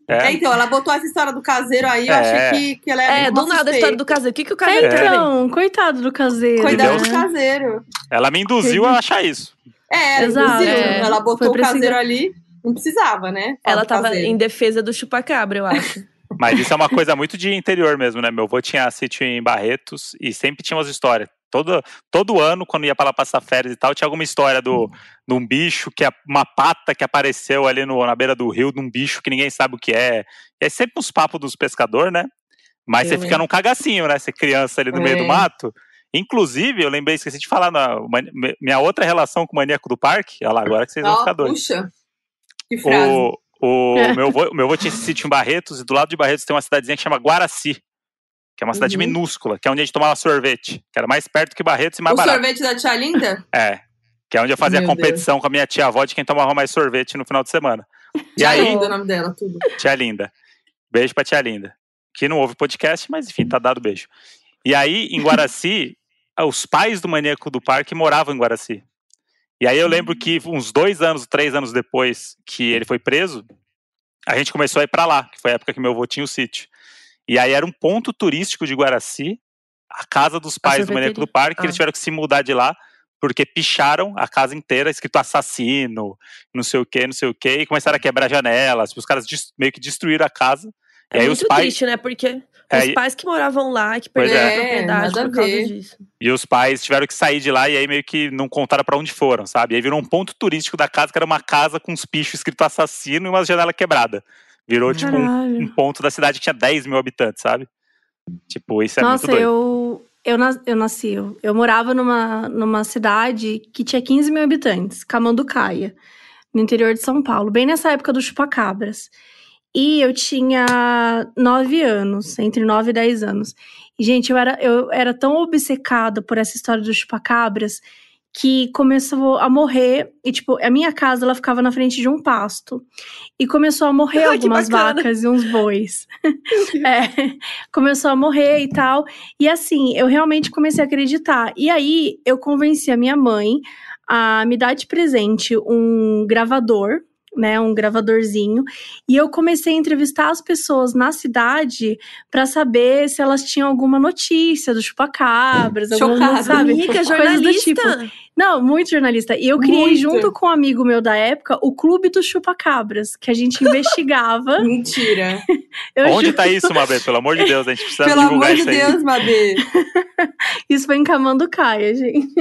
B: É.
C: É, então, ela botou essa história do caseiro aí, eu
B: É.
C: achei que, que ela era
D: É, do nada a história do caseiro. O que, que o
E: É,
D: caseiro tem a ver?
E: então, coitado do caseiro.
B: Deus.
C: do caseiro.
B: Ela me induziu a achar isso.
C: É,
E: Exato,
C: induziu.
D: é.
C: Ela botou
E: Foi
C: o caseiro ali, não precisava, né?
D: Ela tava
C: caseiro.
D: em defesa do chupacabra, eu acho.
B: Mas isso é uma coisa muito de interior mesmo, né? Meu avô tinha sítio em Barretos e sempre tinha umas histórias. Todo, todo ano, quando ia pra lá passar férias e tal, tinha alguma história do, de um bicho, que é uma pata que apareceu ali no, na beira do rio, de um bicho que ninguém sabe o que é. E é sempre uns papos dos pescadores, né? Mas
D: Eu
B: você fica num cagacinho, né? Você criança ali no meio
C: É.
B: do mato. Inclusive, eu lembrei, esqueci de falar, na, minha outra relação com o maníaco do parque, olha lá, agora que vocês vão
C: Ó,
B: ficar doidos.
C: puxa. Que frase.
B: O, o
E: É.
B: meu, avô, meu avô tinha esse sítio em Barretos, e do lado de Barretos tem uma cidadezinha que chama Guaraci, que é uma cidade
C: Uhum.
B: minúscula, que é onde a gente tomava sorvete, que era mais perto que Barretos e mais
C: o
B: barato.
C: sorvete da tia Linda?
B: É. Que é onde eu fazia
C: Meu
B: competição com a minha tia-avó de quem tomava mais sorvete no final de semana. E
C: Tia
B: aí,
C: Linda, o nome dela, tudo.
B: tia linda. Beijo pra tia linda. Que não ouve podcast, mas enfim, tá dado beijo. E aí, em Guaraci, os pais do maníaco do parque moravam em Guaraci. E aí eu lembro que uns dois anos, três anos depois que ele foi preso, a gente começou a ir pra lá, que foi a época que meu avô tinha o sítio. E aí era um ponto turístico de Guaraci, a casa dos pais do maníaco do parque, que eles
D: Ah.
B: tiveram que se mudar de lá, porque picharam a casa inteira, escrito assassino, não sei o que, não sei o que, e começaram a quebrar janelas. Os caras meio que destruíram a casa.
D: É
B: e aí
D: muito
B: os pais.
D: triste, né? Porque
B: É,
D: os pais que moravam lá, que perderam
C: é.
D: a propriedade
C: É,
D: por causa disso.
B: E os pais tiveram que sair de lá e aí meio que não contaram pra onde foram, sabe? E aí virou um ponto turístico da casa, que era uma casa com uns pichos escrito assassino e uma janela quebrada. Virou, tipo, um,
E: Caralho.
B: um ponto da cidade que tinha 10 mil habitantes, sabe? Tipo, isso é
E: Nossa,
B: muito doido.
E: eu, eu, nas- eu nasci. Eu, eu morava numa, numa cidade que tinha 15 mil habitantes, Camanducaia, no interior de São Paulo, bem nessa época do chupacabras. E eu tinha 9 anos, entre 9 e 10 anos. E, gente, eu era, eu era tão obcecada por essa história do chupacabras que começou a morrer. E, tipo, a minha casa ela ficava na frente de um pasto. E começou a morrer
D: Ai,
E: algumas vacas e uns bois. É, começou a morrer e tal. E assim, eu realmente comecei a acreditar. E aí, eu convenci a minha mãe a me dar de presente um gravador, né, um gravadorzinho, e eu comecei a entrevistar as pessoas na cidade pra saber se elas tinham alguma notícia do chupacabras, alguma,
C: Chocada.
E: sabe?
D: Amiga,
E: Coisas do
D: jornalista.
E: tipo. Não, muito jornalista. E eu criei
C: Muito.
E: junto com um amigo meu da época o Clube dos Chupacabras, que a gente investigava.
C: Mentira.
E: Eu
B: Onde
E: juro-
B: tá isso, Mabê? Pelo amor de Deus, a gente precisa
C: Pelo
B: divulgar
C: amor de
B: isso aí.
C: Deus, Mabê.
E: Isso foi em Camanducaia, gente.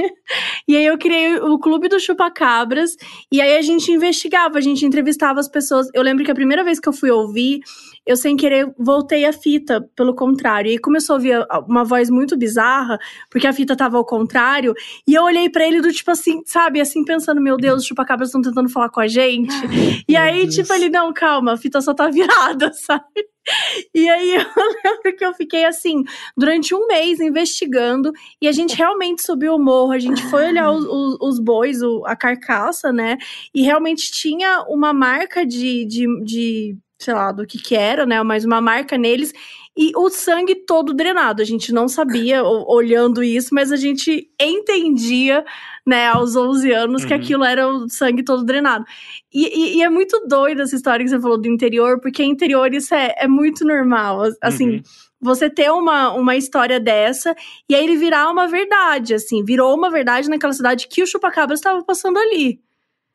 E: E aí eu criei o Clube dos Chupacabras. E aí a gente investigava, a gente entrevistava as pessoas. Eu lembro que a primeira vez que eu fui ouvir, eu sem querer voltei a fita, pelo contrário. E aí começou a ouvir uma voz muito bizarra, porque a fita tava ao contrário. E eu olhei pra ele do tipo assim, sabe, assim, pensando, meu Deus, os chupacabras estão tentando falar com a gente. E aí,
C: Deus.
E: tipo, ele, não, calma, a fita só tá virada, sabe? E aí eu lembro que eu fiquei assim, durante um mês investigando, e a gente realmente subiu o morro, a gente foi olhar os, os- os bois, o- a carcaça, né? E realmente tinha uma marca de, de, de, sei lá, do que que era, né? Mas uma marca neles. E o sangue todo drenado. A gente não sabia, olhando isso, mas a gente entendia, né, aos 11 anos, que
B: Uhum.
E: aquilo era o sangue todo drenado. E, e- e é muito doido essa história que você falou do interior, porque interior isso é, é muito normal. Assim,
B: Uhum.
E: você ter uma, uma história dessa e aí ele virar uma verdade, assim, virou uma verdade naquela cidade que o chupacabras estava passando ali.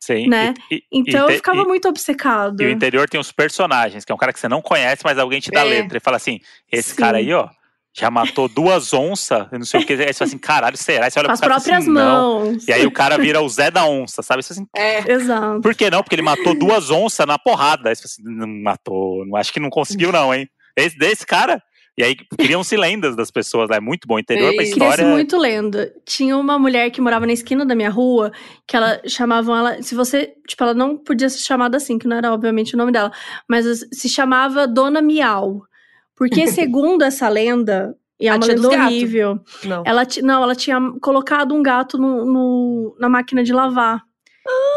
B: Sim.
E: né?
B: E, e-
E: Então
B: e
E: eu ficava
B: e-
E: muito obcecado.
B: E o interior tem os personagens, que é um cara que você não conhece, mas alguém te dá
C: É.
B: letra. E fala assim: esse
E: Sim.
B: cara aí, ó, já matou duas onças, eu não sei o que. Aí você fala assim: caralho, será? Aí você olha
E: Com as
B: cara e
E: próprias
B: assim, não.
E: mãos.
B: E aí o cara vira o Zé da onça, sabe? Você assim,
C: É.
E: Exato.
B: por que não? Porque ele matou duas onças na porrada. Aí você fala assim: não matou, não, acho que não conseguiu, não, hein? Esse, desse cara. E aí criam-se lendas das pessoas lá. É muito bom. Interior pra
C: Sim.
B: história.
E: Cria-se muito lenda. Tinha uma mulher que morava na esquina da minha rua, que ela chamavam ela. Se você. Tipo, ela não podia ser chamada assim, que não era obviamente o nome dela, mas se chamava Dona Miau. Porque, segundo essa lenda, e é
D: A
E: uma lenda horrível,
D: Não.
E: ela, não, ela tinha colocado um gato no, no- na máquina de lavar.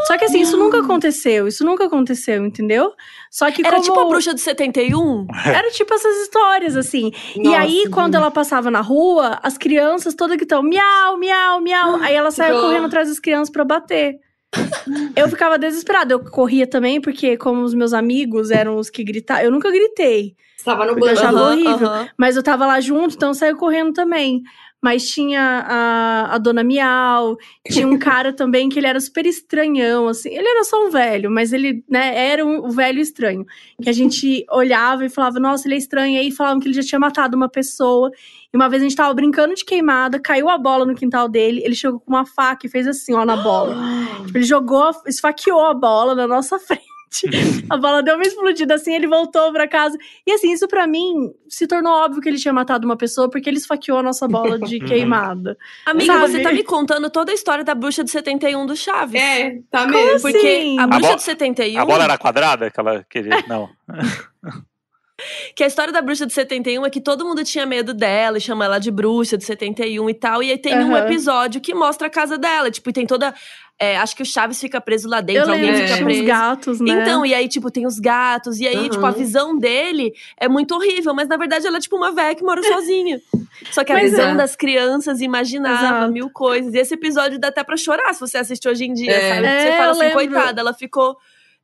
E: Só que assim, isso nunca aconteceu. Isso nunca aconteceu, entendeu? Só que
D: Era
E: como...
D: tipo a bruxa do 71?
E: Era tipo essas histórias, assim. e
C: Nossa,
E: aí, quando ela passava na rua, as crianças todas que estão miau, miau, miau. Aí ela saia correndo atrás das crianças pra bater. Eu ficava desesperada. Eu corria também, porque como os meus amigos eram os que gritavam, eu nunca gritei.
C: Estava no banco.
E: eu achava
D: Aham,
E: horrível.
D: aham.
E: Mas eu tava lá junto, então eu saí correndo também. Mas tinha a, a dona Miau, tinha um cara também que ele era super estranhão, assim. Ele era só um velho, mas ele, né, era um, velho estranho. Que a gente olhava e falava, nossa, ele é estranho. E aí falavam que ele já tinha matado uma pessoa. E uma vez a gente tava brincando de queimada, caiu a bola no quintal dele, ele chegou com uma faca e fez assim, ó, na bola. Tipo, ele jogou, esfaqueou a bola na nossa frente. A bola deu uma explodida assim, ele voltou pra casa. E assim, isso pra mim se tornou óbvio que ele tinha matado uma pessoa porque ele esfaqueou a nossa bola de queimada.
D: Amiga,
E: Sabe?
D: você tá me contando toda a história da bruxa do 71 do Chaves.
C: É, tá mesmo.
E: assim?
D: Porque a bruxa
B: bo-
D: do 71.
B: A bola era quadrada? Aquela. Aquele, não.
D: Que a história da bruxa de 71 é que todo mundo tinha medo dela e chama ela de bruxa de 71 e tal. E aí tem um
E: Aham.
D: episódio que mostra a casa dela. Tipo, e tem toda. é, acho que o Chaves fica preso lá
E: Eu
D: dentro, alguém
E: lembro
C: É.
D: fica
E: uns
D: preso.
E: gatos, né?
D: Então, e aí, tipo, tem os gatos, e aí,
C: Uhum.
D: tipo, a visão dele é muito horrível, mas na verdade ela é tipo uma velha que mora sozinha. Só que a
E: Mas
D: visão
C: é.
D: das crianças imaginava
E: Exato.
D: mil coisas. E esse episódio dá até pra chorar se você assistir hoje em dia,
C: É.
D: sabe?
E: É,
D: você fala
E: eu
D: assim, coitada, ela ficou.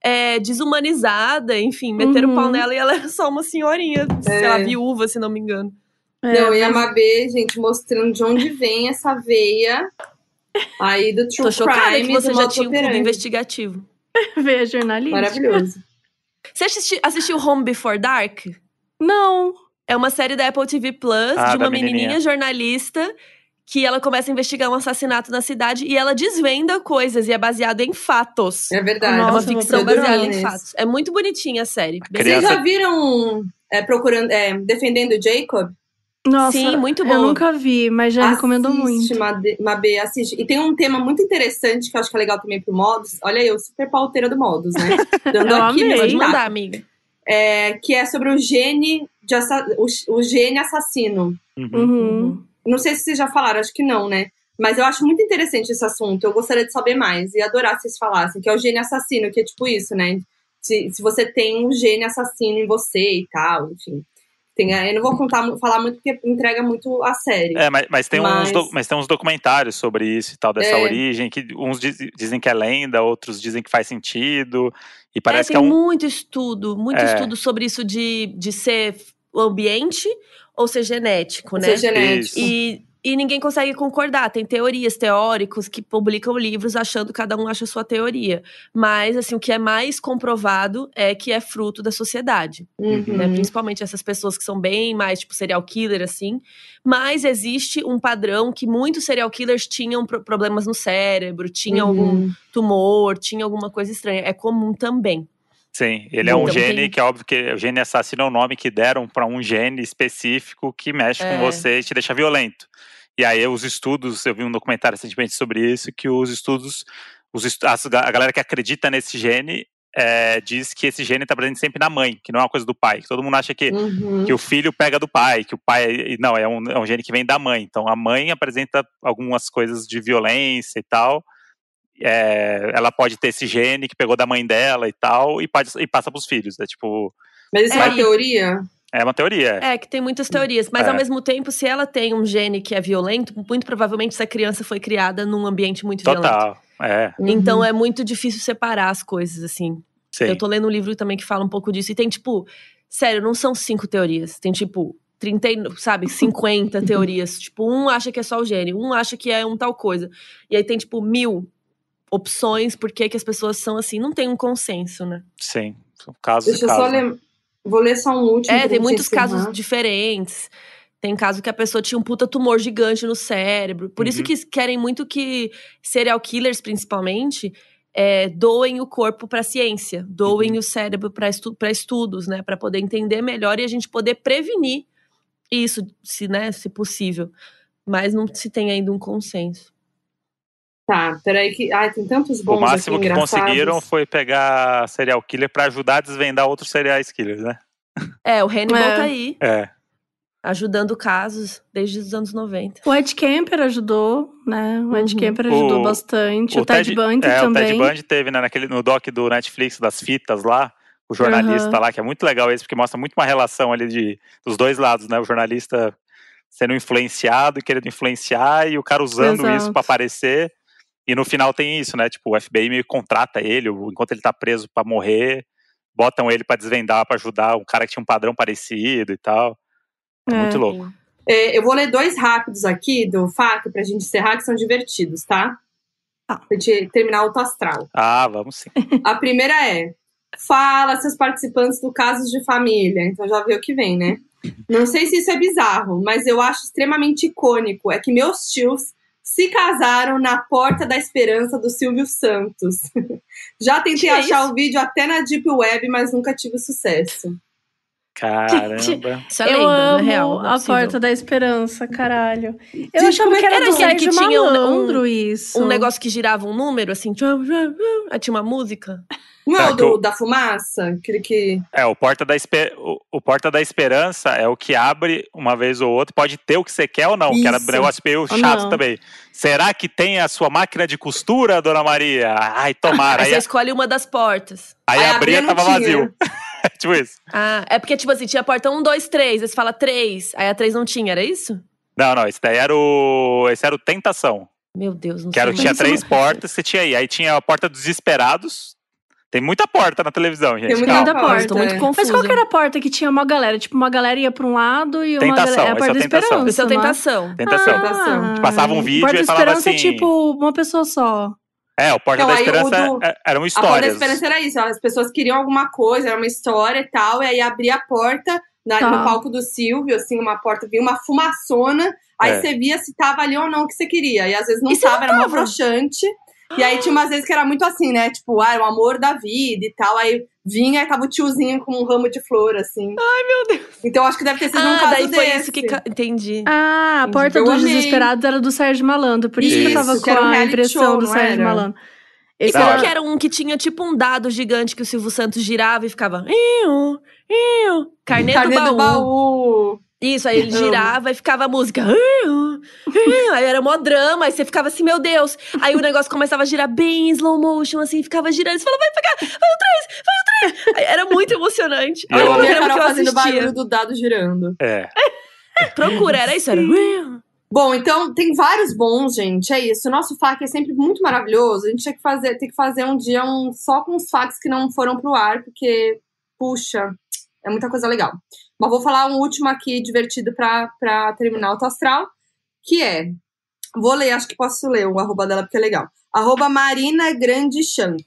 D: É, desumanizada, enfim, meteram o pau
E: Uhum.
D: nela e ela era só uma senhorinha, sei
C: É.
D: lá, viúva, se não me engano.
E: É,
C: Não, e a
E: mas-
C: Mabê, gente, mostrando de onde vem essa veia aí do true
D: Tô chocada
C: crime
D: que você
C: do
D: já tinha um clube investigativo.
E: Ver jornalista.
C: Maravilhoso.
D: Você assisti- assistiu Home Before Dark?
E: Não.
D: É uma série da Apple TV Plus
B: Ah,
D: de uma menininha
B: menininha.
D: jornalista que ela começa a investigar um assassinato na cidade e ela desvenda coisas e é baseado em fatos.
C: É verdade.
D: É uma
E: Nossa,
D: ficção
C: eu
D: baseada em fatos. É muito bonitinha a série.
B: Criança-
C: Vocês já viram é, procurando, é, defendendo o Jacob?
E: Nossa,
D: Sim, muito
E: Eu
D: boa.
E: nunca vi, mas já recomendou
C: Assiste,
E: muito.
C: Made- Mabê, assiste. E tem um tema muito interessante que eu acho que é legal também pro Modus. Olha eu, super pauteira do Modus, né? Dando
E: Eu
C: aqui
E: amei.
D: Pode mandar, amiga.
C: É, que é sobre o gene, de assa- o, o gene assassino.
B: Uhum.
E: Uhum.
C: Não sei se vocês já falaram, acho que não, né? Mas eu acho muito interessante esse assunto. Eu gostaria de saber mais e adorar se vocês falassem, que é o gene assassino, que é tipo isso, né? Se, se você tem um gene assassino em você e tal, enfim. Tem, eu não vou contar, falar muito porque entrega muito a série.
B: É, mas, mas tem
C: Mas-
B: Uns do- mas tem uns documentários sobre isso e tal, dessa
C: É.
B: origem, que uns diz- dizem que é lenda, outros dizem que faz sentido. E
D: É,
B: parece
D: tem
B: que é um.
D: muito estudo, muito
B: É.
D: estudo sobre isso de, de ser o ambiente ou ser genético, né?
C: Ser genético.
D: E, e ninguém consegue concordar. Tem teorias, teóricos que publicam livros achando cada um acha a sua teoria. Mas, assim, o que é mais comprovado é que é fruto da sociedade.
C: Uhum.
D: né? Principalmente essas pessoas que são bem mais, tipo, serial killer, assim. Mas existe um padrão que muitos serial killers tinham pro- problemas no cérebro, tinham algum
C: Uhum.
D: tumor, tinha alguma coisa estranha. É comum também.
B: Sim, ele é um
D: Então,
B: gene
D: tem-
B: que é óbvio que o gene assassino é o nome que deram para um gene específico que mexe
D: É.
B: com você e te deixa violento. E aí os estudos, eu vi um documentário recentemente sobre isso, que os estudos, os estu- a galera que acredita nesse gene é, diz que esse gene está presente sempre na mãe, que não é uma coisa do pai. Todo mundo acha que,
C: Uhum.
B: que o filho pega do pai, que o pai. Não, é um, é um gene que vem da mãe. Então a mãe apresenta algumas coisas de violência e tal. É, ela pode ter esse gene que pegou da mãe dela e tal, e, pode, e passa pros filhos. É tipo.
C: Mas isso é,
D: É,
C: uma teoria?
B: É uma teoria.
D: É, que tem muitas teorias. Mas
B: É.
D: ao mesmo tempo, se ela tem um gene que é violento, muito provavelmente essa criança foi criada num ambiente muito violento.
B: Total. É,
D: Então
C: Uhum.
D: é muito difícil separar as coisas, assim.
B: sim.
D: Eu tô lendo um livro também que fala um pouco disso. E tem, tipo, sério, não são cinco teorias. Tem, tipo, 30, e- sabe, 50 teorias. Tipo, um acha que é só o gênio, um acha que é um tal coisa. E aí tem, tipo, mil opções por que que as pessoas são assim. Não tem um consenso, né?
B: Sim. São casos
C: Deixa
B: e
C: eu só lembrar. Vou ler só um último.
D: É, tem muitos
C: encerrar.
D: casos diferentes. Tem caso que a pessoa tinha um puta tumor gigante no cérebro. Por isso
B: Uhum.
D: que querem muito que serial killers, principalmente, é, doem o corpo para ciência, doem
B: Uhum.
D: o cérebro para estu estudos, né, para poder entender melhor e a gente poder prevenir isso, se, né, se possível. Mas não se tem ainda um consenso.
C: Tá, peraí que. Ai, tem tantos bons
B: O máximo
C: aqui,
B: que conseguiram foi pegar serial killer pra ajudar a desvendar outros serial killers, né?
D: É, o Hannibal
E: É.
D: tá aí,
B: É.
D: ajudando casos desde os anos 90.
E: O Ed Kemper ajudou, né? O Ed
D: Uhum.
E: Kemper ajudou
B: O-
E: bastante. O, Ted, Bundy
B: é,
E: também.
B: o Ted Bundy teve né, naquele, no doc do Netflix das fitas lá, o jornalista
E: Aham.
B: lá, que é muito legal esse, porque mostra muito uma relação ali de, dos dois lados, né? O jornalista sendo influenciado e querendo influenciar, e o cara usando
E: Exato.
B: isso pra aparecer. E no final tem isso, né? Tipo, o FBI meio que contrata ele, enquanto ele tá preso pra morrer, botam ele pra desvendar, pra ajudar um cara que tinha um padrão parecido e tal. É,
E: É.
B: muito louco.
C: É, eu vou ler dois rápidos aqui do FAC pra gente encerrar, que são divertidos, tá?
E: Tá.
C: Pra gente terminar o astral.
B: Ah, vamos sim.
C: A primeira é: fala seus participantes do Casos de Família. Então já vê o que vem, né? Não sei se isso é bizarro, mas eu acho extremamente icônico. É que meus tios se casaram na Porta da Esperança do Silvio Santos. Já tentei
D: Que é
C: achar
D: isso?
C: o vídeo até na Deep Web, mas nunca tive sucesso.
B: Caramba.
D: Isso é
E: eu
D: lenda, é
E: amo
D: real. não é
E: a. Porta da Esperança, caralho. Eu
C: Gente,
E: achava
C: é
E: que era
D: era
E: do
D: aquele que tinha um-
E: Malandro isso.
D: Um negócio que girava um número, assim, aí tinha uma música.
C: Não
B: Tá, eu-
C: do, da fumaça? Aquele que.
B: É, o Porta, da Espe- o, o Porta da Esperança é o que abre uma vez ou outra, pode ter o que você quer ou não, que era um
C: Isso.
B: negócio meio chato também. Será que tem a sua máquina de costura, dona Maria? Ai, tomara.
D: Aí
B: Aí,
D: você escolhe uma das portas.
B: aí
C: Aí
B: abria
C: abria,
B: e
C: não
B: tava
C: tinha.
B: vazio. tipo isso.
D: Ah, é porque, tipo assim, tinha porta 1, 2, 3. Aí você fala 3. Aí a 3 não tinha, era isso?
B: Não, não, esse daí era o. Esse era o Tentação.
D: Meu Deus, não
B: Que era,
D: sei
B: tinha
D: mais.
B: três portas, você tinha aí. Aí tinha a porta dos desesperados. Tem muita porta na televisão, gente.
C: Tem muita
B: calma.
E: Muita
C: porta,
E: porta.
D: Tô muito
C: é.
D: confusa.
E: Mas qual que era a porta que tinha uma galera? Tipo, uma galera ia pra um lado e uma
B: Tentação,
E: galera. É a
B: é
E: porta
B: o
E: da
B: Tentação.
E: esperança.
D: Isso é
E: é?
D: tentação.
B: Tentação.
C: Tentação.
B: Passava um vídeo
E: Porta
B: e
E: da
B: falava
E: Esperança
B: assim-
E: é tipo uma pessoa só.
B: É, o Porta
C: Não,
B: da
C: o
B: Esperança
C: do-
B: é- eram
C: A Porta da. Esperança era isso. As pessoas queriam alguma coisa, era uma história e tal, e aí abria a porta na-
E: Tá.
C: no palco do Silvio, assim, uma porta, vinha uma fumaçona, aí
B: É.
C: você via se tava ali ou não o que você queria. E às vezes não
D: E você não
C: tava, era uma
D: tava?
C: broxante. E aí tinha umas vezes que era muito assim, né? Tipo, ah, era o amor da vida e tal. Aí vinha e tava o tiozinho com um ramo de flor, assim. Ai, meu Deus. Então acho que deve ter sido um
D: Ah,
C: caso
D: daí foi
C: desse.
D: isso que. ca- Entendi.
E: Ah, a
D: Entendi.
E: Porta
C: Eu
E: dos
C: amei.
E: Desesperados era do Sérgio Malandro. Por isso, que eu
B: Isso,
E: tava com
C: era um
E: a impressão
C: show,
E: do Sérgio
C: era?
E: Malandro.
D: E
E: Esse
B: hora.
D: que era um que tinha tipo um dado gigante que o Silvio Santos girava e ficava. Iu, iu, carnê,
C: Carnê
D: do, baú.
C: do baú.
D: Isso, aí ele girava e ficava a música. Iu, aí era mó drama, aí você ficava assim, meu Deus. Aí o negócio começava a girar bem em slow motion, assim, ficava girando. Você falava, vai pegar, vai o 3, vai o 3. Aí era muito emocionante.
B: Eu
C: Eu
D: que eu
C: fazendo
D: assistia.
C: barulho do dado girando.
B: É.
D: Procura, era isso? Era.
C: Bom, então tem vários bons, gente. É isso. O nosso FAQ é sempre muito maravilhoso. A gente tinha que fazer, tem que fazer um dia um só com os FAQs que não foram pro ar, porque, puxa, é muita coisa legal. Mas vou falar um último aqui divertido pra, pra terminar o Astral, que é. Vou ler, acho que posso ler o arroba dela porque é legal. Arroba Marina Grande Champ.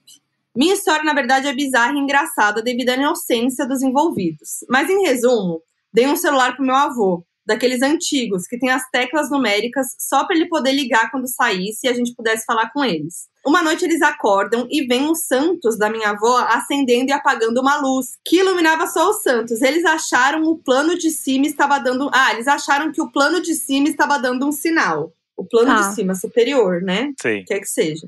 C: Minha história, na verdade, é bizarra e engraçada devido à inocência dos envolvidos. Mas, em resumo, dei um celular pro meu avô, daqueles antigos, que tem as teclas numéricas só para ele poder ligar quando saísse e a gente pudesse falar com eles. Uma noite eles acordam e vem os santos da minha avó acendendo e apagando uma luz que iluminava só os santos. Eles acharam o plano de cima estava dando. Ah, eles acharam que o plano de cima estava dando um sinal. O plano
E: Tá.
C: de cima superior, né?
B: Sim.
C: quer que seja.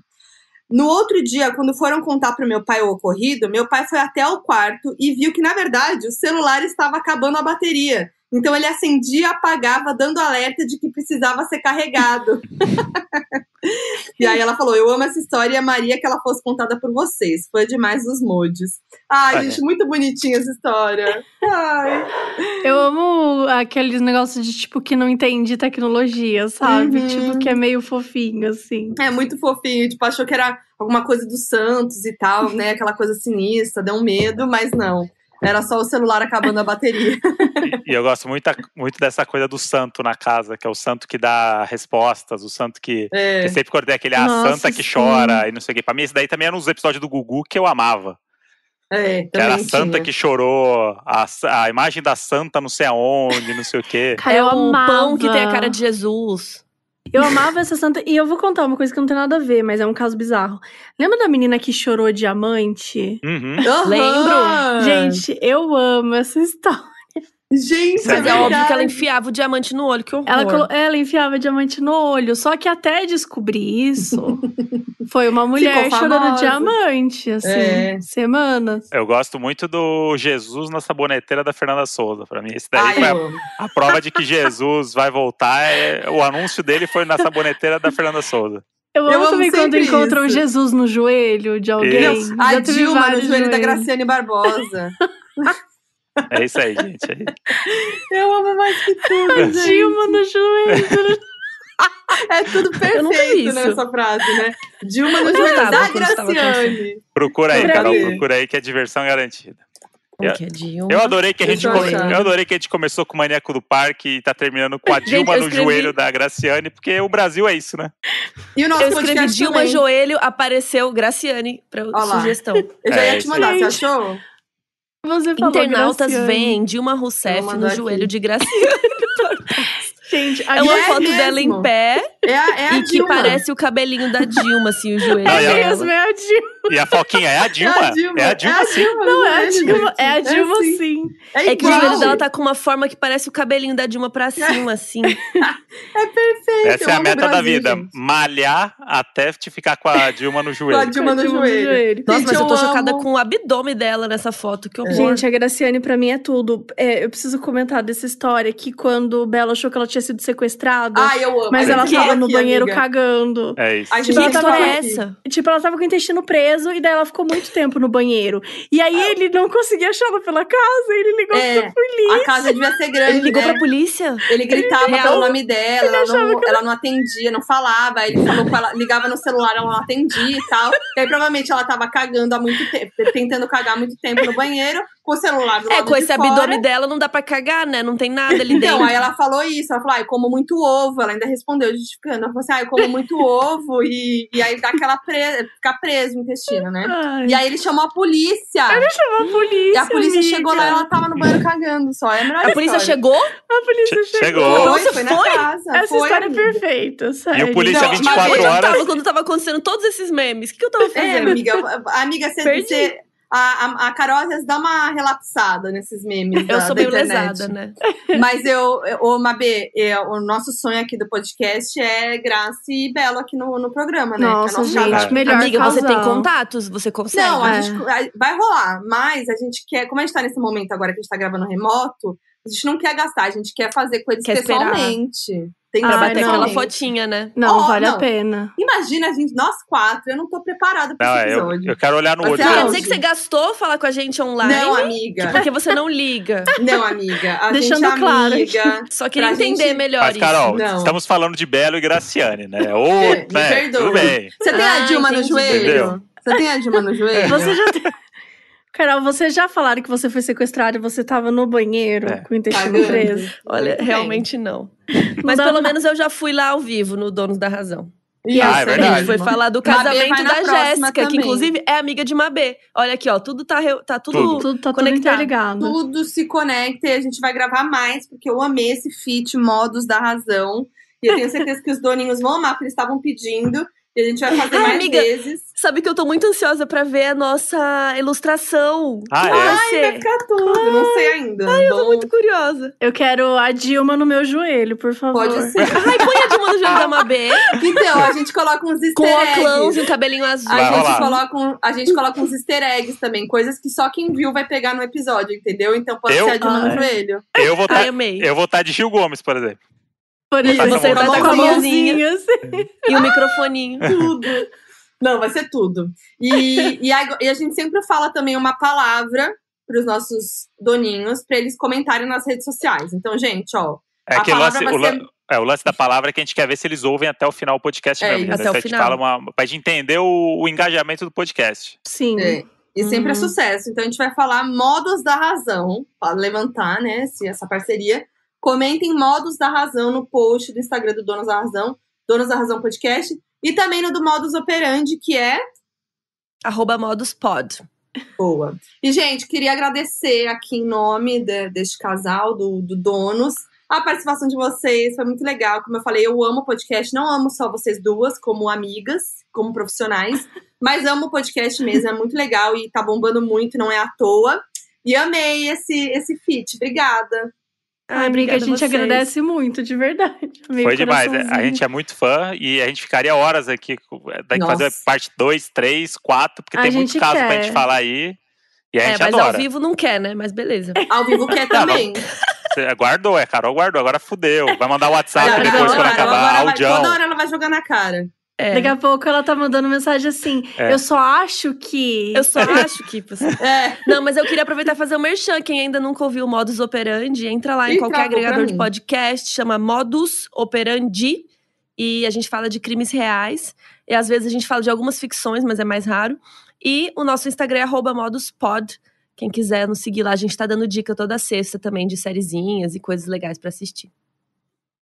C: No outro dia, quando foram contar pro meu pai o ocorrido, meu pai foi até o quarto e viu que, na verdade, o celular estava acabando a bateria. Então ele acendia e apagava, dando alerta de que precisava ser carregado. e aí ela falou: Eu amo essa história e a Maria que ela fosse contada por vocês. Foi demais dos modes. Ai,
B: Ah,
C: gente, muito bonitinha essa história. Ai.
E: Eu amo aqueles negócios de tipo que não entende tecnologia, sabe?
C: Uhum.
E: Tipo, que é meio fofinho, assim.
C: É muito fofinho, tipo, achou que era alguma coisa dos Santos e tal, né? Aquela coisa sinistra, deu um medo, mas não. Era só o celular acabando a bateria.
B: E eu gosto muito, muito dessa coisa do santo na casa, que é o santo que dá respostas, o santo que.
C: É.
B: que sempre quando tem aquele a
E: Nossa,
B: santa que
E: sim.
B: chora e não sei o quê. Pra mim, esse daí também era uns episódios do Gugu que eu amava.
C: É,
B: Que era a santa
C: tinha.
B: que chorou, a, a imagem da santa não sei aonde, não sei o quê.
E: Cara,
D: é o
E: amava.
D: pão que tem a cara de Jesus.
E: Eu amava essa santa. E eu vou contar uma coisa que não tem nada a ver, mas é um caso bizarro. Lembra da menina que chorou diamante?
B: Uhum.
D: Lembro.
E: Gente, eu amo essa história.
C: Gente,
B: Mas
C: é
D: é óbvio que ela enfiava o diamante no olho, que horror.
E: Ela, colo- ela enfiava diamante no olho. Só que até descobrir isso, foi uma mulher chorando diamante, assim,
C: É.
E: semanas.
B: Eu gosto muito do Jesus na saboneteira da Fernanda Souza. Pra mim, esse daí
C: Ai,
B: foi a, a prova de que Jesus vai voltar. é- o anúncio dele foi na saboneteira da Fernanda Souza.
E: Eu amo,
C: Eu amo
E: também quando encontram
C: isso.
E: Jesus no joelho de alguém.
B: Isso.
C: A Dilma no joelho da. Graciane Barbosa.
B: É isso aí, gente. É.
C: Eu amo mais que tudo, gente.
E: Dilma no joelho.
C: É tudo perfeito nessa frase, né? Dilma no joelho
D: tava
C: da Graciane.
B: Procura aí, Carol. Procura aí que é diversão garantida.
D: É?
B: Eu adorei que a gente come- eu adorei que a gente começou com o Maníaco do Parque e tá terminando com a
D: Gente,
B: Dilma
D: eu
B: no
D: escrevi-
B: joelho da Graciane, porque o Brasil é isso, né?
C: E o nosso
D: Eu escrevi Dilma
C: também.
D: Joelho, apareceu Graciane
C: lá.
D: sugestão.
C: Eu já
B: É,
C: ia te mandar, você achou?
E: Você falou
D: Internautas
E: Graciane.
D: veem Dilma Rousseff no
C: aqui.
D: joelho de Graciane.
E: Gente,
D: É uma
C: é
D: foto dela em
C: mesmo.
D: pé
C: É a, é a
D: e que
C: Dilma.
D: parece o cabelinho da Dilma, assim, o joelho.
E: É
D: dela.
E: mesmo, é a Dilma.
B: E a Foquinha é a Dilma.
C: É a Dilma,
B: É a Dilma, sim.
E: Não, é a Dilma, é a Dilma
C: assim.
E: sim.
C: É,
D: É que o joelho dela tá com uma forma que parece o cabelinho da Dilma pra cima, assim.
C: É perfeito.
B: Essa
C: eu
B: é a meta da
C: Brasil,
B: vida.
C: gente.
B: Malhar até te ficar com a Dilma no
C: Com a
B: joelho.
C: Dilma no
E: Dilma
C: joelho.
D: Nossa,
C: Gente,
D: mas eu tô
C: eu
D: chocada
C: amo.
D: com o abdômen dela nessa foto. Que horror.
E: Gente, a Graciane pra mim é tudo. É, eu preciso comentar dessa história que quando Bela achou que ela tinha sido sequestrada,
C: Ah, eu amo.
E: mas ela
C: gente
E: tava no banheiro
C: amiga.
E: cagando.
B: É isso.
C: A gente
E: Tipo, ela
C: que
E: tava-
D: é essa?
E: Tipo, ela tava com o intestino preso e daí ela ficou muito tempo no banheiro. E aí ele não conseguia achá-la pela casa, ele ligou
C: É,
E: pra polícia.
C: A casa devia ser grande,
D: Ele ligou
C: né?
D: pra polícia?
C: Ele gritava
D: Real?
C: pelo nome dela, ela não, ela não atendia, não falava. Aí ele falou com ela, ligava no celular, ela não atendia e tal. E aí provavelmente ela tava cagando há muito tempo, tentando cagar há muito tempo no banheiro, com o celular do
D: É,
C: lado
D: com
C: de
D: esse
C: fora.
D: abdômen dela não dá pra cagar, né? Não tem nada ali
C: Então,
D: dentro.
C: aí ela falou isso, ela falou, ah, eu como muito ovo, ela ainda respondeu, justificando. Ela falou assim, ah, eu como muito ovo, e, e aí dá aquela pre... fica preso o intestino, né?
E: Ai,
C: E aí ele chamou a polícia.
E: chamou a polícia.
C: E a polícia
E: amiga.
C: chegou lá e ela tava no banheiro cagando só. É a melhor
D: A polícia chegou?
E: A polícia
B: Che-
E: chegou.
B: chegou.
D: Nossa,
C: foi na
D: foi?
C: casa.
E: Essa
C: foi,
E: história é
C: amiga.
E: perfeita, sério.
B: E o polícia
C: Não,
B: 24
C: mas
D: Onde eu
B: horas.
D: tava quando tava acontecendo todos esses memes? O que, que eu tava
C: É,
D: fazendo?
C: amiga, amiga, você,
D: Perdi.
C: você- a, a, a Carol às vezes dá uma relapsada nesses memes
D: eu
C: da,
D: sou
C: da
D: meio
C: internet.
D: lesada, né?
C: Mas eu, ô Mabê, eu- o nosso sonho aqui do podcast é Graça e Belo aqui no, no programa, né?
E: Nossa,
C: Que é o nosso
E: gente,
C: casal.
E: melhor
D: Amiga, você tem contatos, você consegue.
C: Não, a
E: É.
C: gente a- vai rolar, mas a gente quer, como a gente tá nesse momento agora que a gente tá gravando remoto, a gente não quer gastar, a gente quer fazer coisas
D: Quer esperar.
C: Tem
D: Pra
E: Ai,
D: bater
E: não.
D: aquela fotinha, né?
E: Não,
C: Oh,
E: vale a
C: não.
E: pena.
C: Imagina a gente, nós quatro, eu não tô preparada pra
B: Não,
C: esse
B: é, eu,
C: episódio.
B: eu quero olhar no
C: Você
B: olho
C: acha?
D: Quer dizer que você gastou falar com a gente online?
C: Não, amiga.
D: Porque você não liga.
C: Não, amiga. A
E: Deixando
C: gente é
E: claro
C: amiga.
D: Só queria entender
C: gente-
D: melhor
B: Mas, Carol,
C: Não.
B: estamos falando de Belo e Graciane, né? Ou,
C: É, me
B: né? Tudo bem.
C: Você tem a
D: Ah,
C: Dilma no
D: entendi.
C: joelho?
B: Entendeu?
C: Você tem a Dilma no joelho?
E: Você já tem... Carol, vocês já falaram que você foi sequestrada e você tava no banheiro
B: É.
E: com o intestino preso?
D: Olha,
C: Muito bem.
D: realmente não. Mas pelo
E: nada.
D: menos eu já fui lá ao vivo no Donos da Razão.
C: Isso,
B: Ah, é
D: A
B: verdade.
D: gente foi falar do casamento da Jéssica, que inclusive é amiga de Mabê. Olha aqui, ó, tudo tá, tá tudo,
B: Tudo.
E: Tudo tá tudo
D: Conectado.
E: interligado.
C: Tudo se conecta e a gente vai gravar mais, porque eu amei esse feat Modos da Razão. E eu tenho certeza que os doninhos vão amar, porque eles estavam pedindo. E a gente vai fazer
D: Ai,
C: mais
D: amiga.
C: vezes.
D: Sabe que eu tô muito ansiosa pra ver a nossa ilustração.
B: Ah, é?
D: vai
C: Ai, vai ficar tudo. Não sei ainda. Ai,
D: Tô muito curiosa.
E: Eu quero a Dilma no meu joelho, por favor.
C: Pode ser.
D: Ai, põe a Dilma no jogo da Mabê,
C: Então, a gente coloca uns easter
D: com
C: eggs.
D: óculos e um cabelinho azul.
C: A gente,
B: rolar.
C: coloca um, a gente coloca uns easter eggs também, coisas que só quem viu vai pegar no episódio, entendeu? Então pode
B: Eu?
C: ser a Dilma no joelho.
B: Eu vou
D: Ai,
B: estar eu estar de Gil Gomes, por exemplo.
E: Por
C: Isso,
B: você vai estar
E: a
B: com a
D: mãozinha.
E: assim.
D: E o microfoninho.
C: Tudo. Não, vai ser tudo. E, e, a, e a gente sempre fala também uma palavra para os nossos doninhos, para eles comentarem nas redes sociais. Então, gente, ó.
B: É
C: A
B: que o lance, o,
C: ser-
B: é, o lance da palavra é que a gente quer ver se eles ouvem até o final do podcast
C: É,
B: mesmo. né?
D: Até
B: Se
D: o
B: a gente
D: final.
B: fala uma, pra gente entender o, o engajamento do podcast.
E: Sim.
C: é, e sempre é
D: Uhum.
C: sucesso. Então a gente vai falar modos da razão, para levantar, né, essa parceria. Comentem modos da razão no post do Instagram do Donos da Razão, Donos da Razão Podcast, e também no do Modus Operandi, que é
D: Arroba modus pod.
C: Boa. E, gente, queria agradecer aqui em nome de- deste casal, do, do Donos, a participação de vocês. Foi muito legal. Como eu falei, eu amo o podcast. Não amo só vocês duas, como amigas, como profissionais, mas amo o podcast mesmo. É muito legal e tá bombando muito, não é à toa. E amei esse, esse feat. Obrigada.
E: Ai, Briga, a
D: obrigada
E: gente
D: vocês.
E: agradece muito, de verdade. Meio
B: Foi demais. né? A gente é muito fã e a gente ficaria horas aqui. Tem que fazer parte 2, 3, 4, porque
E: A
B: tem muitos casos pra gente falar aí. E a
D: É,
B: gente
D: mas
B: adora.
D: ao vivo não quer, né? Mas beleza.
C: Ao vivo quer também.
B: Você guardou, é, Carol guardou, agora fudeu. Vai mandar o WhatsApp
C: Agora-
B: depois quando
C: agora-
B: acabar,
C: agora vai-. Toda hora ela vai jogar na cara.
D: É.
E: Daqui a pouco ela tá mandando mensagem assim:
B: É.
E: Eu só acho que.
D: Eu só acho que. você-
C: É.
D: Não, mas eu queria aproveitar e fazer o merchan. Quem ainda nunca ouviu o Modus Operandi, entra lá em
C: Ih,
D: qualquer agregador de podcast, chama Modus Operandi. E a gente fala de crimes reais. E às vezes a gente fala de algumas ficções, mas é mais raro. E o nosso Instagram é arroba moduspod. Quem quiser nos seguir lá, a gente tá dando dica toda sexta também de sériezinhas e coisas legais pra assistir.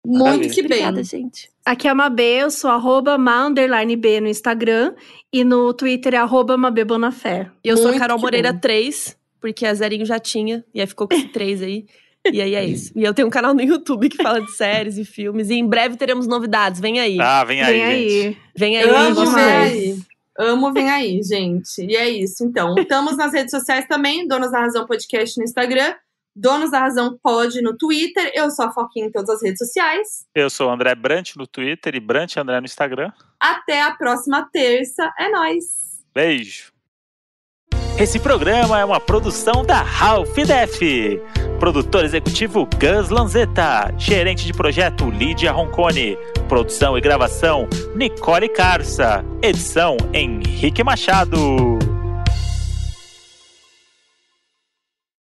C: Muito
B: Maravilha.
C: que bem.
D: Obrigada, gente.
E: Aqui é a Mabê, eu sou arroba ma underline B no Instagram e no Twitter é arroba Mabê Bonafé.
D: E eu sou a
C: Muito
D: Carol Moreira
C: bom.
D: 3, porque a Zerinho já tinha, e aí ficou com esse 3 aí. E aí é isso. E eu tenho um canal no YouTube que fala de séries e filmes. E em breve teremos novidades. Vem aí.
B: Ah, vem aí,
E: Vem
B: gente.
E: aí.
D: Vem aí.
C: Amo, vem aí. Amo, vem aí, gente. E é isso, então. Estamos nas redes sociais também, Donos da Razão Podcast no Instagram, Donos da Razão Pod no Twitter. Eu sou a Foquinha em todas as redes sociais.
B: Eu sou o André Brant no Twitter e Brant André no Instagram.
C: Até a próxima terça. É nóis!
B: Beijo. Esse programa é uma produção da Ralph Def. Produtor executivo Gus Lanzetta. Gerente de projeto Lídia Roncone. Produção e gravação Nicole Carça. Edição Henrique Machado.